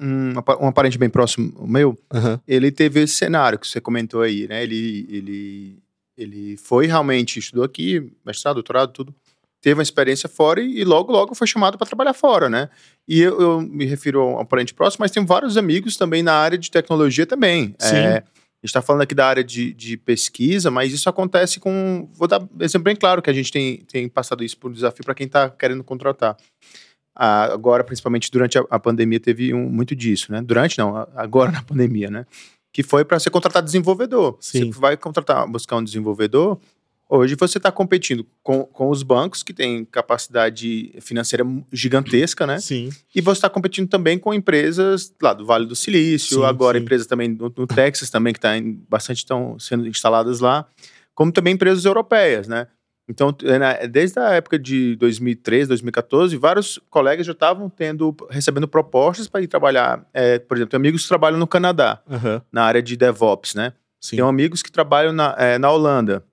Speaker 2: um, um parente bem próximo meu, uhum. ele teve esse cenário que você comentou aí, né? Ele, ele, ele foi realmente, estudou aqui, mestrado, doutorado, tudo. Teve uma experiência fora e, e logo, logo foi chamado para trabalhar fora, né? E eu, eu, me refiro a um parente próximo, mas tem vários amigos também na área de tecnologia também. Sim. É, a gente está falando aqui da área de, de, pesquisa, mas isso acontece com. Vou dar um exemplo bem claro que a gente tem, tem passado isso por desafio para quem está querendo contratar agora, principalmente durante a, a, pandemia, teve um, muito disso, né? Durante, não, agora na pandemia, né? Que foi para você contratar desenvolvedor. Sim. Você vai contratar, buscar um desenvolvedor, hoje você está competindo com, com os bancos que têm capacidade financeira gigantesca, né?
Speaker 3: Sim.
Speaker 2: E você está competindo também com empresas lá do Vale do Silício, sim, agora sim. empresas também no, no Texas também, que tá em, bastante estão sendo instaladas lá, como também empresas europeias, né? Então, é, desde a época de 2013, 2014, vários colegas já estavam tendo, recebendo propostas para ir trabalhar. É, por exemplo, tem amigos que trabalham no Canadá, uhum. na área de DevOps, né? Sim. Tem amigos que trabalham na, é, na Holanda,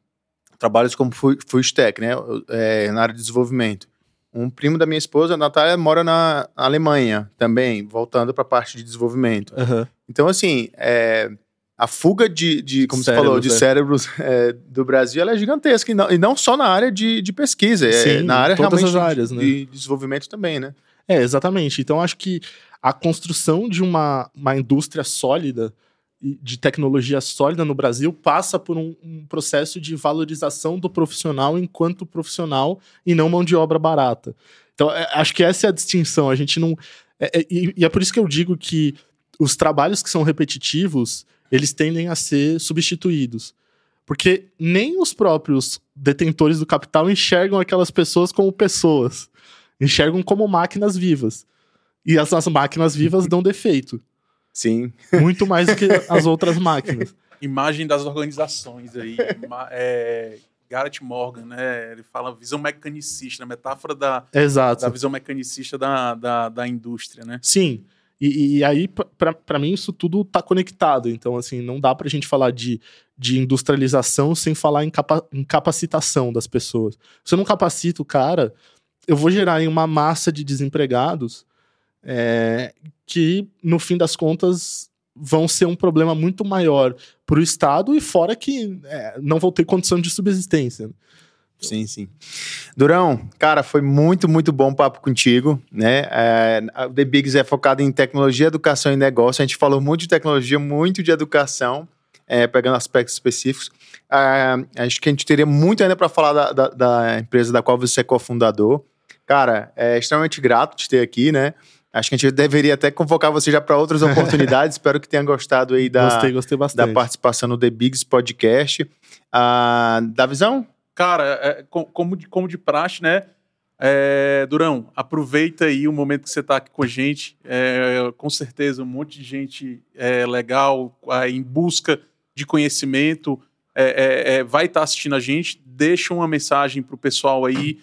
Speaker 2: trabalhos como full stack, né? É, na área de desenvolvimento. Um primo da minha esposa, a Natália, mora na Alemanha também, voltando para a parte de desenvolvimento. Uhum. Então, assim, é, a fuga de, de como cérebros, você falou, de é. cérebros é, do Brasil ela é gigantesca. E não, e não só na área de, de pesquisa, é Sim, é na área
Speaker 3: todas realmente as áreas,
Speaker 2: de,
Speaker 3: né?
Speaker 2: de desenvolvimento também, né?
Speaker 3: É, exatamente. Então, acho que a construção de uma, uma indústria sólida, de tecnologia sólida no Brasil, passa por um, um processo de valorização do profissional enquanto profissional e não mão de obra barata. Então, é, acho que essa é a distinção. A gente não. É, é, e, e é por isso que eu digo que os trabalhos que são repetitivos eles tendem a ser substituídos. Porque nem os próprios detentores do capital enxergam aquelas pessoas como pessoas. Enxergam como máquinas vivas. E as, as máquinas vivas dão defeito.
Speaker 2: Sim.
Speaker 3: Muito mais do que as outras máquinas.
Speaker 1: Imagem das organizações aí. é, Garrett Morgan, né? Ele fala visão mecanicista, a metáfora da,
Speaker 3: Exato.
Speaker 1: da visão mecanicista da, da, da indústria, né?
Speaker 3: Sim. E, e aí, para mim, isso tudo tá conectado. Então, assim, não dá pra gente falar de, de industrialização sem falar em, capa, em capacitação das pessoas. Se eu não capacito o cara, eu vou gerar em uma massa de desempregados é, que, no fim das contas, vão ser um problema muito maior para o Estado e fora que é, não vão ter condição de subsistência.
Speaker 2: Sim, sim. Durão, cara, foi muito, muito bom o papo contigo, né? É, o The Bigs é focado em tecnologia, educação e negócio. A gente falou muito de tecnologia, muito de educação. é, pegando aspectos específicos. Ah, acho que a gente teria muito ainda para falar da, da, da, empresa da qual você é cofundador. Cara, é extremamente grato de ter aqui, né? Acho que a gente deveria até convocar você já para outras oportunidades. Espero que tenha gostado aí da,
Speaker 3: gostei, gostei
Speaker 2: da participação no The Bigs Podcast. Ah, da visão?
Speaker 1: Cara, é, como, de, como de praxe, né? É, Durão, aproveita aí o momento que você está aqui com a gente. É, com certeza, um monte de gente é, legal em busca de conhecimento é, é, é, vai estar tá assistindo a gente. Deixa uma mensagem para o pessoal aí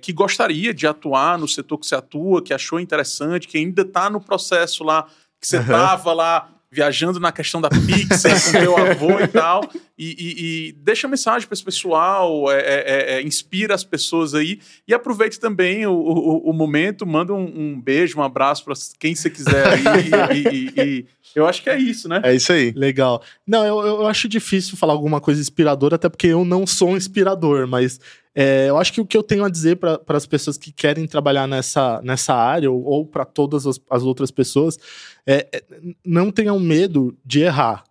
Speaker 1: que gostaria de atuar no setor que você atua, que achou interessante, que ainda está no processo lá, que você estava uhum. lá viajando na questão da Pixar com teu avô e tal. E, e, e deixa mensagem para esse pessoal, é, é, é, é, inspira as pessoas aí. E aproveite também o, o, o momento, manda um, um, beijo, um abraço para quem você quiser aí. e, eu acho que é isso, né?
Speaker 2: É isso aí.
Speaker 3: Legal. Não, eu, eu acho difícil falar alguma coisa inspiradora, até porque eu não sou um inspirador, mas é, eu acho que o que eu tenho a dizer para as pessoas que querem trabalhar nessa, nessa área, ou, ou para todas as, as, outras pessoas, é, é, não tenham medo de errar.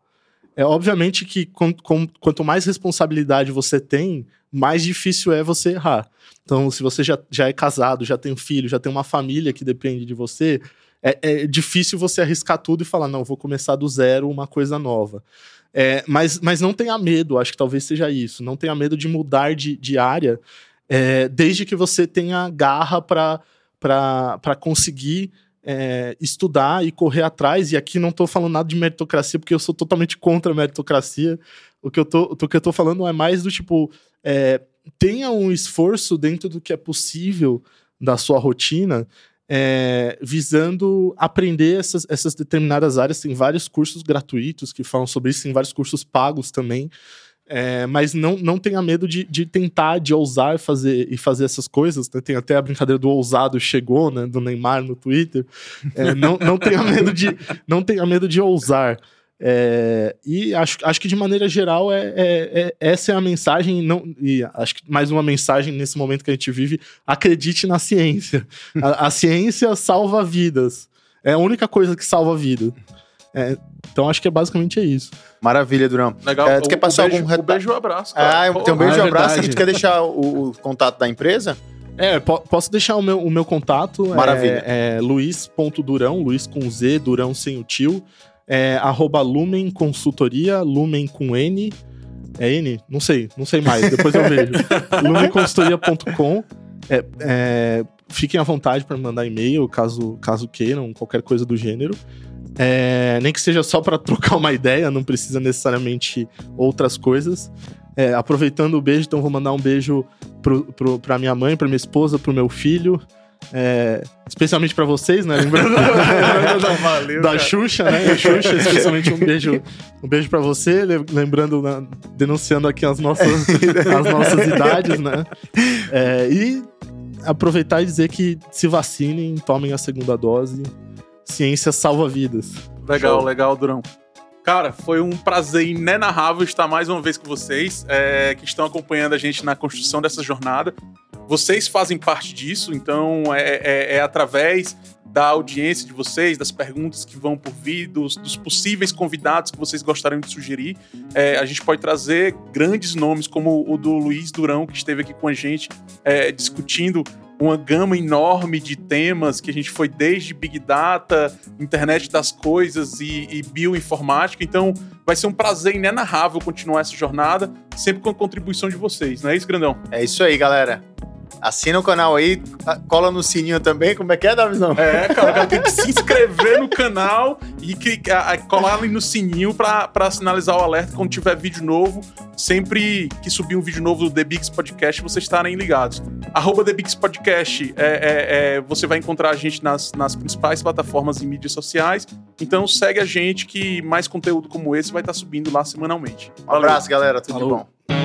Speaker 3: É obviamente que com, com, quanto mais responsabilidade você tem, mais difícil é você errar. Então, se você já, já é casado, já tem filho, já tem uma família que depende de você, é, é difícil você arriscar tudo e falar, não, vou começar do zero uma coisa nova. É, mas, mas não tenha medo, acho que talvez seja isso. Não tenha medo de mudar de, de área, é, desde que você tenha garra para conseguir é, estudar e correr atrás. E aqui não estou falando nada de meritocracia, porque eu sou totalmente contra a meritocracia. O que eu tô, o que eu tô falando é mais do tipo: é, tenha um esforço dentro do que é possível da sua rotina é, visando aprender essas, essas determinadas áreas. Tem vários cursos gratuitos que falam sobre isso, tem vários cursos pagos também. É, mas não, não tenha medo de, de tentar, de ousar fazer, e fazer essas coisas. Né? Tem até a brincadeira do ousado chegou, né? Do Neymar no Twitter. É, não, não, tenha medo de, não tenha medo de ousar. É, e acho, acho que de maneira geral é, é, é, essa é a mensagem, não, e acho que mais uma mensagem nesse momento que a gente vive: acredite na ciência. A, a ciência salva vidas. É a única coisa que salva a vida. É, então acho que é basicamente é isso.
Speaker 2: Maravilha, Durão.
Speaker 1: Legal.
Speaker 2: É, tu quer passar algum
Speaker 1: reto... beijo e um abraço. Cara.
Speaker 2: Ah, tem um beijo e ah, um abraço. E tu quer deixar o, o, contato da empresa?
Speaker 3: É, po posso deixar o meu, o meu contato.
Speaker 2: Maravilha.
Speaker 3: É, é luiz.durão, Luiz com Z, Durão sem o tio é arroba Lumen Consultoria, Lumen com N. É N? Não sei, não sei mais, depois eu vejo. lumenconsultoria.com. É, é, fiquem à vontade para mandar e-mail, caso, caso queiram, qualquer coisa do gênero. É, nem que seja só para trocar uma ideia, não precisa necessariamente outras coisas. É, aproveitando o beijo, então vou mandar um beijo pra minha mãe, pra minha esposa, pro meu filho, é, especialmente para vocês, né? Lembrando Valeu, da. Xuxa, né? A Xuxa, especialmente um beijo, um beijo para você, lembrando, né? denunciando aqui as nossas, as nossas idades, né? É, e aproveitar e dizer que se vacinem, tomem a segunda dose. Ciência salva vidas.
Speaker 1: Legal, Show. legal, Durão. Cara, foi um prazer inenarrável estar mais uma vez com vocês, é, que estão acompanhando a gente na construção dessa jornada. Vocês fazem parte disso, então é, é, é através da audiência de vocês, das perguntas que vão por vir, dos, dos possíveis convidados que vocês gostariam de sugerir. É, a gente pode trazer grandes nomes, como o do Luiz Durão, que esteve aqui com a gente é, discutindo uma gama enorme de temas que a gente foi desde Big Data, internet das coisas e, e bioinformática. Então, vai ser um prazer inenarrável continuar essa jornada, sempre com a contribuição de vocês, não é isso, Grandão?
Speaker 2: É isso aí, galera. Assina o canal aí, cola no sininho também. Como é que é, Davizão?
Speaker 1: É, cara, tem que se inscrever no canal e clicar, colar ali no sininho para sinalizar o alerta quando tiver vídeo novo. Sempre que subir um vídeo novo do The Bigs Podcast, vocês estarem ligados. Arroba The Bigs Podcast, é, é, é, você vai encontrar a gente nas, nas principais plataformas e mídias sociais. Então segue a gente que mais conteúdo como esse vai estar subindo lá semanalmente.
Speaker 2: Um abraço, galera. Tudo Falou. bom.